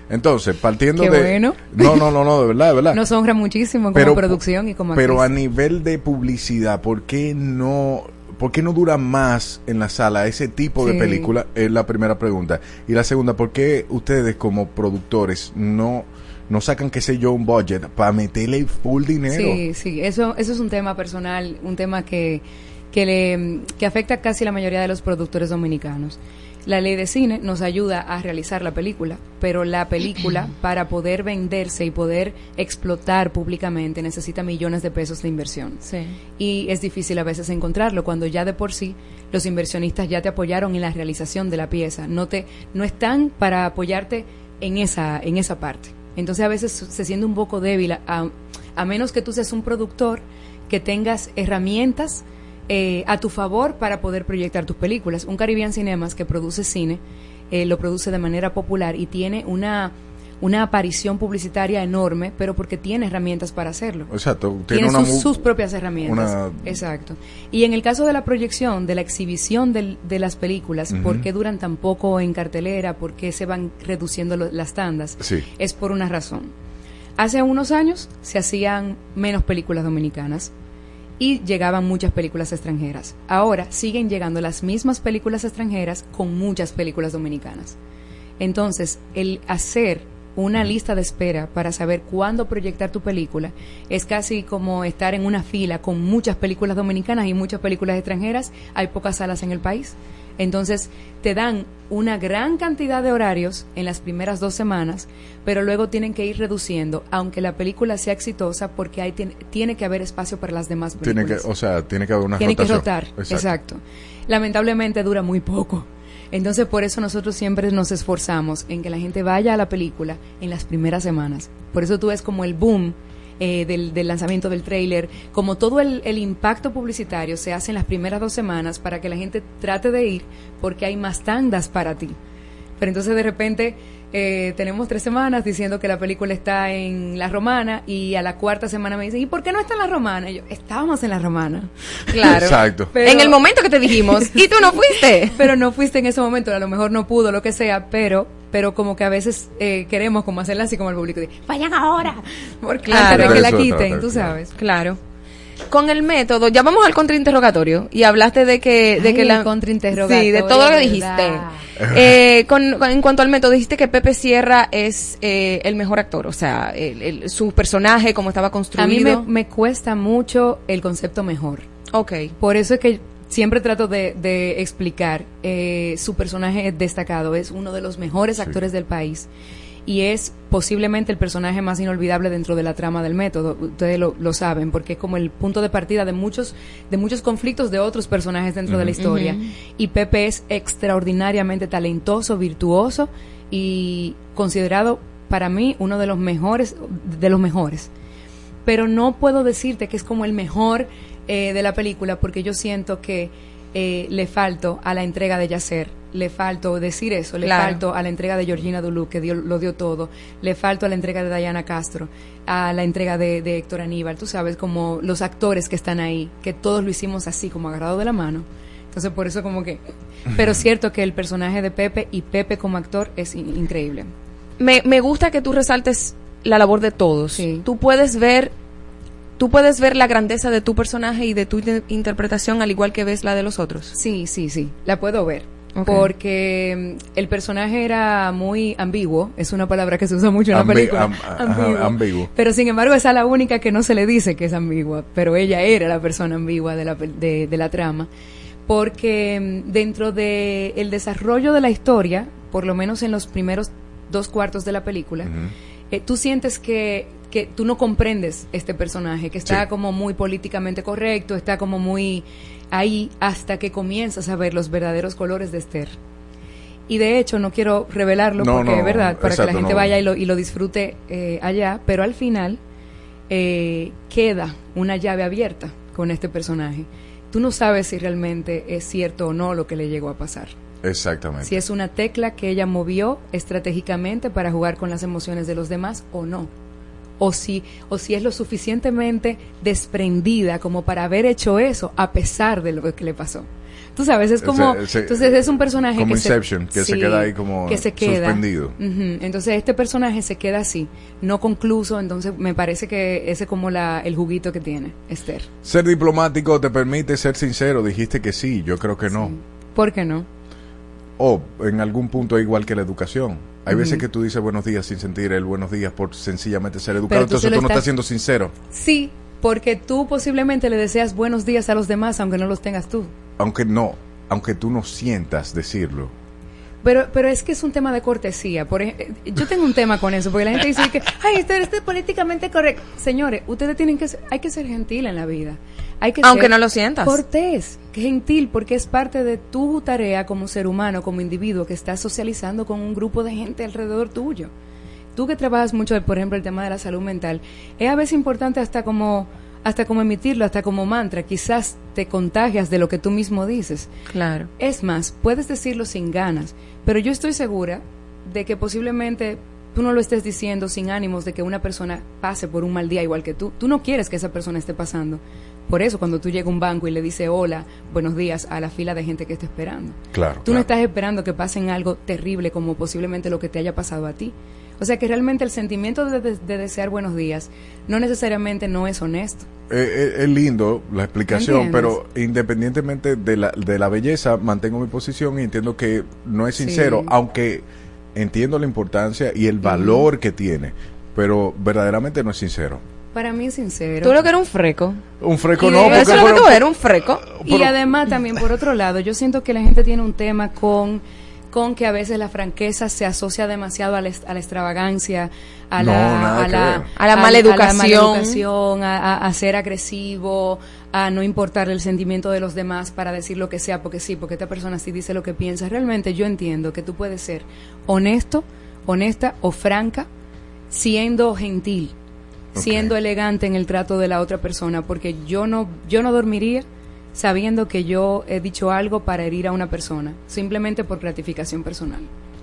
Entonces, partiendo Qué de... bueno. No, no, no, no, de verdad, de verdad. Nos honra muchísimo como Pero- producción y como Pero a nivel de publicidad, ¿por qué no, por qué no dura más en la sala ese tipo de película? Es la primera pregunta. Y la segunda, ¿por qué ustedes como productores no, no sacan, qué sé yo, un budget para meterle full dinero? Sí, sí, eso, eso es un tema personal, un tema que, que, le, que afecta a casi la mayoría de los productores dominicanos. La ley de cine nos ayuda a realizar la película, pero la película, para poder venderse y poder explotar públicamente, necesita millones de pesos de inversión. Sí. Y es difícil a veces encontrarlo cuando ya de por sí los inversionistas ya te apoyaron en la realización de la pieza. No, te, no están para apoyarte en esa, en esa parte. Entonces a veces se siente un poco débil, a, a menos que tú seas un productor que tengas herramientas eh, a tu favor para poder proyectar tus películas. Un Caribbean Cinemas que produce cine, eh, lo produce de manera popular y tiene una, una aparición publicitaria enorme, pero porque tiene herramientas para hacerlo. Exacto. Tiene, una sus, sus propias herramientas. una- Exacto. Y en el caso de la proyección, de la exhibición del- de las películas, Ujú. ¿por qué duran tan poco en cartelera? ¿Por qué se van reduciendo lo- las tandas? Sí. Es por una razón. Hace unos años se hacían menos películas dominicanas y llegaban muchas películas extranjeras. Ahora siguen llegando las mismas películas extranjeras con muchas películas dominicanas. Entonces, el hacer una lista de espera para saber cuándo proyectar tu película es casi como estar en una fila con muchas películas dominicanas y muchas películas extranjeras. Hay pocas salas en el país. Entonces, te dan una gran cantidad de horarios en las primeras dos semanas, pero luego tienen que ir reduciendo, aunque la película sea exitosa, porque hay, tiene, tiene que haber espacio para las demás Tiene películas. que, o sea, tiene que haber una Tiene que rotar, exacto. Lamentablemente dura muy poco. Entonces por eso nosotros siempre nos esforzamos en que la gente vaya a la película en las primeras semanas. Por eso tú ves como el boom eh, del, del lanzamiento del tráiler, como todo el, el impacto publicitario se hace en las primeras dos semanas para que la gente trate de ir porque hay más tandas para ti. Pero entonces de repente eh, tenemos tres semanas diciendo que la película está en La Romana y a la cuarta semana me dicen, ¿y por qué no está en La Romana? Y yo, estábamos en La Romana. Claro. Exacto. Pero- en el momento que te dijimos, y tú no fuiste. pero no fuiste en ese momento, a lo mejor no pudo, lo que sea, pero pero como que a veces eh, queremos como hacerla así como el público, de, vayan ahora, porque Claro. antes de que la quiten, tú claro. sabes. Claro. Con el método, ya vamos al contrainterrogatorio y hablaste de que, de Ay, que la contrainterrogatorio, Sí, de todo lo que dijiste. Eh, con, con- en cuanto al método, dijiste que Pepe Sierra es eh, el mejor actor, o sea, el- el- su personaje, como estaba A construido. mí me, me cuesta mucho el concepto mejor. Ok. Por eso es que siempre trato de, de explicar, eh, su personaje es destacado, es uno de los mejores actores del país y es posiblemente el personaje más inolvidable dentro de la trama del método. Ustedes lo, lo saben, porque es como el punto de partida de muchos, de muchos conflictos de otros personajes dentro de la historia. Y Pepe es extraordinariamente talentoso, virtuoso y considerado para mí uno de los mejores, de los mejores pero no puedo decirte que es como el mejor eh, de la película porque yo siento que eh, le falto a la entrega de Yacer, le falto decir eso, le Claro. falto a la entrega de Georgina Duluc, que dio- lo dio todo, le falto a la entrega de Diana Castro, a la entrega de, de Héctor Aníbal, tú sabes, como los actores que están ahí, que todos lo hicimos así, como agarrado de la mano. Entonces, por eso como que... Pero es cierto que el personaje de Pepe y Pepe como actor es in- increíble. me, me gusta que tú resaltes la labor de todos. Tú puedes ver tú puedes ver la grandeza de tu personaje y de tu inter- interpretación al igual que ves la de los otros. Sí, sí, sí, la puedo ver. Ok. Porque mm, el personaje era muy ambiguo, es una palabra que se usa mucho en la Ambi- película. am- ajá, ambiguo. Pero sin embargo, esa es la única que no se le dice que es ambigua, pero ella era la persona ambigua de la, pel- de, de la trama. Porque mm, dentro de el desarrollo de la historia, por lo menos en los primeros dos cuartos de la película, eh, tú sientes que, que tú no comprendes este personaje, que está Sí. como muy políticamente correcto, está como muy ahí hasta que comienzas a ver los verdaderos colores de Esther. Y de hecho, no quiero revelarlo No, porque no, es verdad, para que la gente no. vaya y lo, y lo disfrute eh, allá, pero al final eh, queda una llave abierta con este personaje. Tú no sabes si realmente es cierto o no lo que le llegó a pasar. Exactamente. Si es una tecla que ella movió estratégicamente para jugar con las emociones de los demás o no. O si, o si es lo suficientemente desprendida como para haber hecho eso a pesar de lo que le pasó. Tú sabes, es como... Ese- ese- entonces es un personaje como que se- Inception, que se queda ahí como que se queda. suspendido. Entonces este personaje se queda así, no concluso, entonces me parece que ese es como la, el juguito que tiene Esther. Ser diplomático te permite ser sincero. Dijiste que sí, yo creo que no. ¿Por qué no? O en algún punto igual que la educación. Hay veces que tú dices buenos días sin sentir el buenos días por sencillamente ser educado. Pero Entonces tú no estás- estás siendo sincero. Sí, porque tú posiblemente le deseas buenos días a los demás aunque no los tengas tú. Aunque no, aunque tú no sientas decirlo. Pero, pero es que es un tema de cortesía. Por ej- eh, yo tengo un tema con eso, porque la gente dice que, ay, esto, esto es políticamente correcto. Señores, ustedes tienen que ser, hay que ser gentil en la vida. Hay que Aunque ser no lo sientas. Cortés, gentil, porque es parte de tu tarea como ser humano, como individuo, que estás socializando con un grupo de gente alrededor tuyo. Tú que trabajas mucho, por ejemplo, el tema de la salud mental, es a veces importante hasta como hasta como emitirlo, hasta como mantra, quizás te contagias de lo que tú mismo dices. Claro. Es más, puedes decirlo sin ganas, pero yo estoy segura de que posiblemente tú no lo estés diciendo sin ánimos de que una persona pase por un mal día igual que tú. Tú no quieres que esa persona esté pasando. Por eso cuando tú llegas a un banco y le dices hola, buenos días a la fila de gente que está esperando. Claro. Tú no estás esperando que pasen algo terrible como posiblemente lo que te haya pasado a ti. O sea que realmente el sentimiento de, de- de desear buenos días no necesariamente no es honesto. Eh, eh, es lindo la explicación, ¿Entiendes? pero independientemente de la, de la belleza, mantengo mi posición y entiendo que no es Sí. sincero, aunque entiendo la importancia y el valor que tiene, pero verdaderamente no es sincero. Para mí sincero. Tú lo que eres un freco. Un freco Y no, porque Eso es lo que tú eres, un freco. Y además también por otro lado, yo siento que la gente tiene un tema con con que a veces la franqueza se asocia demasiado a la, est- a la extravagancia, a No, la, a la. A la maleducación. maleducación, a, a- a ser agresivo, a no importar el sentimiento de los demás para decir lo que sea, porque sí, porque esta persona sí dice lo que piensa. Realmente yo entiendo que tú puedes ser honesto, honesta o franca, siendo gentil, siendo elegante en el trato de la otra persona, porque yo no, yo no dormiría sabiendo que yo he dicho algo para herir a una persona, simplemente por gratificación personal.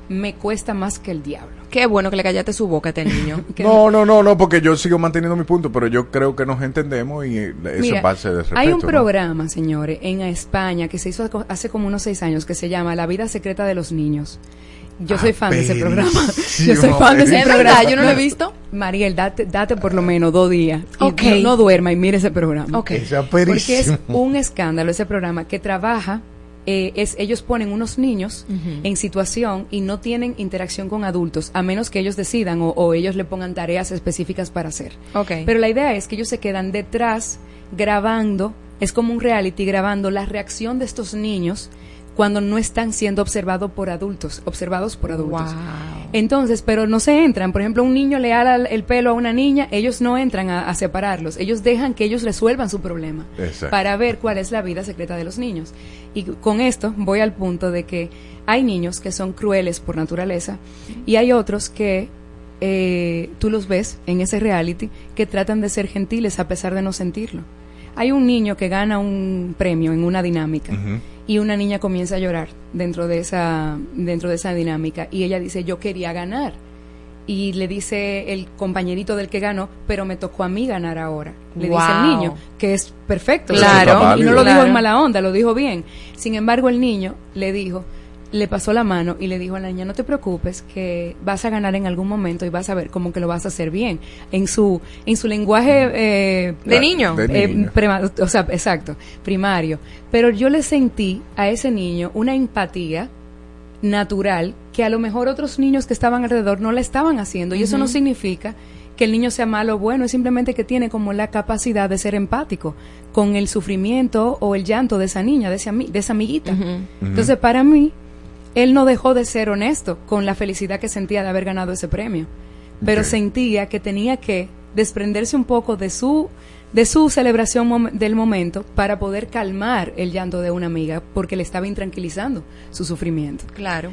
Me cuesta más que el diablo. Qué bueno que le callaste su boca a este niño. No, no, no, no, porque yo sigo manteniendo mi punto, pero yo creo que nos entendemos y eh, eso es base de respeto. hay un ¿no? programa, señores, en España que se hizo hace como unos seis años que se llama La vida secreta de los niños. Yo soy fan de ese programa. Yo soy fan de ese ¿Es programa. verdad? Yo no lo he visto. Mariel, date, date por lo menos dos días. Y Ok. no, no duerma y mire ese programa. Ok. Es Porque es un escándalo ese programa que trabaja, eh, es ellos ponen unos niños en situación y no tienen interacción con adultos, a menos que ellos decidan o, o ellos le pongan tareas específicas para hacer. Ok. Pero la idea es que ellos se quedan detrás grabando, es como un reality grabando la reacción de estos niños cuando no están siendo observados por adultos, observados por adultos. Entonces, pero no se entran. Por ejemplo, un niño le ala el pelo a una niña, ellos no entran a, a separarlos. Ellos dejan que ellos resuelvan su problema Exacto. para ver cuál es la vida secreta de los niños. Y con esto voy al punto de que hay niños que son crueles por naturaleza y hay otros que eh, tú los ves en ese reality que tratan de ser gentiles a pesar de no sentirlo. Hay un niño que gana un premio en una dinámica y una niña comienza a llorar dentro de esa dentro de esa dinámica y ella dice yo quería ganar y le dice el compañerito del que ganó pero me tocó a mí ganar ahora le dice el niño que es perfecto. Claro, y no- y no lo dijo claro. en mala onda lo dijo bien. Sin embargo el niño le dijo le pasó la mano y le dijo a la niña no te preocupes que vas a ganar en algún momento y vas a ver como que lo vas a hacer bien en su en su lenguaje eh, De niño. De eh, niño. prema- o sea, exacto, primario. Pero yo le sentí a ese niño una empatía natural que a lo mejor otros niños que estaban alrededor no la estaban haciendo. Y eso no significa que el niño sea malo o bueno, es simplemente que tiene como la capacidad de ser empático con el sufrimiento o el llanto de esa niña, de, ese ami- de esa amiguita. Entonces, para mí, él no dejó de ser honesto con la felicidad que sentía de haber ganado ese premio, pero sentía que tenía que desprenderse un poco de su de su celebración mom- del momento para poder calmar el llanto de una amiga porque le estaba intranquilizando su sufrimiento. Claro.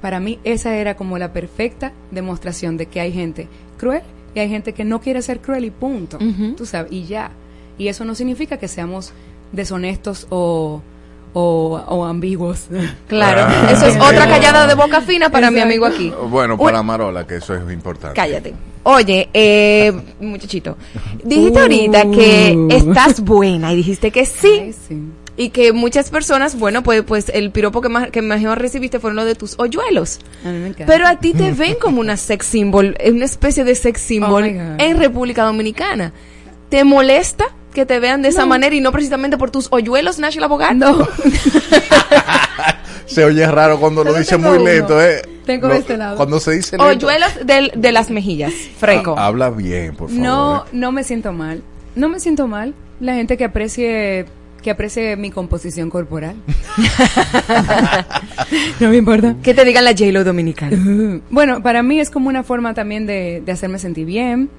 Para mí esa era como la perfecta demostración de que hay gente cruel y hay gente que no quiere ser cruel y punto. Tú sabes, y ya. Y eso no significa que seamos deshonestos o, o, o ambiguos. Claro. Ah, Eso es otra callada de boca fina para mi amigo aquí. Bueno, Uy, para Marola, que eso es importante. Cállate. Oye, eh, muchachito, dijiste ahorita que Uh. estás buena y dijiste que sí. Ay, sí. Y que muchas personas, bueno, pues, pues el piropo que, más, que mejor recibiste fueron los de tus hoyuelos. A mí me encanta. Pero a ti te ven como una sex symbol, una especie de sex symbol Oh God. en República Dominicana. ¿Te molesta que te vean de esa No. manera y no precisamente por tus hoyuelos, Nash el abogado? No. Se oye raro cuando lo dice muy uno. lento, ¿eh? Tengo Lo- este lado. Cuando se dice lento, Hoyuelos del- de las mejillas, freco. ha- habla bien, por favor. No, ¿eh? no me siento mal. No me siento mal. La gente que aprecie que aprecie mi composición corporal. no me importa. Que te digan la J-Lo dominicana. Bueno, para mí es como una forma también de, de hacerme sentir bien.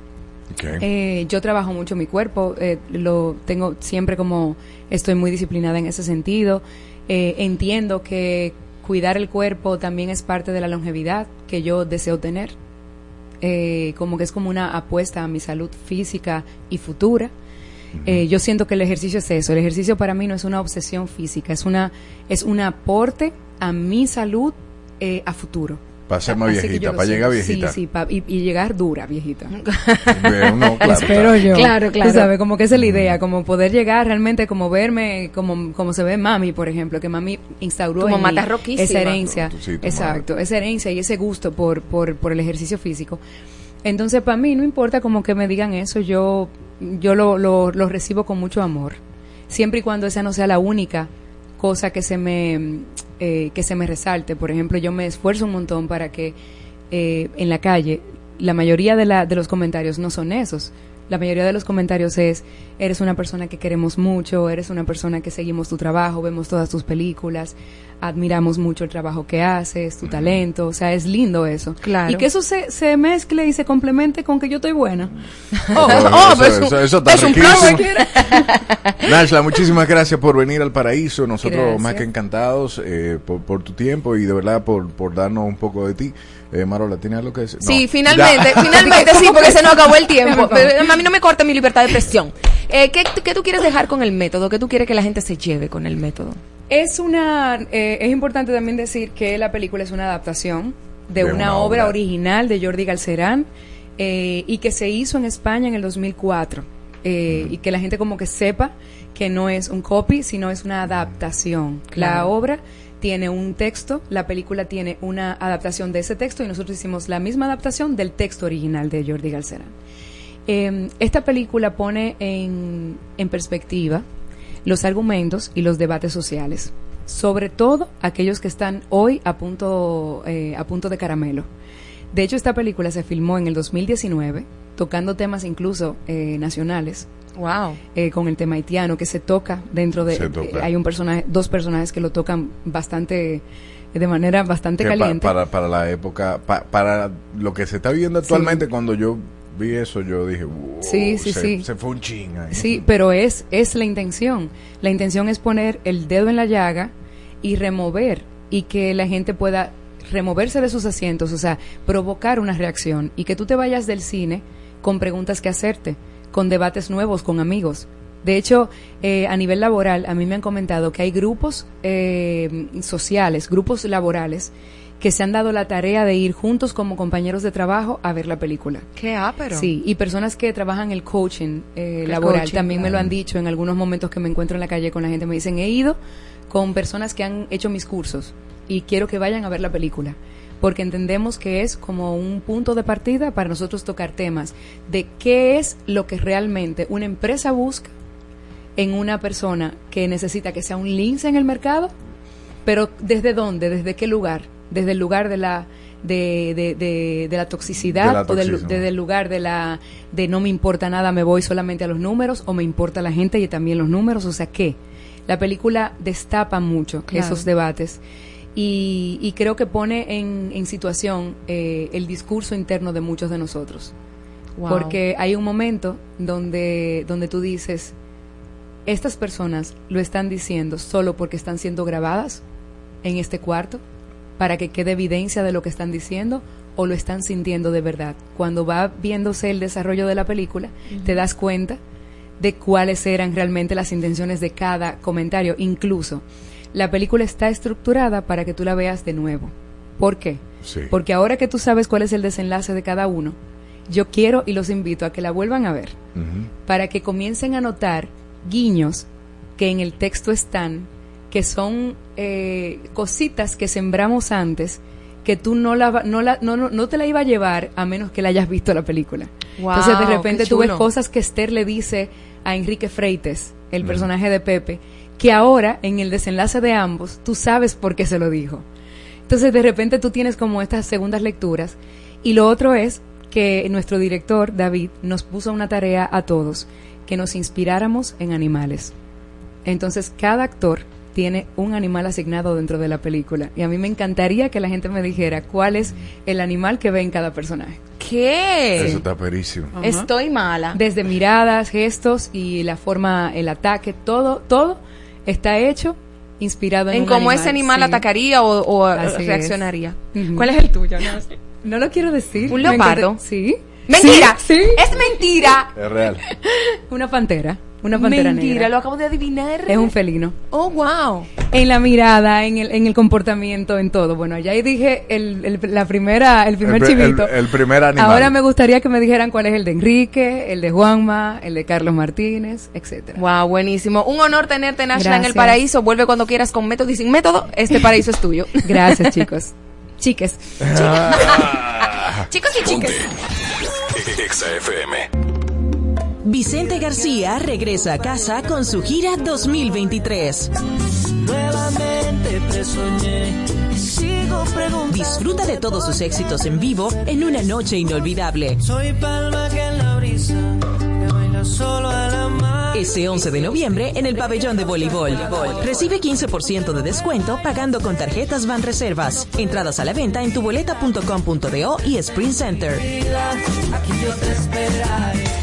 Eh, yo trabajo mucho mi cuerpo, eh, lo tengo siempre como estoy muy disciplinada en ese sentido. Eh, entiendo que cuidar el cuerpo también es parte de la longevidad que yo deseo tener. Eh, como que es como una apuesta a mi salud física y futura. Yo siento que el ejercicio es eso. El ejercicio para mí no es una obsesión física, es una es un aporte a mi salud a futuro. Para ser más Así viejita, para llegar viejita. Sí, sí, pa- y, y llegar dura, viejita. Bien, no, claro, Espero claro. yo. Claro, claro. Tú sabes, como que esa es la idea, como poder llegar realmente, como verme, como, como se ve mami, por ejemplo, que mami instauró en mamá mí esa herencia. Tu- sí, tu exacto, esa herencia y ese gusto por, por, por el ejercicio físico. Entonces, para mí no importa como que me digan eso, yo, yo lo, lo, lo recibo con mucho amor. Siempre y cuando esa no sea la única cosa que se me, eh, que se me resalte. Por ejemplo, yo me esfuerzo un montón para que eh, en la calle la mayoría de, la, de los comentarios no son esos. La mayoría de los comentarios es, eres una persona que queremos mucho, eres una persona que seguimos tu trabajo, vemos todas tus películas, admiramos mucho el trabajo que haces, tu talento, o sea, es lindo eso. Claro. Y que eso se, se mezcle y se complemente con que yo estoy buena. Oh, oh, pero eso- eso- eso está es un riquísimo. Nashla, muchísimas gracias por venir al paraíso. Nosotros Gracias. más que encantados eh, por, por tu tiempo y de verdad por, por darnos un poco de ti. Eh, Marola, ¿tienes algo que decir? No. Sí, finalmente, Ya. finalmente sí, porque se nos acabó el tiempo. Pero A mí no me corta mi libertad de expresión. Eh, ¿qué, ¿Qué tú quieres dejar con el método? ¿Qué tú quieres que la gente se lleve con el método? Es una, eh, es importante también decir que la película es una adaptación de, una, obra, original de Jordi Galcerán eh, y que se hizo en España en el 2004 eh, y que la gente como que sepa que no es un copy, sino es una adaptación. La obra tiene un texto, la película tiene una adaptación de ese texto y nosotros hicimos la misma adaptación del texto original de Jordi Galcerán. Eh, esta película pone en, en perspectiva los argumentos y los debates sociales, sobre todo aquellos que están hoy a punto, eh, a punto de caramelo. De hecho, esta película se filmó en el 2019, tocando temas incluso eh, nacionales. Wow. Eh, con el tema haitiano que se toca dentro de Se toca. eh, hay un personaje dos personajes que lo tocan bastante de manera bastante Que pa- caliente para, para la época, pa- para lo que se está viendo actualmente, cuando yo vi eso, yo dije, "Wow, Sí, sí, se, sí. se fue un ching ahí. Sí, pero es, es la intención. La intención es poner el dedo en la llaga y remover y que la gente pueda removerse de sus asientos, o sea, provocar una reacción y que tú te vayas del cine con preguntas que hacerte, con debates nuevos, con amigos. De hecho, eh, a nivel laboral, a mí me han comentado que hay grupos eh, sociales, grupos laborales, que se han dado la tarea de ir juntos como compañeros de trabajo a ver la película. Qué ápero. Sí, y personas que trabajan el coaching eh, laboral coaching, también me lo han dicho en algunos momentos que me encuentro en la calle con la gente. Me dicen, he ido con personas que han hecho mis cursos y quiero que vayan a ver la película. Porque entendemos que es como un punto de partida para nosotros tocar temas de qué es lo que realmente una empresa busca en una persona que necesita que sea un lince en el mercado, pero ¿desde dónde? ¿Desde qué lugar? Desde el lugar de la de, de, de, de la toxicidad De la o del- desde el lugar de la de no me importa nada, me voy solamente a los números o me importa la gente y también los números, o sea, ¿qué? La película destapa mucho Claro. esos debates y, y creo que pone en, en situación eh, el discurso interno de muchos de nosotros. Wow. Porque hay un momento donde, donde tú dices, estas personas lo están diciendo solo porque están siendo grabadas en este cuarto, para que quede evidencia de lo que están diciendo, o lo están sintiendo de verdad. Cuando va viéndose el desarrollo de la película, te das cuenta de cuáles eran realmente las intenciones de cada comentario. Incluso, la película está estructurada para que tú la veas de nuevo. ¿Por qué? Sí. Porque ahora que tú sabes cuál es el desenlace de cada uno, yo quiero y los invito a que la vuelvan a ver para que comiencen a notar guiños que en el texto están, que son eh, cositas que sembramos antes, que tú no, la, no, la, no, no, no te la iba a llevar a menos que la hayas visto la película. Wow, Entonces de repente tú ves cosas que Esther le dice a Enrique Freites, el Mm. personaje de Pepe, que ahora en el desenlace de ambos tú sabes por qué se lo dijo. Entonces de repente tú tienes como estas segundas lecturas y lo otro es que nuestro director David nos puso una tarea a todos, que nos inspiráramos en animales. Entonces cada actor tiene un animal asignado dentro de la película y a mí me encantaría que la gente me dijera cuál es el animal que ve en cada personaje. ¿Qué? Eso está perísimo. Ajá. Estoy mala. Desde miradas, gestos y la forma, el ataque, todo, todo está hecho inspirado en, En un cómo ese animal sí. atacaría o, o Así es. reaccionaría. ¿Cuál es el tuyo? No, sé. No lo quiero decir. ¿Un leopardo? Sí. ¡Mentira! Sí. sí. ¡Es mentira! Es real. Una pantera. Una pantera mentira, negra. lo acabo de adivinar. Es un felino. Oh, wow. En la mirada, en el, en el comportamiento, en todo. Bueno, ya ahí dije el, el- la primera, el primer El chivito. el- el primer animal. Ahora me gustaría que me dijeran cuál es el de Enrique, el de Juanma, el de Carlos Martínez, etcétera. Wow, buenísimo. Un honor tenerte, Nashla, en el paraíso. Vuelve cuando quieras con método y sin método. Este paraíso es tuyo. Gracias, chicos. Chiques. Chicos y chicas. Exa FM. Vicente García regresa a casa con su gira 2023. Nuevamente te soñé sigo preguntando. Disfruta de todos sus éxitos en vivo en una noche inolvidable. Soy palma que en la brisa que baila solo a la mar. Ese 11 de noviembre en el pabellón de voleibol. Recibe 15% de descuento pagando con tarjetas Van Reservas. Entradas a la venta en tuboleta.com.do y Sprint Center. Aquí yo te esperaré.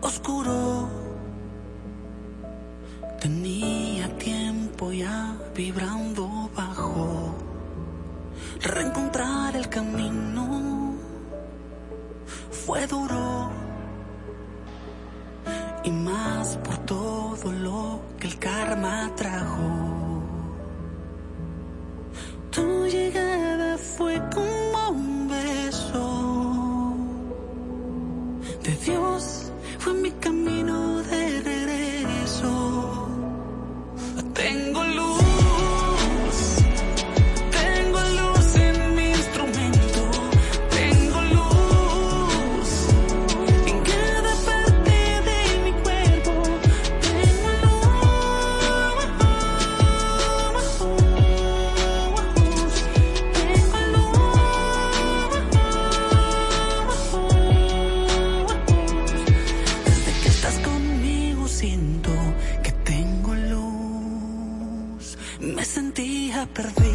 oscuro. Tenía tiempo ya vibrando bajo. Reencontrar el camino fue duro. Y más por todo lo que el karma trajo. Tu llegada fue como un beso de Dios fue mi camino de regreso. Tengo luz, luz.